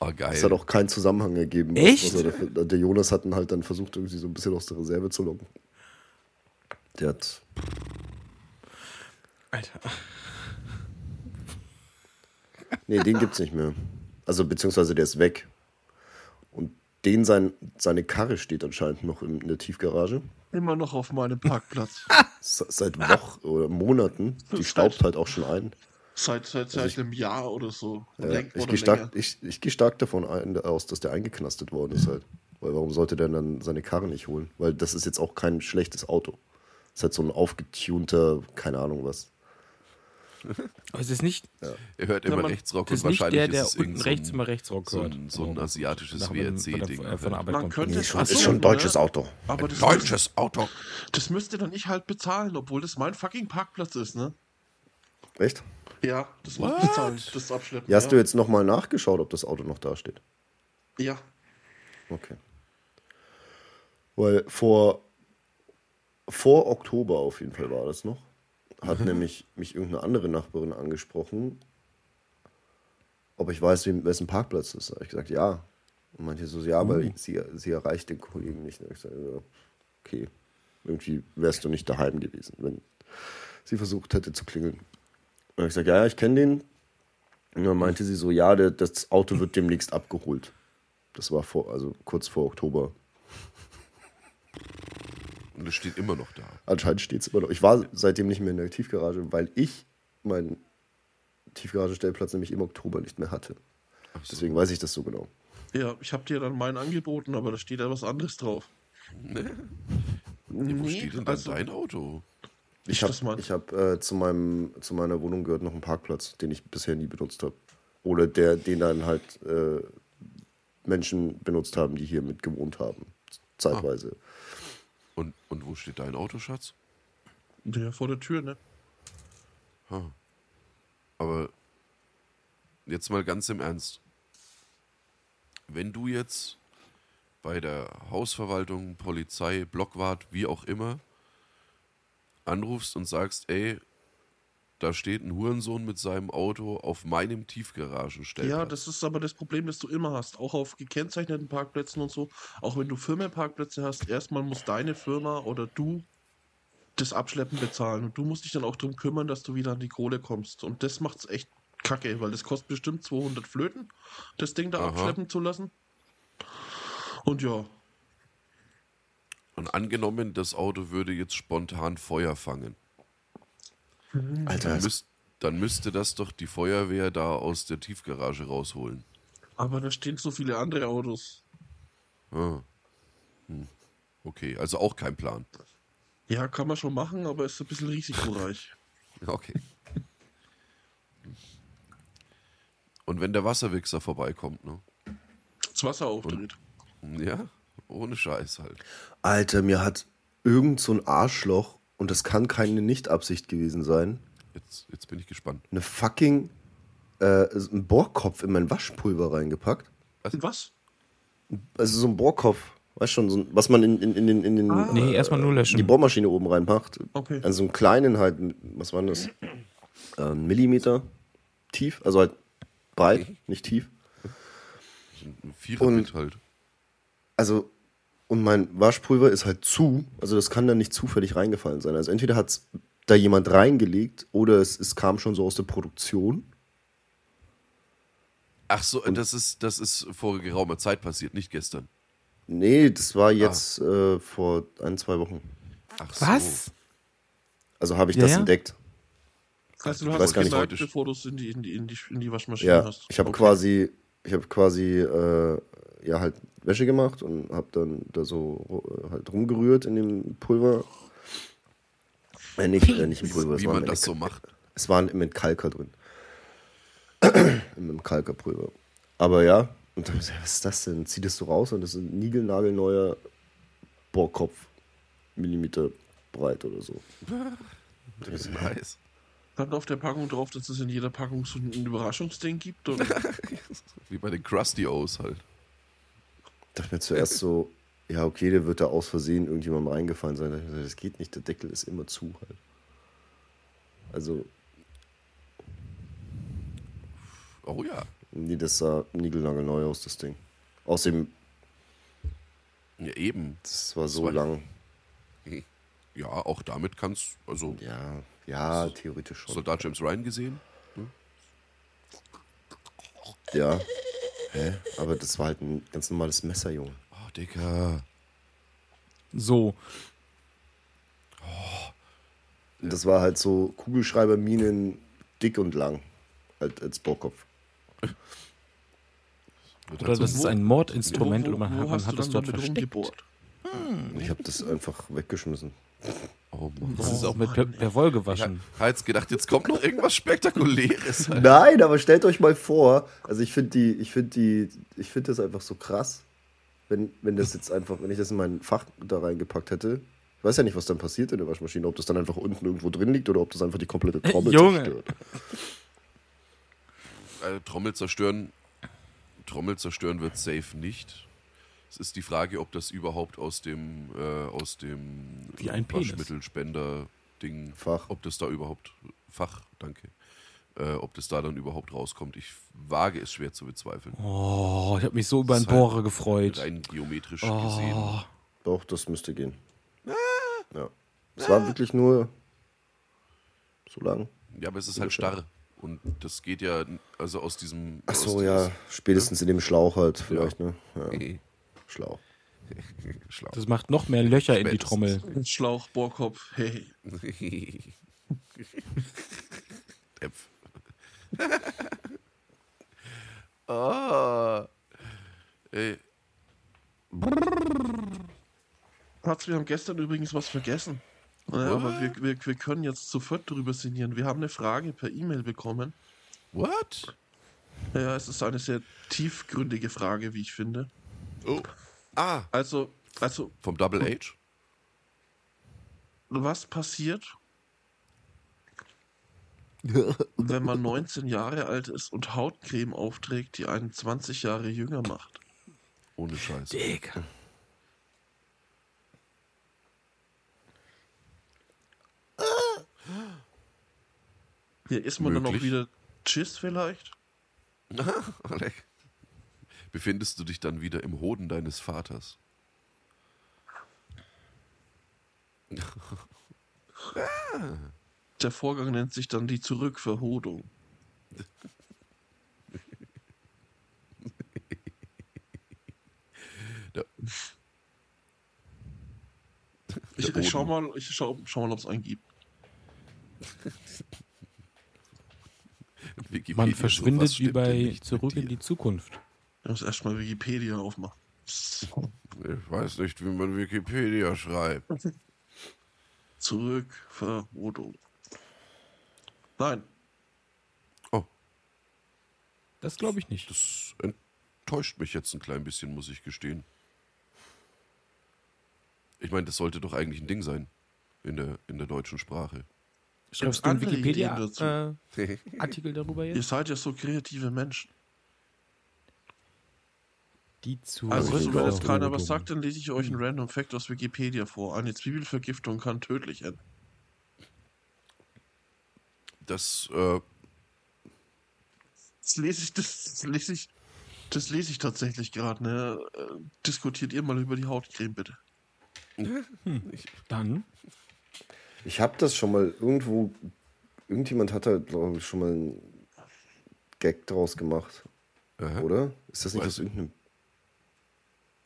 Oh, geil. Es hat auch keinen Zusammenhang ergeben. Echt? Was er dafür, der Jonas hat ihn halt dann versucht, irgendwie so ein bisschen aus der Reserve zu locken. Der hat. Alter. Nee, den gibt's nicht mehr. Also, beziehungsweise der ist weg. Und den sein, seine Karre steht anscheinend noch in, in der Tiefgarage. immer noch auf meinem Parkplatz. Se- Seit Wochen oder Monaten. Die staubt halt auch schon ein. Seit, seit, seit Also ich- einem Jahr oder so. Ja, ich gehe stark, ich, ich geh stark davon ein, aus, dass der eingeknastet worden ist halt. Weil warum sollte der dann seine Karre nicht holen? Weil das ist jetzt auch kein schlechtes Auto. Das ist halt so ein aufgetunter, keine Ahnung was. Aber es ist nicht, Er hört Ja, immer Rechtsrock ist und wahrscheinlich der, der ist es unten rechts ein- immer Rechtsrock so hört. ein- so ein asiatisches Nach- wenn- WRC wenn Ding von- halt. Man könnte Nee, es schon, ist schon ein deutsches ja. Auto. Aber das, Deutsches Auto. das müsste dann ich halt bezahlen, obwohl das mein fucking Parkplatz ist, ne? Echt? Ja, das muss ich bezahlen, das Abschleppen. Ja, hast du jetzt nochmal nachgeschaut, ob das Auto noch da steht? Ja. Okay. Weil vor, vor Oktober auf jeden Fall war das noch. Hat nämlich mich irgendeine andere Nachbarin angesprochen, ob ich weiß, wessen Parkplatz das ist. Da habe ich gesagt, ja. Und meinte so, ja, weil sie, sie erreicht den Kollegen nicht. Da hab ich gesagt, ja, okay, irgendwie wärst du nicht daheim gewesen, wenn sie versucht hätte zu klingeln. Und dann hab ich gesagt, ja, ja, ich kenne den. Und dann meinte sie so, ja, der, das Auto wird demnächst abgeholt. Das war vor, also kurz vor Oktober. Und es steht immer noch da. Anscheinend steht es immer noch. Ich war seitdem nicht mehr in der Tiefgarage, weil ich meinen Tiefgaragenstellplatz nämlich im Oktober nicht mehr hatte. Deswegen weiß ich das so genau. Ja, ich habe dir dann meinen angeboten, aber da steht ja was anderes drauf. Ja, wo Nee, steht denn dann also- dein Auto? Ich habe ich. hab, äh, zu, meinem, zu meiner Wohnung gehört noch einen Parkplatz, den ich bisher nie benutzt habe. Oder der, den dann halt äh, Menschen benutzt haben, die hier mit gewohnt haben. Zeitweise. Und, und wo steht dein Auto, Schatz? Der vor der Tür, ne? Aber jetzt mal ganz im Ernst. Wenn du jetzt bei der Hausverwaltung, Polizei, Blockwart, wie auch immer, anrufst und sagst, ey, da steht ein Hurensohn mit seinem Auto auf meinem Tiefgaragenstellplatz. Ja, das ist aber das Problem, das du immer hast. Auch auf gekennzeichneten Parkplätzen und so. Auch wenn du Firmenparkplätze hast, erstmal muss deine Firma oder du das Abschleppen bezahlen. Und du musst dich dann auch darum kümmern, dass du wieder an die Kohle kommst. Und das macht's echt kacke, weil das kostet bestimmt 200 Flöten, das Ding da Aha. abschleppen zu lassen. Und ja, Und angenommen, das Auto würde jetzt spontan Feuer fangen. Alter, Dann, müsst, dann müsste das doch die Feuerwehr da aus der Tiefgarage rausholen. aber da stehen so viele andere Autos. Ah. Hm. Okay, also auch kein Plan. Ja, kann man schon machen, aber ist ein bisschen risikoreich. Okay. Und wenn der Wasserwichser vorbeikommt, ne? Das Wasser auftritt. Ja, ohne Scheiß halt. Alter, mir hat irgend so ein Arschloch, und das kann keine Nicht-Absicht gewesen sein, Jetzt, jetzt bin ich gespannt. eine fucking äh, einen Bohrkopf in mein Waschpulver reingepackt. Was? Also so ein Bohrkopf, weißt schon, so ein, was man in, in, in den, in den Ah. Nee, erstmal nur löschen. die Bohrmaschine oben reinmacht. Okay. Also so einen kleinen halt, was war denn das? Äh, Ein Millimeter tief, also halt breit, nicht tief. Ein Vierer-Bit Und- halt. Also, und mein Waschpulver ist halt zu, also das kann dann nicht zufällig reingefallen sein. Also entweder hat es da jemand reingelegt oder es, es kam schon so aus der Produktion. Ach so, das ist, das ist vor geraumer Zeit passiert, nicht gestern. Nee, das war jetzt äh, vor ein, zwei Wochen. Ach so. Was? Also habe ich Ja, das ja? entdeckt. Also du Ich hast weiß gar nicht, bevor du es in die, in, die, in, die, in die Waschmaschine Ja, hast. ich habe Okay. quasi, ich habe quasi äh, ja halt Wäsche gemacht und habe dann da so äh, halt rumgerührt in dem Pulver. Äh, nicht, äh, nicht im Pulver, es Wie war man im das so macht. Es war im Entkalker drin. Im Kalkerpulver. Aber ja, und dann, was ist das denn? Zieh das so raus und das ist ein niegelnagelneuer Bohrkopf. Millimeter breit oder so. Nice. Stand auf der Packung drauf, dass es in jeder Packung so ein Überraschungsding gibt? Oder? Wie bei den Krusty O's halt. Dachte mir zuerst so, ja, okay, der wird da aus Versehen irgendjemandem reingefallen sein. Da hab ich gesagt, Das geht nicht, der Deckel ist immer zu halt. Also, Oh ja. nee, das sah niegelnagelneu aus, das Ding. Außerdem, Ja, eben. das war so war- lang. Ja, auch damit kannst also Ja, ja, theoretisch schon. Soldat James Ryan gesehen. Ja. Hä? Aber das war halt ein ganz normales Messer, Junge. Oh, Dicker. So. Und das war halt so Kugelschreiberminen dick und lang als, als Bohrkopf. Oder halt so- das ist ein Mordinstrument wo, und man, wo hat- man hat das dort versteckt. rumgebohrt? Ich habe das einfach weggeschmissen. Oh Mann. Das ist auch mit Mann, per, Woll Ich gewaschen. habe jetzt gedacht, jetzt kommt noch irgendwas Spektakuläres. Nein, aber stellt euch mal vor, also ich finde die, ich finde die, ich finde das einfach so krass, wenn, wenn das jetzt einfach, wenn ich das in mein Fach da reingepackt hätte. Ich weiß ja nicht, was dann passiert in der Waschmaschine, ob das dann einfach unten irgendwo drin liegt oder ob das einfach die komplette Trommel Junge. zerstört. Äh, Trommel zerstören. Trommel zerstören wird safe nicht. Es ist die Frage, ob das überhaupt aus dem, äh, aus dem ein. Waschmittelspender-Ding, Fach. ob das da überhaupt, Fach, danke, äh, ob das da dann überhaupt rauskommt. Ich wage es schwer zu bezweifeln. Oh, ich habe mich so über ist halt Bohrer gefreut. Rein geometrisch Oh, gesehen. Doch, das müsste gehen. Ja. Es war wirklich nur so lang. Ja, aber es ist halt starr. Und das geht ja, also aus diesem. Ach so, dieses- ja, spätestens in dem Schlauch halt vielleicht, ne? Ja, Schlauch. Schlau. das macht noch mehr Löcher in die. Trommel. Schlauch, Bohrkopf, hey. Äpf. ah. Ey, Hat's, wir haben gestern übrigens was vergessen. Ja, aber wir, wir, wir können jetzt sofort drüber sinnieren. Wir haben eine Frage per E-Mail bekommen. what? Ja, es ist eine sehr tiefgründige Frage, wie ich finde. Oh. Ah, Also, also, vom Double H? was passiert, wenn man 19 Jahre alt ist und Hautcreme aufträgt, die einen 20 Jahre jünger macht? Ohne Scheiß. Digga. Hier ist man dann auch Möglich. wieder Tschüss vielleicht? Alec. Befindest du dich dann wieder im Hoden deines Vaters? Der Vorgang nennt sich dann die Zurückverhodung. Der, Ich, Der ich schau mal, ich schau, schau mal, ob es einen gibt. Man verschwindet wie stimmt denn bei Zurück in die Zukunft. Ich muss erstmal Wikipedia aufmachen. Ich weiß nicht, wie man Wikipedia schreibt. Zurückverhodung. Nein, Oh, Das glaube ich nicht. das enttäuscht mich jetzt ein klein bisschen, muss ich gestehen. Ich meine, das sollte doch eigentlich ein Ding sein in der, in der deutschen Sprache. Schreibst du einen Wikipedia-Artikel dazu. darüber ihr jetzt? seid ja so kreative Menschen. Die Also, ich wenn jetzt keiner was sagt, dann lese ich euch einen Random Fact aus Wikipedia vor. Eine Zwiebelvergiftung kann tödlich enden. Das, äh, Das lese ich, das, das lese ich, das lese ich tatsächlich gerade. Ne? Äh, Diskutiert ihr mal über die Hautcreme, bitte. Dann Ich habe das schon mal irgendwo. Irgendjemand hat da, glaube ich, schon mal einen Gag draus gemacht. aha. Oder? Ist das nicht Weiß aus irgendeinem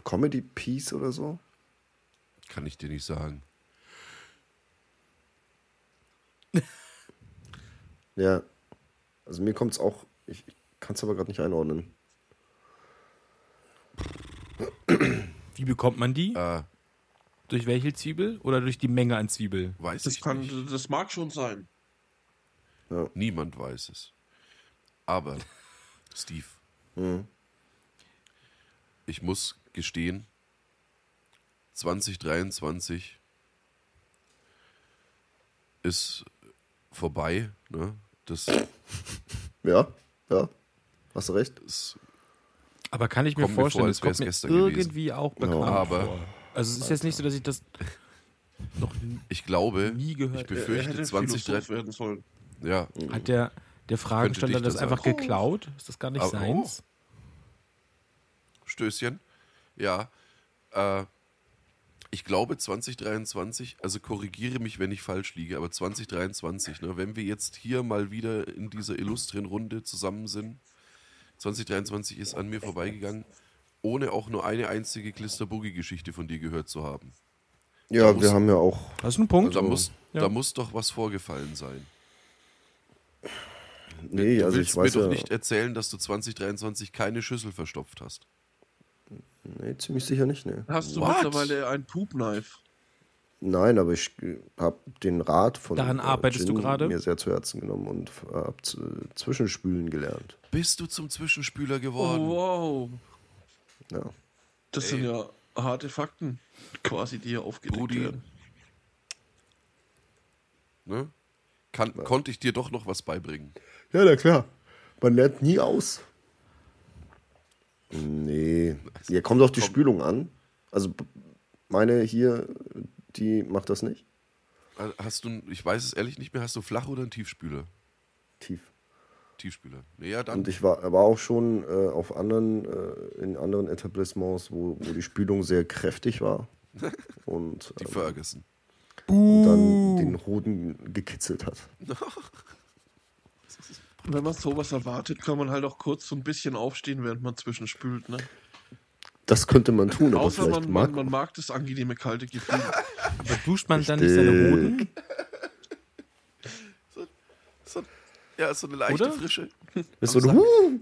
Comedy-Piece oder so? kann ich dir nicht sagen. Ja. Also mir kommt es auch. Ich, ich kann es aber gerade nicht einordnen. Wie bekommt man die? Äh, Durch welche Zwiebel oder durch die Menge an Zwiebel? weiß Das, ich kann, nicht. das mag schon sein. Niemand weiß es. Aber, Steve, Hm. ich muss gestehen, 2023 ist vorbei. Ne? Das Ja, ja. Hast du recht? ist, Aber kann ich mir Kommt mir vorstellen, vor, es als kommt mir gestern gewesen. irgendwie auch bekannt aber vor. Also es ist jetzt nicht so, dass ich das noch ich glaube, Nie gehört. ich befürchte hätte 2023. Philosoph werden sollen. Ja, hat der der Fragesteller das das einfach auch- geklaut? Ist das gar nicht Aber- seins? Stößchen. Ja. Äh, ich glaube 2023, also korrigiere mich, wenn ich falsch liege, aber 2023, ne, wenn wir jetzt hier mal wieder in dieser illustren Runde zusammen sind, 2023 ist an mir vorbeigegangen, ohne auch nur eine einzige Glister-Boogie-Geschichte von dir gehört zu haben. Ja, muss- wir haben ja auch. Das ist ein Punkt. Da muss, Ja. da muss doch was vorgefallen sein. Nee, du also willst ich weiß mir doch ja, nicht erzählen, dass du 2023 keine Schüssel verstopft hast. Nee, ziemlich sicher nicht, nee. Hast du What? mittlerweile ein Poop-Knife? Nein, aber ich habe den Rat von Daran äh, arbeitest du Jin gerade? mir sehr zu Herzen genommen und habe Zwischenspülen gelernt. Bist du zum Zwischenspüler Oh, geworden? wow. Ja. Das sind ja harte Fakten, quasi, die hier aufgedeckt Brudi. werden. Ne? Kann, Konnte ich dir doch noch was beibringen? Ja, na klar. Man lernt nie aus. Nee. Ja, kommt auf die Spülung an. Also meine hier, die macht das nicht. Hast du, ich weiß es ehrlich nicht mehr, hast du Flach- oder einen Tiefspüler? Tief. Tiefspüler. Nee, ja, dann. Und ich war, war auch schon äh, auf anderen, äh, in anderen Etablissements, wo, wo die Spülung sehr kräftig war. Und die ähm, Ferguson. dann den Hoden gekitzelt hat. Wenn man sowas erwartet, kann man halt auch kurz so ein bisschen aufstehen, während man zwischenspült. Ne? Das könnte man tun, aber Außer vielleicht man, mag man, man mag das angenehme kalte Gefühl. Aber duscht man dann nicht seine Richtig. Hoden? So, ja, so eine leichte Oder? Frische. ist so, huh,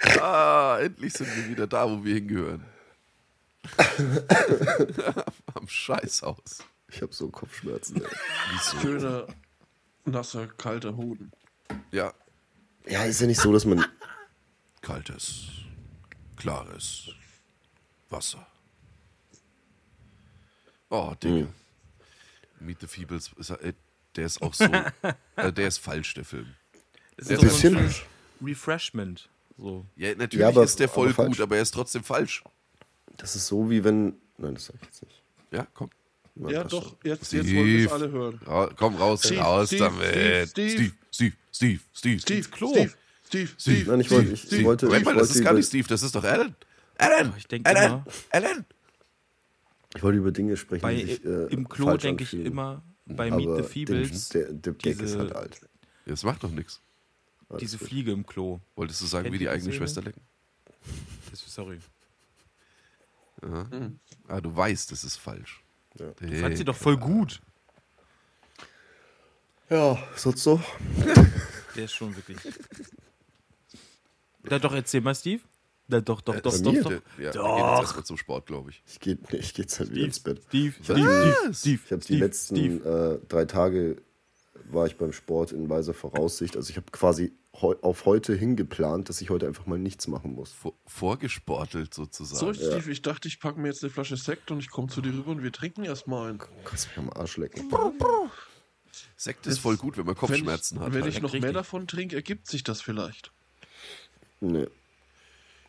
Ah, endlich sind wir wieder da, wo wir hingehören. Am Scheißhaus. Ich habe so Kopfschmerzen. Ey. Schöner, nasser, kalter Hoden. Ja, Ja, ist ja nicht so, dass man. kaltes, klares Wasser. Oh, Digga. Meet the Feebles, ist, äh, der ist auch so. äh, der ist falsch, der Film. Das Der ist ist so ein Refreshment. So. Ja, natürlich Ja, aber- ist der voll aber gut, aber er ist trotzdem falsch. Das ist so wie wenn. Nein, das sag ich jetzt nicht. Ja, komm. Nein, Ja, doch, schon. jetzt, jetzt wollen wir es Steve. alle hören. Ra komm raus, Steve, raus Steve, damit. Steve, Steve, Steve, Steve, Steve. Steve, Klo. Steve, Steve, Steve. Nein, ich wollte- ich Steve. wollte- Moment ich mal, das ist gar nicht Steve, das ist doch Alan. Alan! Ich denke Alan! immer, Alan! Ich wollte über Dinge sprechen, bei, die sich. Äh, im Klo denke ich immer, bei Meet the Feebles, Der, der Gag ist diese- halt alt. Das macht doch nichts. Diese. Fliege im Klo. Wolltest du sagen, Kennt wie die eigene? Schwester lecken? Das, sorry. Ah, du weißt, das ist falsch. Ja. Hey. Fand sie doch voll gut. Ja, sonst so? Der ist schon wirklich. Da doch, erzähl mal, Steve. Da doch, doch, doch, bei doch, doch. Ja, wir gehen Doch. jetzt erstmal zum Sport, glaube ich. Ich gehe ich geh jetzt halt wieder ins Bett. Steve? Steve, Steve, Steve. Ich habe die letzten Steve. äh, drei Tage war ich beim Sport in weiser Voraussicht. Also ich habe quasi heu auf heute hingeplant, dass ich heute einfach mal nichts machen muss. Vor, vorgesportelt So, sozusagen. Steve, ich dachte, ich packe mir jetzt eine Flasche Sekt und ich komme zu dir rüber und wir trinken erstmal einen. Du kannst mich am Arsch lecken. Sekt ist voll gut, wenn man Wenn Kopfschmerzen ich, hat. wenn halt. ich noch Richtig. mehr davon trinke, ergibt sich das vielleicht. Nee.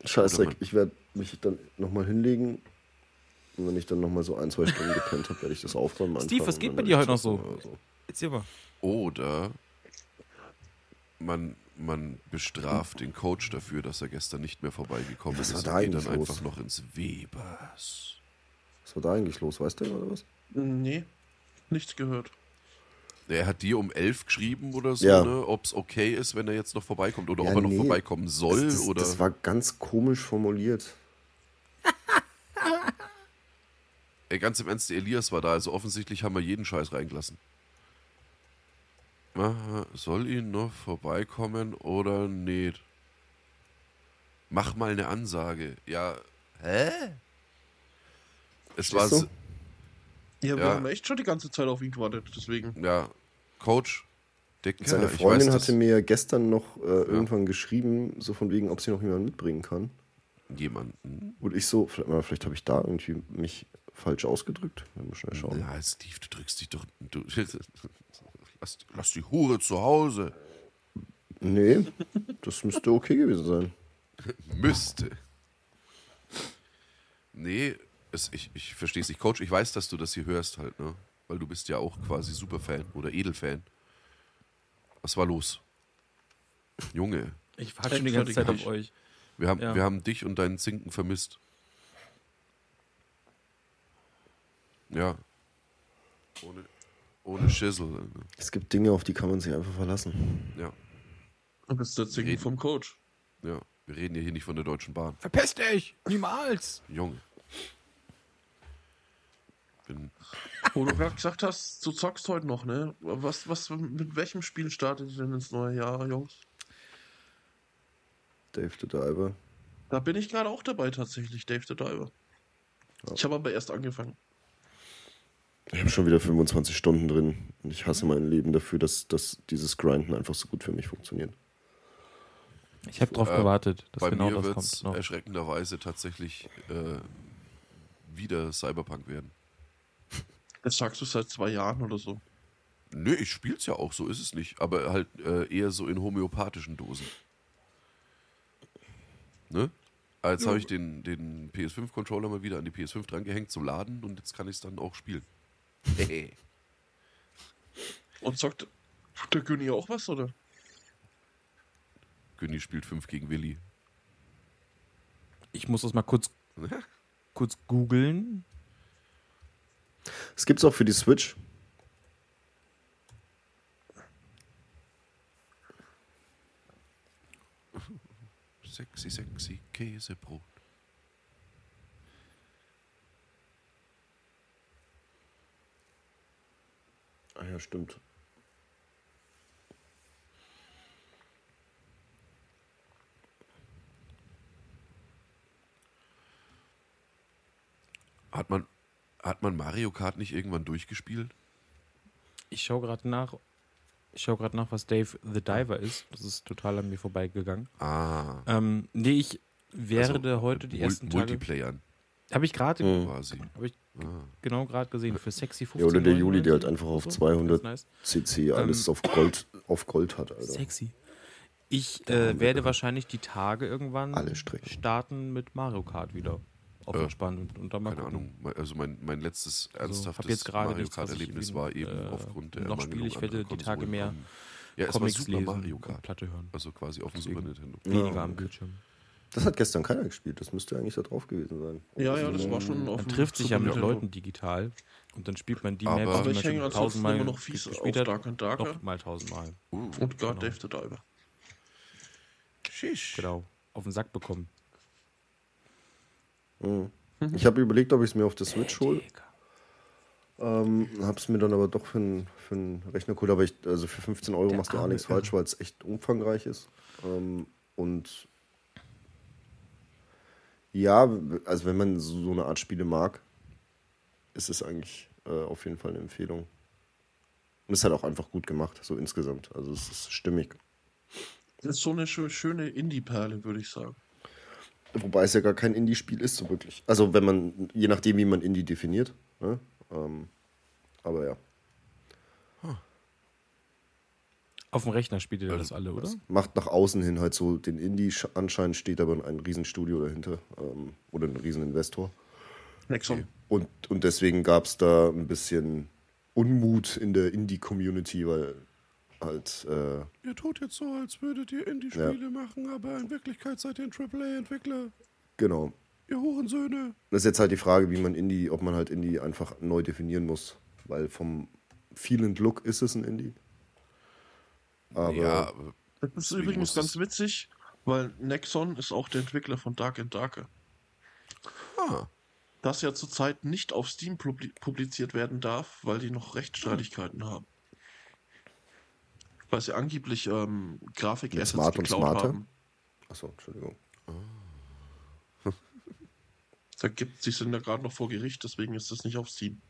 Scheißdreck. Man- Ich werde mich dann nochmal hinlegen. Und wenn ich dann nochmal so ein, zwei Stunden gepennt habe, werde ich das aufräumen. Steve, was geht bei dir heute noch so? machen oder Erzähl mal. Oder man, man bestraft den Coach dafür, dass er gestern nicht mehr vorbeigekommen Was ist war und da geht dann eigentlich los? einfach noch ins Webers. Was war da eigentlich los? Weißt du oder was? Nee, nichts gehört. Er hat dir um elf geschrieben oder so, Ja. ne, ob es okay ist, wenn er jetzt noch vorbeikommt oder Ja, ob er noch nee. vorbeikommen soll. das, das, oder das war ganz komisch formuliert. Ey, ganz im Ernst, der Elias war da, also offensichtlich haben wir jeden Scheiß reingelassen. Aha, soll ihn noch vorbeikommen oder nicht? Mach mal eine Ansage. Ja, hä? Es war, du? Ja, wir Ja. haben echt schon die ganze Zeit auf ihn gewartet, deswegen. ja, Coach, Dicker, Seine ich Freundin weiß, hatte mir gestern noch äh, irgendwann geschrieben, so von wegen, ob sie noch jemanden mitbringen kann. jemanden. Und ich so, vielleicht, vielleicht habe ich da irgendwie mich falsch ausgedrückt. Wir müssen schnell schauen. Ja, Steve, du drückst dich doch. Du, lass, lass die Hure zu Hause. Nee, das müsste okay gewesen sein. Müsste. Nee, es, ich, ich verstehe es nicht. Coach, ich weiß, dass du das hier hörst halt, ne? Weil du bist ja auch quasi Superfan oder Edelfan. Was war los? Junge, Ich warte schon die ganze Zeit auf euch. wir haben, Ja. wir haben dich und deinen Zinken vermisst. Ja. Ohne, ohne Schissel. ne? Es gibt Dinge, auf die kann man sich einfach verlassen. Ja, Du bist der Zicken Reden. vom Coach. ja. Wir reden ja hier nicht von der Deutschen Bahn. Verpiss dich! Niemals! Junge. bin. Wo du gerade gesagt hast, du zockst heute noch, ne? Was, was, mit welchem Spiel startet ihr denn ins neue Jahr, Jungs? Dave the Diver. Da bin ich gerade auch dabei, tatsächlich, Dave the Diver. Ich habe aber erst angefangen. Ich habe schon wieder 25 Stunden drin und ich hasse mein Leben dafür, dass, dass dieses Grinden einfach so gut für mich funktioniert. Ich habe drauf Äh, gewartet, dass Bei genau mir das wird kommt. es Noch. erschreckenderweise tatsächlich äh, wieder Cyberpunk werden. Das sagst du seit zwei Jahren oder so. Nö, ich spiel's ja auch, so ist es nicht. Aber halt äh, eher so in homöopathischen Dosen. Ne? Jetzt habe ich den, den PS5-Controller mal wieder an die PS5 drangehängt zum Laden und jetzt kann ich es dann auch spielen. Und zockt der Günni auch was, oder? Günni spielt 5 gegen Willi. Ich muss das mal kurz, kurz googeln. Es gibt's auch für die Switch. Sexy, sexy Käsebrot. Ja, stimmt. Hat man, hat man Mario Kart nicht irgendwann durchgespielt? Ich schaue gerade nach. Ich schaue gerade nach, was Dave the Diver ist. Das ist total an mir vorbeigegangen. Ah. Ähm, nee, ich werde also heute die Mul- ersten Tage. Multiplayern Habe ich gerade Mhm. quasi. Hab ich Ah. genau gerade gesehen. Für sexy 15. Ja, oder der Juli, der halt einfach auf So, 200 ganz nice. CC alles Ähm, auf, Gold, auf Gold hat, Alter. Sexy. Ich äh, werde wahrscheinlich die Tage irgendwann starten mit Mario Kart wieder. Auf Äh, entspannt und, und dann mal Keine gucken. Ahnung. Also mein, mein letztes Also, ernsthaftes gerade Mario Kart-Erlebnis war eben äh, aufgrund der noch spiele. Ich werde die Tage mehr Ja, es war Comics Super lesen Mario Kart. Platte hören. Also quasi auf dem Super Nintendo. Weniger Ja, am. Bildschirm. Das hat gestern keiner gespielt. Das müsste eigentlich da drauf gewesen sein. Ja, ja, das war schon auf Man trifft sich ja mit Nintendo. Leuten digital und dann spielt man die Aber- Maps, Aber die ich man hänge tausendmal immer noch fies gespielt auf Dark and Darker. noch mal tausendmal. Uh, Und God Genau. Dave the Diver. Shish. Genau. Auf den Sack bekommen. Mhm. Ich habe überlegt, ob ich es mir auf der Switch hole. Ähm, hab's mir dann aber doch für einen für einen Rechner geholt. Aber ich, also für 15 Euro Der machst du auch nichts falsch, weil es echt umfangreich ist. Ähm, und ja, also wenn man so, eine Art Spiele mag, ist es eigentlich äh, auf jeden Fall eine Empfehlung. Und es ist halt auch einfach gut gemacht, so insgesamt. Also es ist stimmig. Das ist so eine schö- schöne Indie-Perle, würde ich sagen. Wobei es ja gar kein Indie-Spiel ist, so wirklich. Also wenn man, je nachdem, wie man Indie definiert. Ne? Ähm, aber ja. Auf dem Rechner spielt ihr Also, das alle, oder? macht nach außen hin halt so den Indie-Anschein, steht aber ein Riesenstudio dahinter ähm, oder ein Rieseninvestor. Nexon. Und, und deswegen gab es da ein bisschen Unmut in der Indie-Community, weil halt, äh, Ihr tut jetzt so, als würdet ihr Indie-Spiele machen, aber in Wirklichkeit seid ihr ein AAA-Entwickler. genau. Ihr Hurensöhne. Das ist jetzt halt die Frage, wie man Indie, ob man halt Indie einfach neu definieren muss. Weil vom Feeling Look ist es ein Indie. Aber ja, Das ist übrigens ganz witzig, weil Nexon ist auch der Entwickler von Dark and Darker. ah, Das ja zurzeit nicht auf Steam publi- publiziert werden darf, weil die noch Rechtsstreitigkeiten haben. Weil sie angeblich ähm, Grafik-Assets Smart und geklaut Smarter? haben. achso, Entschuldigung. Da gibt, sie sind ja gerade noch vor Gericht, deswegen ist das nicht auf Steam.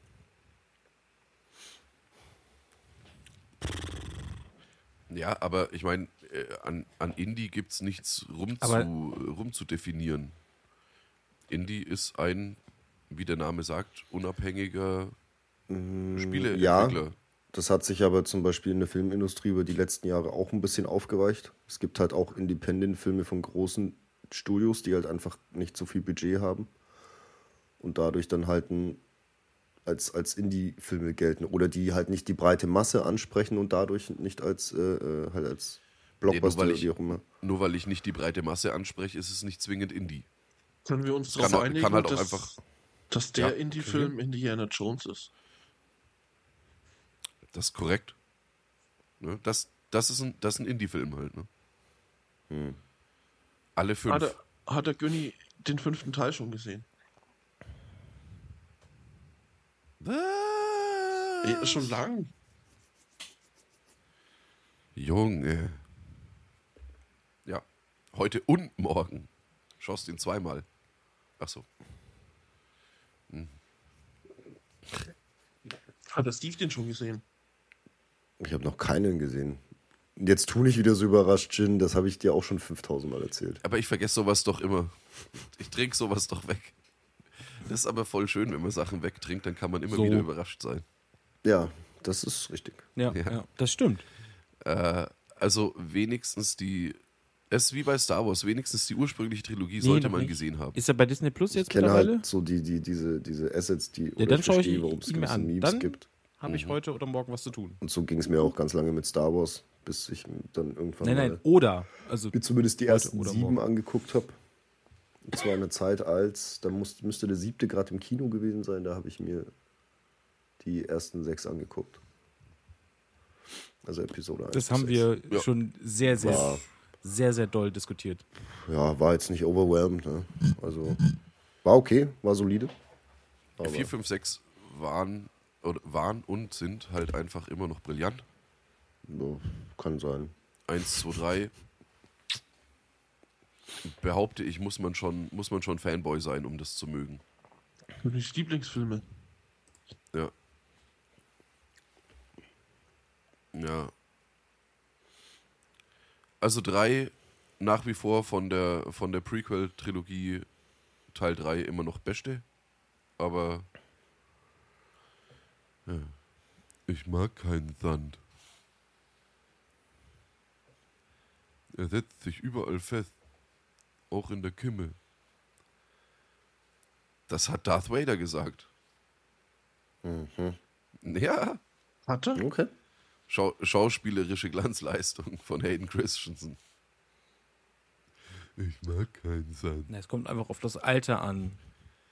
Ja, aber ich meine, äh, an, an Indie gibt es nichts rum Aber- zu, rumzudefinieren. Indie ist ein, wie der Name sagt, unabhängiger Spieleentwickler. Ja, das hat sich aber zum Beispiel in der Filmindustrie über die letzten Jahre auch ein bisschen aufgeweicht. Es gibt halt auch Independent-Filme von großen Studios, die halt einfach nicht so viel Budget haben und dadurch dann halt ein, als, als Indie-Filme gelten oder die halt nicht die breite Masse ansprechen und dadurch nicht als, äh, äh, halt als Blockbuster weil oder ich- wie auch immer. Nur weil ich nicht die breite Masse anspreche, ist es nicht zwingend Indie. Können wir uns darauf einigen, kann halt auch dass, einfach- dass der Ja, Indie-Film Indiana Jones ist? Das ist korrekt. Ne? Das, das ist ein, das ist ein Indie-Film halt. Ne? Hm. Alle fünf. Hat, er, hat der Günni den fünften Teil schon gesehen? Ey, Was? schon lang. Junge. Ja. Heute und morgen. Schaust ihn zweimal. Ach so. Hat der Steve den schon gesehen? Ich habe noch keinen gesehen. Jetzt tu nicht wieder so überrascht, Jin. Das habe ich dir auch schon 5000 Mal erzählt. Aber ich vergesse sowas doch immer. Ich trinke sowas doch weg. Das ist aber voll schön, wenn man Sachen wegtrinkt, dann kann man immer So. wieder überrascht sein. Ja, das ist richtig. Ja, Ja. ja. das stimmt. Äh, also wenigstens die. Es ist wie bei Star Wars, wenigstens die ursprüngliche Trilogie Nee, sollte man nicht. gesehen haben. Ist er bei Disney Plus Ich jetzt kenne mittlerweile? halt so die, die, diese, diese Assets, die oder dann schaue ich verstehe, warum es gewisse an. Memes Dann- gibt. Habe ich heute oder morgen was zu tun? Und so ging es mir auch ganz lange mit Star Wars, bis ich dann irgendwann Nein, mal nein, oder. Also, mir zumindest die ersten sieben morgen. angeguckt habe. Und zwar in der Zeit als, da muss, müsste der siebte gerade im Kino gewesen sein, da habe ich mir die ersten sechs angeguckt. Also Episode 1. das haben wir Ja. schon sehr, sehr, War- sehr, sehr doll diskutiert. Ja, war jetzt nicht overwhelmed. Ne? Also war okay, war solide. Aber 4, 5, 6 waren, oder waren und sind halt einfach immer noch brillant. ja, kann sein. 1, 2, 3. Behaupte ich, muss man, schon, muss man schon Fanboy sein, um das zu mögen. Königs Lieblingsfilme. Ja. Ja. Also 3 nach wie vor von der, von der Prequel-Trilogie Teil 3 immer noch beste. Aber ja. ich mag keinen Sand. Er setzt sich überall fest. Auch in der Kimme. Das hat Darth Vader gesagt. Mhm. Ja, Hat er? Okay. Schau schauspielerische Glanzleistung von Hayden Christensen. Ich mag keinen Sand. Na, Es kommt einfach auf das Alter an,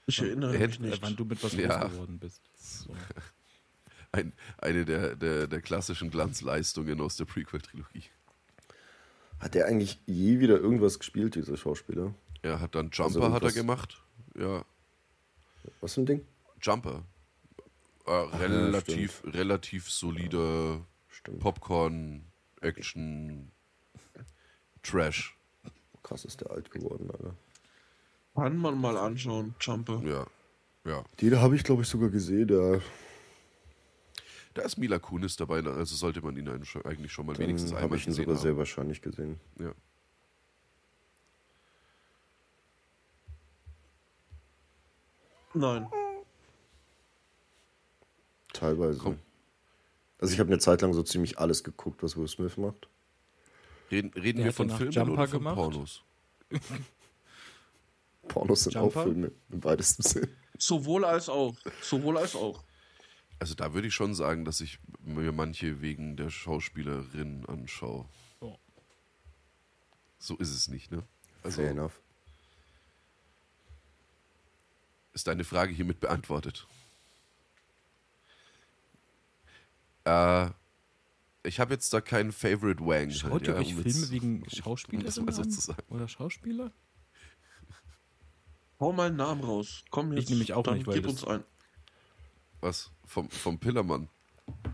Ich erinnere Er mich nicht. wann du mit was Ja. groß geworden bist. So. Ein, eine der, der, der klassischen Glanzleistungen aus der Prequel-Trilogie. Hat der eigentlich je wieder irgendwas gespielt, dieser Schauspieler? Er hat dann Also Jumper hat er gemacht. Ja, Was für ein Ding? Jumper. Äh, relativ, relativ solider Stimmt. Popcorn, Action, Trash. Krass ist der alt geworden, Alter. Kann man mal anschauen, Jumper. Ja, ja. Die habe ich, glaube ich, sogar gesehen. Da Da ist Mila Kunis dabei, also sollte man ihn eigentlich schon mal wenigstens habe einmal ich ihn gesehen sogar haben. sehr wahrscheinlich gesehen. Ja. Nein. Teilweise. Komm. Also ich habe eine Zeit lang so ziemlich alles geguckt, was Will Smith macht. Reden, reden wir von Filmen Jumper oder von gemacht. Pornos? Pornos sind Jumper? auch Filme, im weitesten Sinn. Sowohl als auch. Sowohl als auch. Also da würde ich schon sagen, dass ich mir manche wegen der Schauspielerin anschaue. Oh. So ist es nicht, ne? Also Fair enough. ist deine Frage hiermit beantwortet. Äh, ich habe jetzt da keinen Favorite Wang. Schaut halt, ihr ja, euch um Filme wegen um Schauspielerinnen mal so. Oder Schauspieler? Hau mal einen Namen raus. Komm jetzt. Ich nämlich auch dann nicht, weil gib uns ein. Was? Vom, vom Pillermann.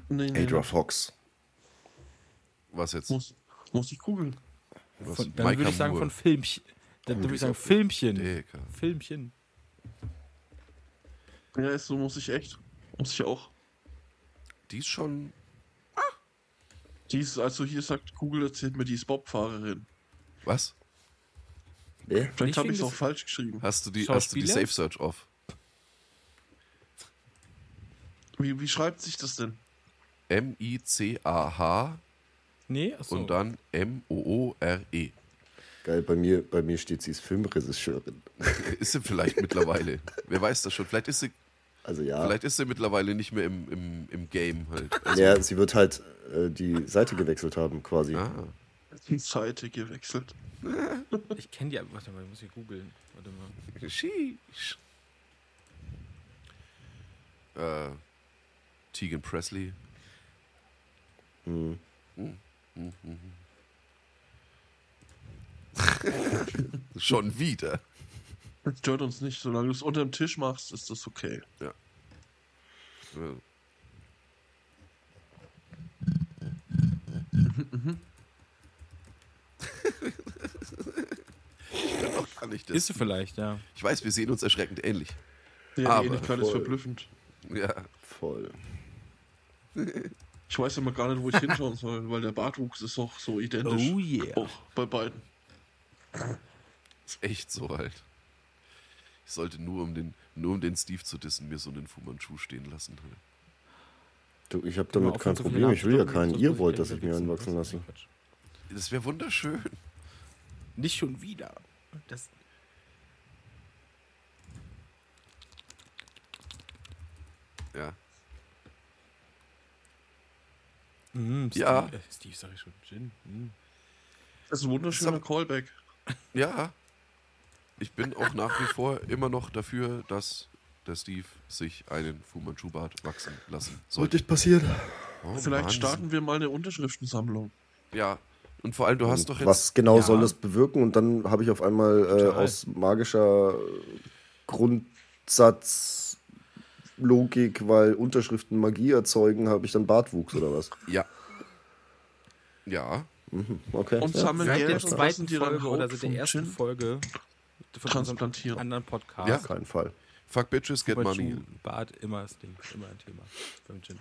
Nee, nee, Adra nee. Fox. Was jetzt? Muss, muss ich googeln. Von, dann Maika würde ich sagen Moore. von Filmchen. Dann würde ich sagen Filmchen. Digga. Filmchen. Ja, ist so muss ich echt. Muss ich auch. Die ist schon. Die ist, also hier sagt Google erzählt mir, die ist Bobfahrerin. Was? Wer? Vielleicht Ich habe ich es auch falsch geschrieben. Hast du die, hast du die? Safe Search off? Wie, wie schreibt sich das denn? M-I-C-A-H Nee, achso. und dann M-O-O-R-E. Geil, bei mir, bei mir steht sie ist Filmregisseurin. Ist sie vielleicht mittlerweile. Wer weiß das schon. Vielleicht ist sie, Also ja. vielleicht ist sie mittlerweile nicht mehr im, im, im Game halt. Also, Ja, sie wird halt äh, die Seite gewechselt haben, quasi. ah, Die Seite gewechselt. Ich kenne die. Warte mal, ich muss hier googeln. Warte mal. sheesh. Äh, Tegan Presley. Hm. Schon wieder. Das stört uns nicht. Solange du es unterm Tisch machst, ist das okay. Ja. ich auch gar nicht das. Ist sie vielleicht, ja. Ich weiß, wir sehen uns erschreckend ähnlich. Ja, Aber die Ähnlichkeit ist voll. verblüffend. Ja. Voll. Ich weiß immer gar nicht, wo ich hinschauen soll, weil der Bartwuchs ist auch so identisch. Oh yeah. Auch bei beiden. Ist echt so halt. Ich sollte nur um den, nur um den Steve zu dissen, mir so einen Fu Manchu stehen lassen. Du, ich habe damit kein Problem. Ich will ja keinen. Ihr wollt, dass ich mir wieder einen wechseln. wachsen lasse. Das wäre wunderschön. Nicht schon wieder. Das Ja. Mm, Steve, Ja. Äh, Steve sag ich schon. Gin. Mm. Das ist ein wunderschöner Callback. Ja. Ich bin auch nach wie vor immer noch dafür, dass der Steve sich einen Fu Manchu Bart wachsen lassen sollte. nicht passieren. Oh, Vielleicht Wahnsinn. starten wir mal eine Unterschriftensammlung. Ja. Und vor allem, du hast doch jetzt. Was genau ja, soll das bewirken? Und dann habe ich auf einmal äh, aus magischer Grundsatzlogik, weil Unterschriften Magie erzeugen, habe ich dann Bartwuchs oder was? Ja. Ja. Mhm, okay. Und ja. sammeln Seit der zweiten Folge oder seit der ersten Folge von transplantieren. anderen Podcast. Ja. Auf keinen Fall. Fuck bitches, get money. Bart, immer das Ding, immer ein Thema beim Gin.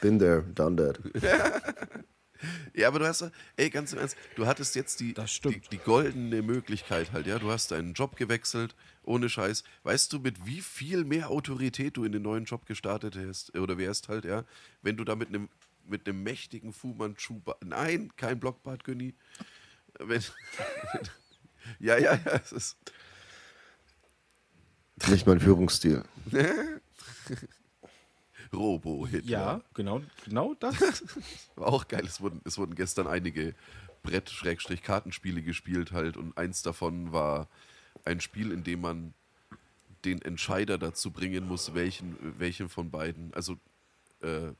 Been there, done that. Ja, aber du hast, ey, ganz im Ernst, du hattest jetzt die, Das die, die goldene Möglichkeit halt, ja. Du hast deinen Job gewechselt, ohne Scheiß. Weißt du, mit wie viel mehr Autorität du in den neuen Job gestartet hast, oder wärst halt, ja, wenn du da mit einem mit einem mächtigen Fu Manchu, nein, kein Blockbart, Günni. Wenn, ja, ja, ja, es ist, Nicht mein Führungsstil. Robo-Hitler. Ja, genau, genau das. War auch geil. Es wurden, es wurden gestern einige Brett-Kartenspiele gespielt halt und eins davon war ein Spiel, in dem man den Entscheider dazu bringen muss, welchen, welchen von beiden. Also, äh,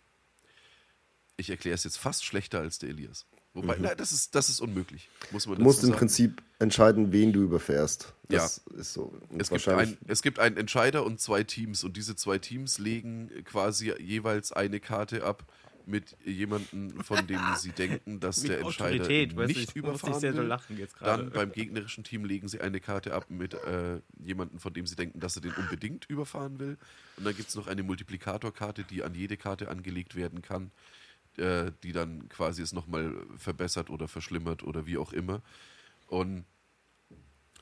ich erkläre es jetzt fast schlechter als der Elias. Wobei, nein, das ist, das ist unmöglich. Muss man Du musst dazu im sagen. Prinzip entscheiden, wen du überfährst. Das ist so. Es gibt, ein, es gibt einen Entscheider und zwei Teams und diese zwei Teams legen quasi jeweils eine Karte ab mit jemandem, von dem sie denken, dass Mit der Entscheider weißt nicht ich muss überfahren so will. lachen jetzt gerade. Dann beim gegnerischen Team legen sie eine Karte ab mit äh, jemandem, von dem sie denken, dass er den unbedingt überfahren will. Und dann gibt es noch eine Multiplikatorkarte, die an jede Karte angelegt werden kann, äh, die dann quasi es nochmal verbessert oder verschlimmert oder wie auch immer. Und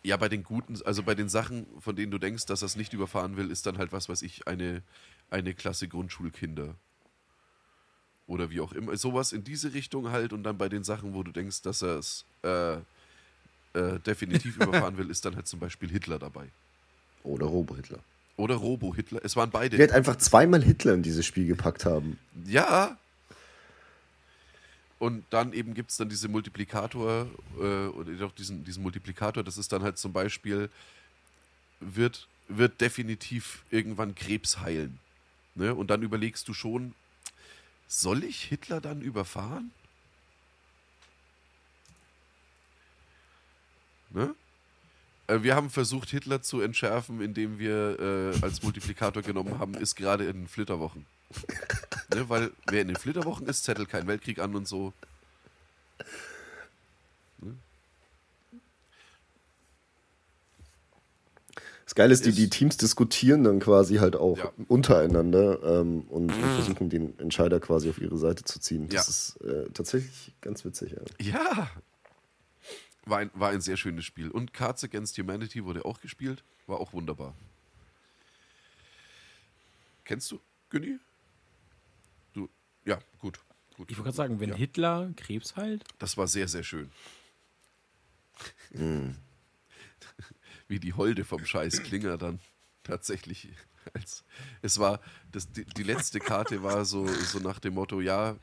ja, bei den guten, also bei den Sachen, von denen du denkst, dass er es nicht überfahren will, ist dann halt was, weiß ich, eine, eine Klasse Grundschulkinder. Oder wie auch immer. Sowas in diese Richtung halt und dann bei den Sachen, wo du denkst, dass er es äh, äh, definitiv überfahren will, ist dann halt zum Beispiel Hitler dabei. Oder Robo-Hitler. Oder Robo-Hitler. Es waren beide. Ich werde einfach zweimal Hitler in dieses Spiel gepackt haben. Ja. Und dann eben gibt es dann diese Multiplikator, äh, oder doch diesen, diesen Multiplikator, das ist dann halt zum Beispiel, wird, wird definitiv irgendwann Krebs heilen. Ne? Und dann überlegst du schon, soll ich Hitler dann überfahren? Ne? Äh, Wir haben versucht, Hitler zu entschärfen, indem wir äh, als Multiplikator genommen haben, ist gerade in Flitterwochen. Ne, weil wer in den Flitterwochen ist, zettelt keinen Weltkrieg an und so. Das Geile ist, die, die Teams diskutieren dann quasi halt auch Ja. untereinander ähm, und versuchen den Entscheider quasi auf ihre Seite zu ziehen. Das Ja. ist äh, tatsächlich ganz witzig. Ja. Ja. War ein, war ein sehr schönes Spiel. Und Cards Against Humanity wurde auch gespielt. War auch wunderbar. Kennst du, Günni? Ja, gut. gut Ich wollte gerade sagen, wenn ja. Hitler Krebs heilt, Das war sehr, sehr schön. Hm. Wie die Holde vom Scheiß Klinger dann tatsächlich. Als, es war, das, die, die letzte Karte war so, so nach dem Motto, ja,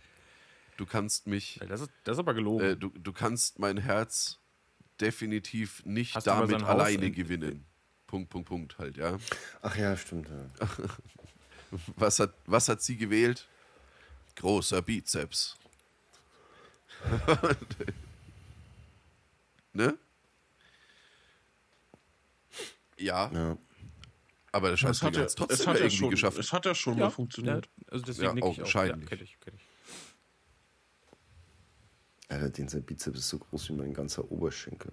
du kannst mich, das ist, das ist aber gelogen. äh, du, du kannst mein Herz definitiv nicht Hast damit Haus alleine in- gewinnen. Punkt, Punkt, Punkt halt, ja. Ach ja, stimmt. Ja. Was hat, was hat sie gewählt? Großer Bizeps. ne? Ja, Ja. Aber der Es Scheißding hat, ja, es trotzdem es hat ja irgendwie schon, geschafft. es hat ja schon mal funktioniert. Ja, also deswegen Ja, nick ich auch. Ja, kenn ich, kenn ich. Alter, den sein Bizeps ist so groß wie mein ganzer Oberschenkel.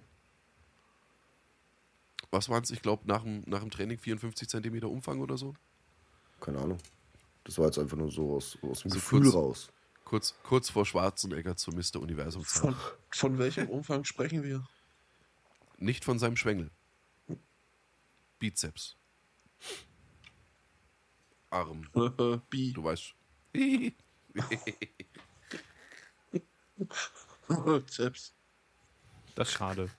Was waren es? Ich glaube, nach dem, nach dem Training 54 Zentimeter Umfang oder so. Keine Ahnung. Das war jetzt einfach nur so aus, aus dem So Gefühl kurz. raus. Kurz, kurz vor Schwarzenegger zu Mr. Universum Von, von welchem Umfang sprechen wir? Nicht von seinem Schwengel. Bizeps. Arm. Bi. Du weißt. Zeps. Das ist schade.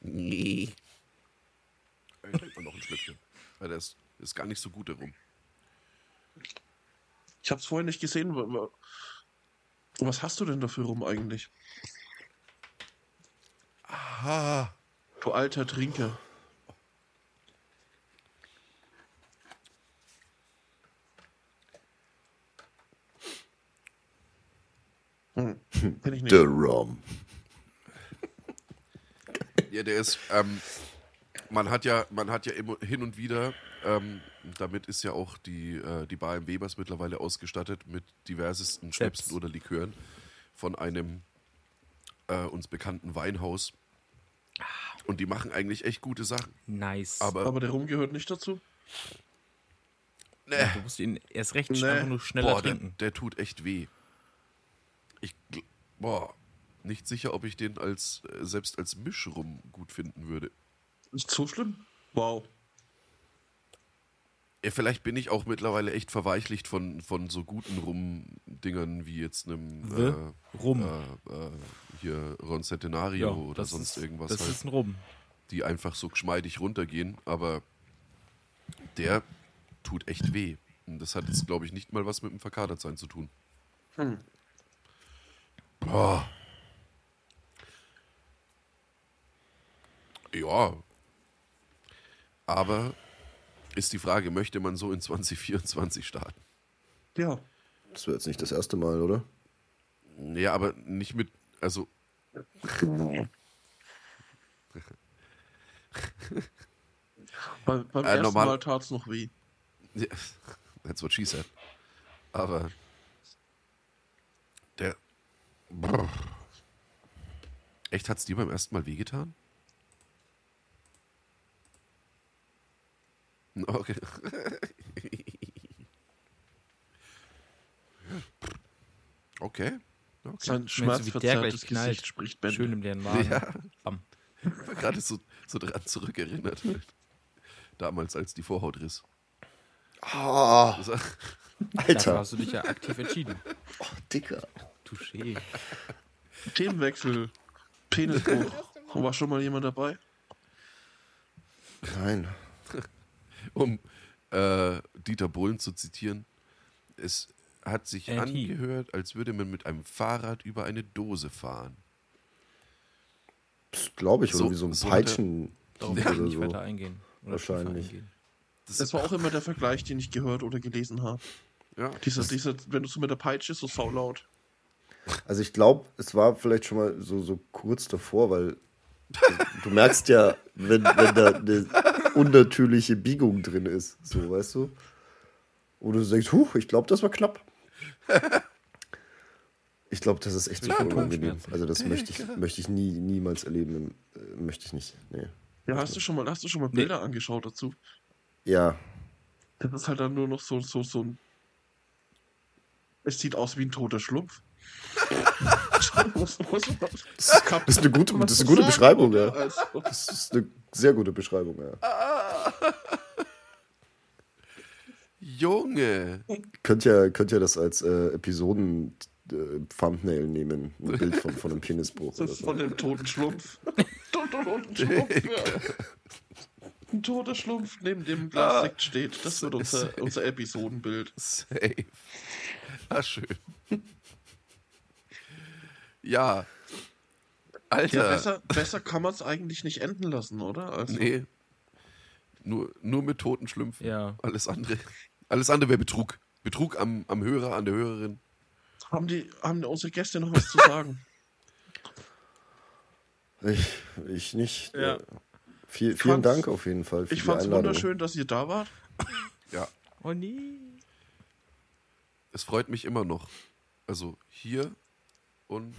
Nee. Ey, trink mal noch ein Schlückchen. Weil der ist, ist gar nicht so gut herum. Ich hab's vorhin nicht gesehen. wa- wa- Was hast du denn dafür rum eigentlich? Ah. Du alter Trinker. Hm. Kenn ich nicht. The Rom. Ja, der ist, ähm, man hat ja, man hat ja immer hin und wieder, ähm, damit ist ja auch die, äh, die Bar im Webers mittlerweile ausgestattet mit diversesten Schnäpsen oder Likören von einem äh, uns bekannten Weinhaus. Und die machen eigentlich echt gute Sachen. Nice. Aber, Aber der Rum gehört nicht dazu. ne, du musst ihn erst recht Nee. einfach nur schneller boah, der, trinken. der tut echt weh. Ich, boah, nicht sicher, ob ich den als, äh, selbst als Mischrum gut finden würde. Ist so schlimm? Wow. Ja, vielleicht bin ich auch mittlerweile echt verweichlicht von, von so guten Rum-Dingern wie jetzt einem äh, Rum. Äh, äh, hier Ron Centenario oder das sonst ist, irgendwas Das halt, ist ein Rum. die einfach so geschmeidig runtergehen, aber der tut echt weh. Und das hat jetzt, glaube ich, nicht mal was mit dem Verkadertsein zu tun. Hm. Boah. Ja. Aber ist die Frage, möchte man so in 2024 starten? Ja. Das wäre jetzt nicht das erste Mal, oder? Ja, aber nicht mit, also Bei, beim Äh, ersten normal- Mal tat's noch weh. Ja, That's what she said. Aber der. Brr. Echt, hat's dir beim ersten Mal wehgetan? Okay. Okay. okay. Sein schmerzverzerrtes gleich knallt? Gesicht spricht Bände. Schön im leeren Magen. Ja. Bam. Ich war gerade so, so dran zurückerinnert. Damals, als die Vorhaut riss. Das, Dafür Alter. hast du dich ja aktiv entschieden. Oh, Dicker. Touché. Themenwechsel. Penisbruch. War schon mal jemand dabei? Nein. um äh, Dieter Bohlen zu zitieren, es hat sich he. angehört, als würde man mit einem Fahrrad über eine Dose fahren. Glaube ich, So- oder wie so ein so Peitschen Darauf ich nicht so. weiter eingehen. Oder Wahrscheinlich. eingehen. Das war auch immer der Vergleich, den ich gehört oder gelesen habe. ja, Dieser, dieser, wenn du so mit der Peitsche so saulaut. Also ich glaube, es war vielleicht schon mal so, so kurz davor, weil du merkst ja, wenn, wenn da eine unnatürliche Biegung drin ist, so, weißt du? Und du denkst, huch, ich glaube, das war knapp. Ich glaube, das ist echt super Ja, unangenehm. Also das möchte ich, möchte ich nie, niemals erleben. Äh, Möchte ich nicht. Nee. Ja, hast du schon mal, hast du schon mal Bilder angeschaut dazu? Ja, Das ist halt dann nur noch so, so, so ein. Es sieht aus wie ein toter Schlumpf. das ist eine gute, das ist eine gute Beschreibung, ja. Das ist eine sehr gute Beschreibung, ja. Junge! Könnt ja, könnt ja das als äh, Episoden-Thumbnail nehmen. Ein Bild von, von einem Penisbruch. das Oder ist so. von dem toten Schlumpf. toten, toten Schlumpf, ja. Ein toter Schlumpf neben dem Glas Sekt steht. Das wird unser, unser Episodenbild. Safe. Ah, schön. Ja. Alter. Ja, besser, besser kann man es eigentlich nicht enden lassen, oder? Also, Nee. Nur, nur mit toten Schlümpfen. Ja. Alles andere. Alles andere wäre Betrug. Betrug am, am Hörer, an der Hörerin. Haben, die, haben unsere Gäste noch was zu sagen? Ich, ich nicht. Ja. Äh, Viel, vielen Dank auf jeden Fall für Ich fand's Einladung. wunderschön, dass ihr da wart. Ja, Oh nee. es freut mich immer noch. Also hier und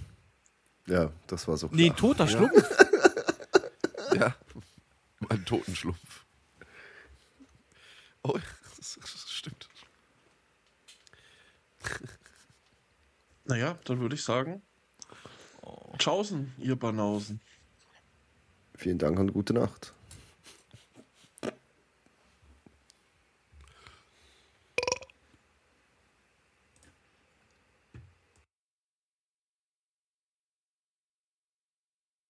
Ja, das war so klar. Nee, toter Schlumpf. ja, ein Totenschlumpf. Oh, das, das stimmt. Naja, dann würde ich sagen. Tschaußen, ihr Banausen. Vielen Dank und gute Nacht.